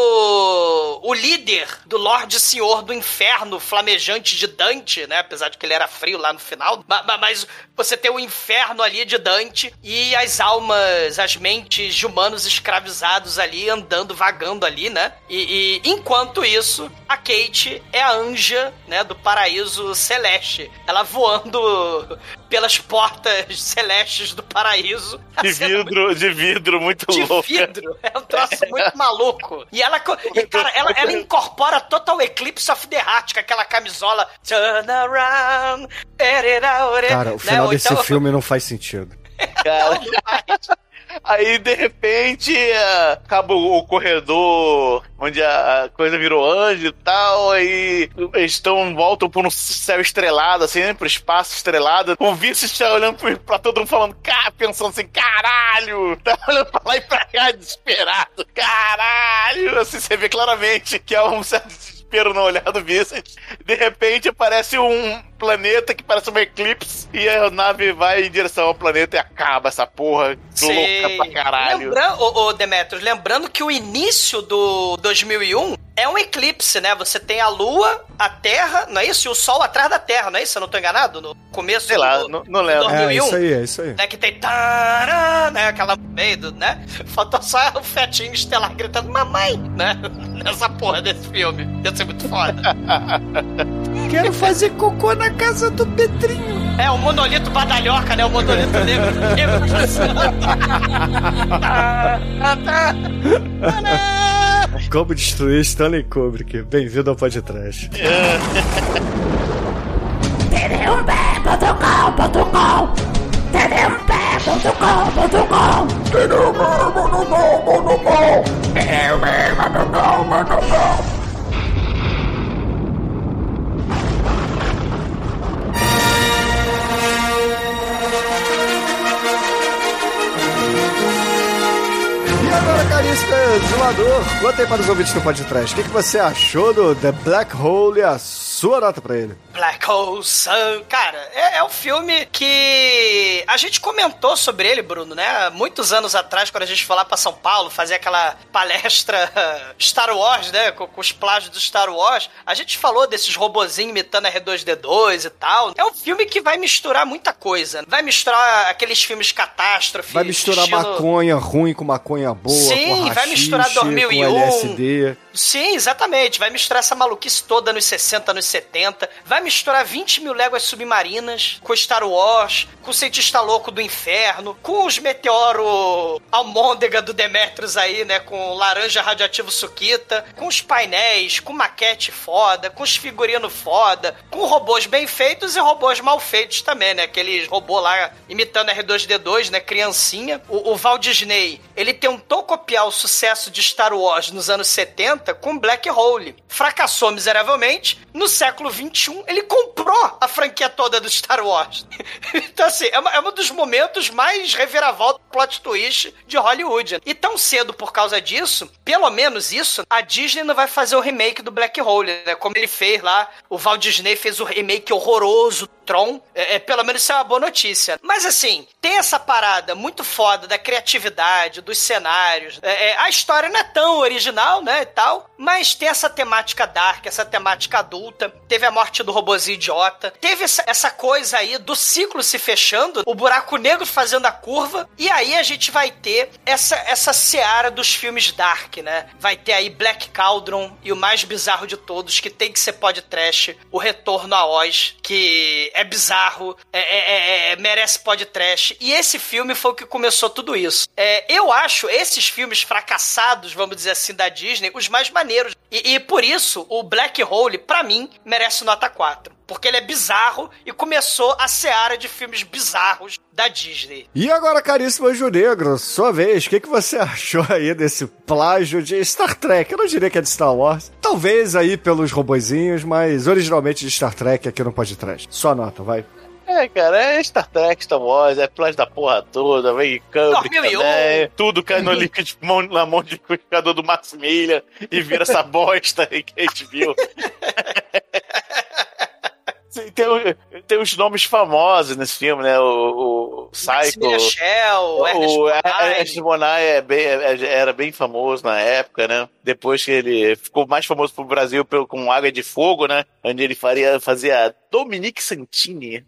S2: o líder do Lorde Senhor do Inferno flamejante de Dante, né? Apesar de que ele era frio lá no final. Ma- ma- Mas, você tem o inferno ali de Dante e as almas, as mentes de humanos escravizados ali, andando, vagando ali, né? E, e enquanto isso, a Kate é a anja, né? Do paraíso celeste. Ela voando pelas portas celestes do paraíso.
S6: De
S2: cena
S6: vidro, de vidro, muito
S2: de
S6: louco.
S2: vidro. É um troço muito maluco. E ela, e, cara, ela, ela incorpora Total Eclipse of the Heart com aquela camisola Turn around. ererá, orê,
S5: Cara, o
S2: né?
S5: final
S2: Ou
S5: desse
S2: então-
S5: filme não faz sentido.
S6: Cara. Aí, de repente, acaba o, corredor onde a, coisa virou anjo e tal, aí eles estão, voltam por um céu estrelado, assim, né, pro espaço estrelado. O Vincent tá olhando pra todo mundo falando, cara, pensando assim, caralho! Tá olhando pra lá e pra cá, desesperado, caralho! Assim, você vê claramente que é um certo desespero no olhar do Vincent. De repente, aparece um planeta que parece um eclipse e a nave vai em direção ao planeta e acaba essa porra
S2: Sei.
S6: louca pra caralho.
S2: Lembrando, ô, ô, Demetrius, lembrando que o início do 2001 é um eclipse, né? Você tem a Lua, a Terra, não é isso? E o Sol atrás da Terra, não é isso? Eu não tô enganado? No começo
S6: Sei lá,
S2: do,
S6: não, não lembro.
S2: do-
S5: É,
S2: 2001?
S5: isso aí, é isso aí.
S2: né, que tem tará, né, aquela meio do, né, faltou só o fetinho estelar gritando mamãe, né, nessa porra desse filme, ia ser muito foda.
S5: Quero fazer cocô na casa do Pedrinho.
S2: É, o monolito badalhoca, né? O monolito negro. negro
S5: Como destruir Stanley Kubrick. Bem-vindo ao podcast. E caríssimo zoador, conta aí para os ouvintes do podcast. O que, que você achou do The Black Hole e a sua nota pra ele?
S2: Black Hole Sun. Cara, é, é um filme que a gente comentou sobre ele, Bruno, né? Muitos anos atrás, quando a gente foi lá pra São Paulo, fazer aquela palestra Star Wars, né? Com, com os plágios do Star Wars, a gente falou desses robozinhos imitando R2D2 e tal. É um filme que vai misturar muita coisa. Vai misturar aqueles filmes catástrofe.
S5: Vai misturar
S2: estilo-
S5: maconha ruim com maconha boa,
S2: Sim, vai misturar
S5: rachixe,
S2: 2001.
S5: com LSD.
S2: Sim, exatamente. Vai misturar essa maluquice toda nos 60, nos 70. Vai misturar 20 mil léguas submarinas com Star Wars, com o cientista louco do inferno, com os meteoro almôndega do Demetrius aí, né? Com laranja radioativo suquita, com os painéis, com maquete foda, com os figurinos foda, com robôs bem feitos e robôs mal feitos também, né? Aqueles robô lá imitando R2D2, né? Criancinha. O, o Walt Disney, ele tentou copiar o sucesso de Star Wars nos anos 70 com Black Hole. Fracassou miseravelmente. No século 21, ele comprou a franquia toda do Star Wars. então, assim, é, uma- é um dos momentos mais reviravolta plot twist de Hollywood. E tão cedo por causa disso, pelo menos isso, a Disney não vai fazer o remake do Black Hole, né? Como ele fez lá, o Walt Disney fez o remake horroroso Tron. É, é, pelo menos isso é uma boa notícia. Mas assim, tem essa parada muito foda da criatividade, dos cenários. É, é, a história não é tão original, né? E tal, mas tem essa temática dark, essa temática adulta. Teve a morte do robozinho idiota. Teve essa, essa coisa aí do ciclo se fechando, o buraco negro fazendo a curva. E aí a gente vai ter essa, essa seara dos filmes dark, né? Vai ter aí Black Cauldron e o mais bizarro de todos, que tem que ser podcast, o Retorno a Oz, que é bizarro, é, é- é- é- merece podcast. E esse filme foi o que começou tudo isso. É, eu acho esses filmes fracassados, vamos dizer assim, da Disney, os mais maneiros. E, e por isso, o Black Hole, pra mim, merece nota 4. Porque ele é bizarro e começou a seara de filmes bizarros da Disney.
S5: E agora, caríssimo Anjo Negro, sua vez, o que, que você achou aí desse plágio de Star Trek? Eu não diria que é de Star Wars. Talvez aí pelos robozinhos, mas originalmente de Star Trek aqui no podcast. Sua nota, vai.
S6: É, cara, é Star Trek, Star Wars, é plágio da porra toda, vem
S2: 2001.
S6: também, tudo cai no liquid, mão, na mão de liquidificador do Maximilian e vira essa bosta aí que a gente viu. Tem, tem os nomes famosos nesse filme, né? O, o Psycho.
S2: Schell,
S6: O
S2: Ernest Borgnine.
S6: Ernest Borgnine é bem- é- era bem famoso na época, né? Depois que ele ficou mais famoso pro Brasil pelo, com Águia de Fogo, né? Onde ele faria, fazia Dominique Santini.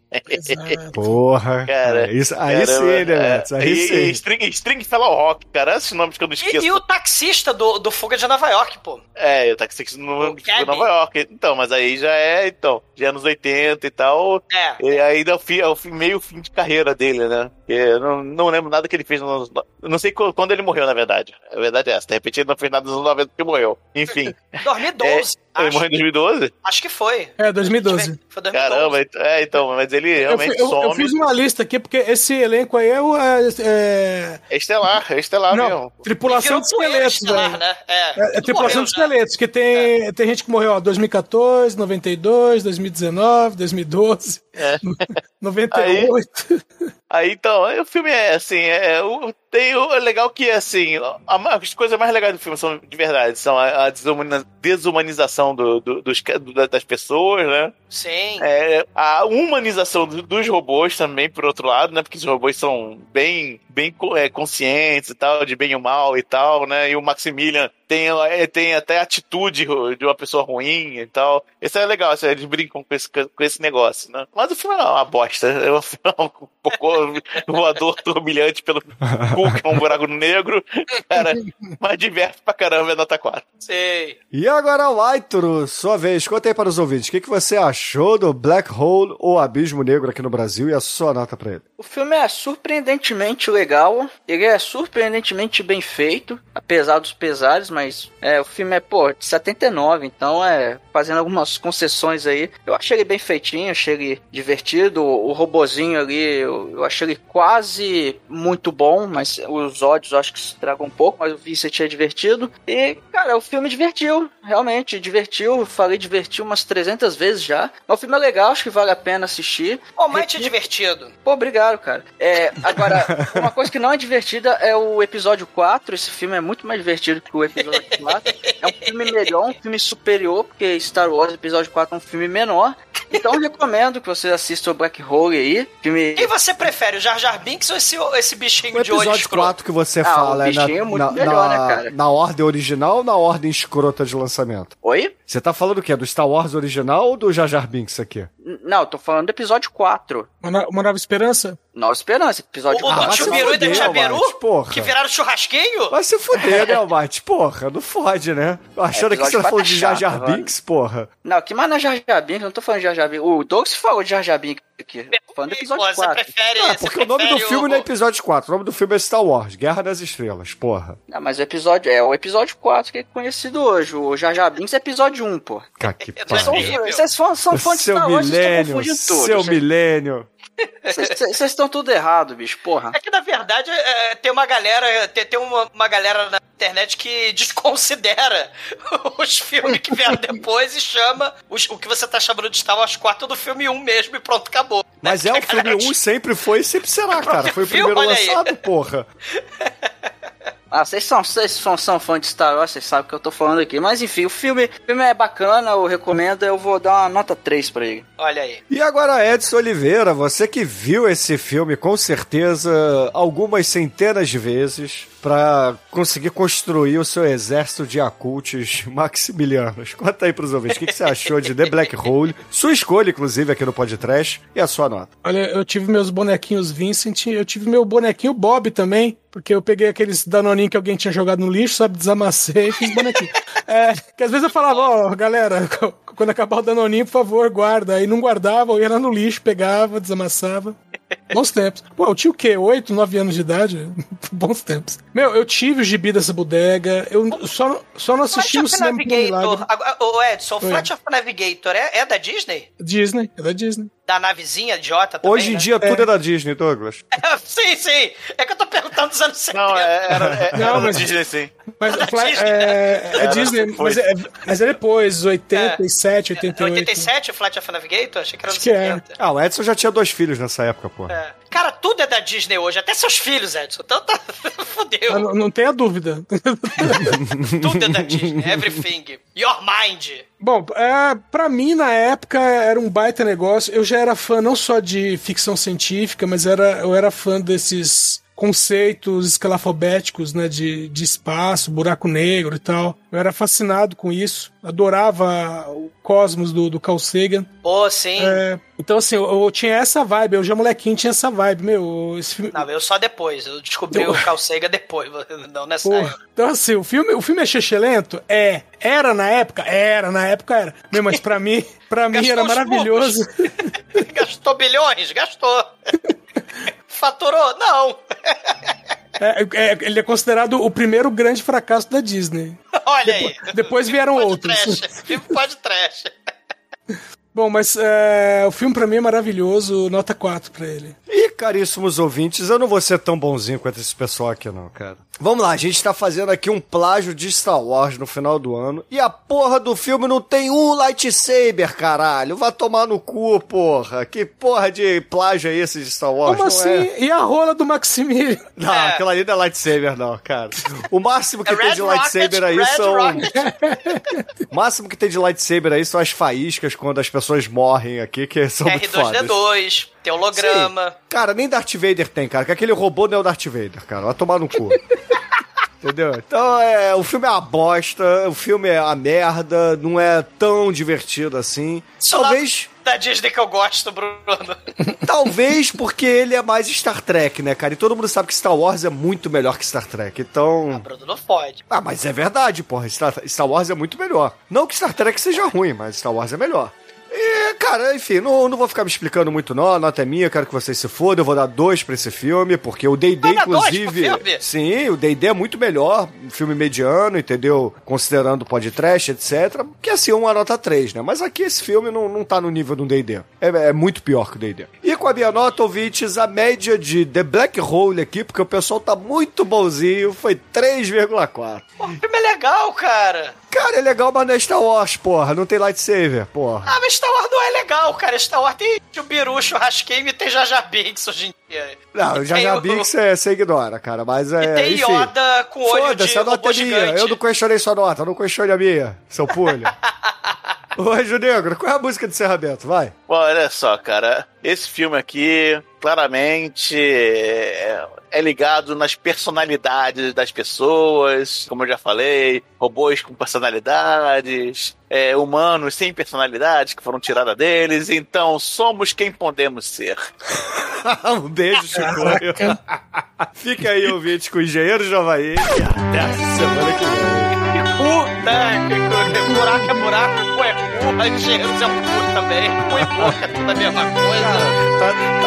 S5: Porra.
S6: Cara,
S5: É, isso, aí
S6: Caramba,
S5: sim, né,
S6: é.
S5: Beto? Aí
S6: e,
S5: sim.
S6: e String, String Fellow Rock, cara, esses nomes que eu não esqueço.
S2: E, e o taxista do, do Fuga de Nova York, pô.
S6: É, tá que no
S2: O
S6: de. Nova York. Então, mas aí já é, então, é anos 80 e tal.
S2: É.
S6: E ainda é o, fim, é o fim, meio fim de carreira dele, né? Porque eu não, não lembro nada que ele fez nos. eu Não sei qu- quando ele morreu, na verdade. A verdade é essa. De repente ele não fez nada nos anos 90 porque morreu. Enfim.
S2: 2012.
S6: ele
S2: acho,
S6: morreu em 2012?
S2: acho que foi.
S4: É, 2012.
S2: Foi 2012.
S6: Caramba, ent- é, então, mas ele
S4: Eu,
S6: realmente
S4: fui- eu-
S6: some.
S4: eu fiz uma lista aqui, porque esse elenco aí é o. É, é-
S6: É estelar, é estelar
S4: não,
S6: mesmo.
S4: tripulação de esqueletos,
S2: estelar,
S4: velho.
S2: né? É,
S4: É, é tripulação
S2: morreu
S4: de esqueletos, que tem, tem gente que morreu, ó, 2014, 92, 2019, 2012,
S6: É.
S4: 98.
S6: Aí então, aí o filme é assim, é, o, tem o é legal que assim, a, as coisas mais legais do filme são de verdade, são a, a desumaniza- desumanização do, do- dos, do- das pessoas, né?
S2: Sim.
S6: É, a humanização do- dos robôs também, por outro lado, né? Porque os robôs são bem, bem é, conscientes e tal, de bem e mal e tal, né? E o Maximilian tem, é, tem até atitude de uma pessoa ruim e tal. Isso é legal, assim, eles brincam com esse, com esse negócio, né? Mas o filme é uma bosta. É um filme um pouco voador turbilhante pelo cu, que é um buraco negro. Cara, mas diverte pra caramba, é nota 4.
S2: Sei.
S5: E agora, Laitro, sua vez, conta aí para os ouvintes, o que, que você achou do Black Hole ou Abismo Negro aqui no Brasil e a sua nota pra ele?
S3: O filme é surpreendentemente legal, ele é surpreendentemente bem feito, apesar dos pesares, mas é, o filme é, pô, de 79, então é fazendo algumas concessões aí. Eu achei ele bem feitinho, achei ele divertido, o robozinho ali, eu, eu achei ele quase muito bom, mas os ódios eu acho que se tragam um pouco, mas o Vincent é divertido. E, cara, o filme divertiu, realmente, divertiu, falei divertiu umas 300 vezes já. Mas o filme é legal, acho que vale a pena assistir.
S2: Mas é divertido.
S3: Pô, obrigado, cara. É, agora, uma coisa que não é divertida é o episódio 4. Esse filme é muito mais divertido que o episódio 4. É um filme melhor, um filme superior, porque Star Wars Episódio 4 é um filme menor. Então recomendo que você assista o Black Hole aí. Filme...
S2: Quem você prefere, o Jar Jar Binks ou esse, esse bichinho
S5: O
S2: de olho
S5: episódio
S2: escroto?
S5: 4 que você
S3: Ah,
S5: fala
S3: o
S5: é na,
S3: é muito
S5: na,
S3: melhor,
S5: na-
S3: né, cara?
S5: na ordem original ou na ordem escrota de lançamento?
S3: Oi?
S5: Você tá falando o quê? Do Star Wars original ou do Jar Jar Binks aqui?
S3: N- Não, eu tô falando do episódio 4.
S4: Uma, uma nova esperança?
S3: Nova Esperança, episódio
S2: O, o
S3: 4.
S2: do
S5: vai se
S2: Chubiru e da Tia
S5: porra.
S2: Que viraram churrasquinho?
S5: Vai se fuder, né, Almighty? Porra, não fode, né? Achando que você tá falando de Jar
S3: chato,
S5: Jar
S3: mano.
S5: Binks, porra.
S3: Não, que mais na Jar Jar Binks? Eu não tô falando de Jar Jar Binks. O Douglas falou de Jar Jar Binks aqui. Tô falando do episódio
S2: Pô, você
S3: 4.
S2: prefere.
S5: Ah,
S2: você
S5: porque o nome do filme
S2: o-
S5: não é episódio 4, o nome do filme é Star Wars, Guerra das Estrelas, porra.
S3: Não, mas o episódio é o episódio 4 que é conhecido hoje. O Jar Jar Binks é episódio 1, pô.
S5: Cara, que pariu.
S3: Vocês são, são fãs de
S5: Seu
S3: Star Wars, vocês estão confundindo tudo.
S5: seu milênio.
S3: Vocês estão tudo errado, bicho, porra.
S2: É que, na verdade, é, tem uma galera, tem, tem uma, uma galera na internet que desconsidera os filmes que vieram depois e chama os- o que você tá chamando de Star Wars 4 do filme 1 mesmo e pronto, acabou.
S5: Mas
S2: Né?
S5: é o filme 1 sempre foi e sempre será, cara. Foi o primeiro
S2: Olha aí.
S5: lançado, porra.
S3: Ah, vocês são, vocês são, são fãs de Star Wars, vocês sabem o que eu tô falando aqui. Mas enfim, o filme, o filme é bacana, eu recomendo, eu vou dar uma nota 3 pra ele.
S2: Olha aí.
S5: E agora, Edson Oliveira, você que viu esse filme com certeza algumas centenas de vezes pra conseguir construir o seu exército de acultes maximilianos. Conta aí pros ouvintes, o que, que você achou de The Black Hole? Sua escolha, inclusive, aqui no podcast, e a sua nota.
S4: Olha, eu tive meus bonequinhos Vincent, eu tive meu bonequinho Bob também, porque eu peguei aqueles danoninhos que alguém tinha jogado no lixo, sabe, desamassei e fiz bonequinho. é, que às vezes eu falava, ó, galera, quando acabar o danoninho, por favor, guarda. Aí não guardava, eu ia lá no lixo, pegava, desamassava. Bons tempos. Pô, eu tinha o quê? 8, 9 anos de idade? Bons tempos. Meu, eu tive o gibi dessa bodega, eu só, só não assisti
S2: Flight
S4: no
S2: of
S4: cinema milagre.
S2: Navigator. Ô, Edson, o. Flight of Navigator é, é da Disney?
S4: Disney, é da Disney.
S2: Da navezinha idiota também?
S5: Hoje em
S2: né?
S5: dia tudo é da Disney, Douglas.
S2: sim, sim. É que eu tô perguntando dos anos 70.
S6: Não, é, era, é,
S4: Não,
S6: era
S4: mas-
S6: Disney, sim.
S4: Mas
S2: Da
S4: o Fly-
S2: Disney,
S4: é, é Disney, mas é, mas é depois, 87,
S2: É
S4: 88.
S2: 87 o Flight of Navigator? Achei que era
S4: Acho
S2: nos
S4: que é.
S2: 70.
S5: Ah, o Edson já tinha dois filhos nessa época.
S2: É. Cara, tudo é da Disney hoje, até seus filhos, Edson. Então tá. Fudeu.
S4: Não, não tenha dúvida.
S2: Tudo é da Disney. Everything. Your mind.
S4: Bom, é, pra mim, na época, era um baita negócio. Eu já era fã não só de ficção científica, mas era, eu era fã desses conceitos escalafobéticos, né, de, de espaço, buraco negro e tal. Eu era fascinado com isso. Adorava o cosmos do, do Carl Sagan.
S2: Pô, sim.
S4: É, então, assim, eu, eu tinha essa vibe. Eu já molequinho tinha essa vibe. Meu, esse filme...
S2: Não, eu só depois. Eu descobri o Carl Sagan depois. Não nessa época.
S4: Então, assim, o filme, o filme é xixelento? É. Era na época? Era, na época era. Meu, mas pra mim, pra mim era
S2: os
S4: maravilhoso.
S2: Gastou bilhões? Gastou. Faturou? Não.
S4: É, é, ele é considerado o primeiro grande fracasso da Disney.
S2: Olha aí.
S4: depois vieram
S2: Pode
S4: outros.
S2: Trash. Filme pode trash.
S4: Bom, mas é, o filme pra mim é maravilhoso, nota 4 pra ele.
S5: E, caríssimos ouvintes, eu não vou ser tão bonzinho quanto esse pessoal aqui, não, cara. Vamos lá, a gente tá fazendo aqui um plágio de Star Wars no final do ano. E a porra do filme não tem um lightsaber, caralho. Vai tomar no cu, porra. Que porra de plágio é esse de Star Wars?
S4: Como
S5: não
S4: assim?
S5: É?
S4: E a rola do Maximilian?
S5: Não,
S2: É.
S5: aquela ali não é lightsaber, não, cara. O máximo que tem
S2: Red
S5: de lightsaber aí
S2: Rocket,
S5: são.
S2: Red Rocket.
S5: O máximo que tem de lightsaber aí são as faíscas quando as pessoas morrem aqui, que são muito fodas.
S2: R2D2, tem holograma.
S5: Sim. Cara, nem Darth Vader tem, cara. Que aquele robô não é o Darth Vader, cara. Vai tomar no cu. Entendeu? Então, é, o filme é uma bosta, o filme é a merda, não é tão divertido assim.
S2: Só
S5: Talvez,
S2: Da Disney que eu gosto, Bruno.
S5: talvez porque ele é mais Star Trek, né, cara? E todo mundo sabe que Star Wars é muito melhor que Star Trek. Então.
S2: Bruno não pode.
S5: Ah, mas é verdade, porra. Star, Star Wars é muito melhor. Não que Star Trek seja ruim, mas Star Wars é melhor. E, cara, enfim, não, não vou ficar me explicando muito, não. A nota é minha, quero que vocês se fodam. Eu vou dar dois pra esse filme, porque o D&D, inclusive...
S2: filme?
S5: Sim, o D&D é muito melhor. Um filme mediano, entendeu? Considerando o podcast, etc. Que assim, uma nota 3, né? Mas aqui esse filme não, não tá no nível do D&D. É, é muito pior que o D&D. E com a minha nota, ouvintes, a média de The Black Hole aqui, porque o pessoal tá muito bonzinho, foi 3,4.
S2: Pô, o filme é legal, cara.
S5: Cara, é legal, mas não é Star Wars, porra. Não tem lightsaber, porra.
S2: Ah, mas Star Wars não é legal, cara. Star Wars tem o Biru, churrasquinho e tem Jaja Binks hoje em dia.
S5: Não,
S2: o-
S5: vi que você, você ignora, cara. Mas é.
S2: E tem
S5: enfim.
S2: Yoda com olho
S5: Foda-se,
S2: de
S5: a nota é minha. Eu não questionei sua nota, não questione a minha, seu pulho. Ô, Anjo Negro, qual é a música de encerramento? Vai.
S6: Bom, olha só, cara. Esse filme aqui, claramente, é, é ligado nas personalidades das pessoas. Como eu já falei, robôs com personalidades, é, humanos sem personalidades que foram tiradas deles. Então, somos quem podemos ser.
S5: um beijo, Chicoio. Fica aí, ouvinte, com o Engenheiro Javaí. E até a semana que vem.
S2: Puta, que- buraco é buraco, cu é cu, engenheiros é cu também, cu e boca é tudo a mesma coisa.
S5: Tá,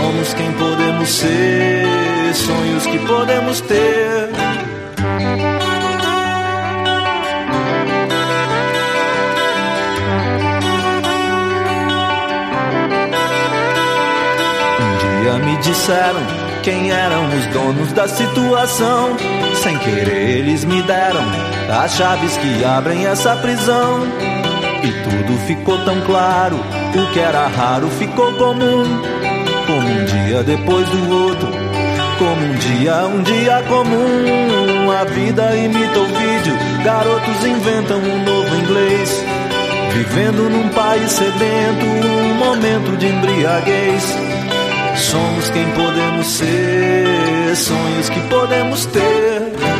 S7: Somos quem podemos ser, sonhos que podemos ter. Um dia me disseram quem eram os donos da situação. Sem querer, eles me deram as chaves que abrem essa prisão. E tudo ficou tão claro, o que era raro ficou comum. Um dia depois do outro, como um dia, um dia comum. A vida imita o vídeo, garotos inventam um novo inglês. Vivendo num país sedento, um momento de embriaguez. Somos quem podemos ser, sonhos que podemos ter.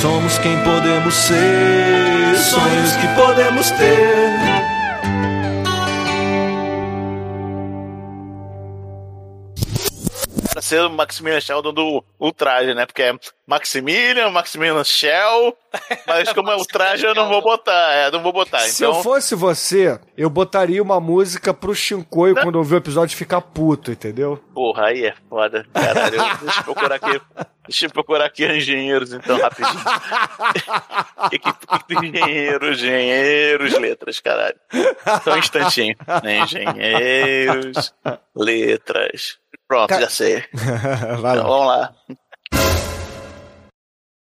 S7: Somos quem podemos ser, sonhos que podemos ter.
S6: Ser o Maximilian Sheldon do ultraje, né? Porque é Maximilian, Maximilian Shell. Mas como é ultraje, eu não vou botar. É, não vou botar.
S5: Se
S6: então,
S5: eu fosse você, eu botaria uma música pro Shinkoi quando ouvir o episódio ficar puto, entendeu?
S6: porra, aí é foda. Caralho, eu- deixa eu procurar aqui. Deixa eu procurar aqui engenheiros, então, rapidinho. Equipe do engenheiro, engenheiros, letras, caralho. Só um instantinho. Engenheiros, letras. Pronto, já sei. Então, vamos lá.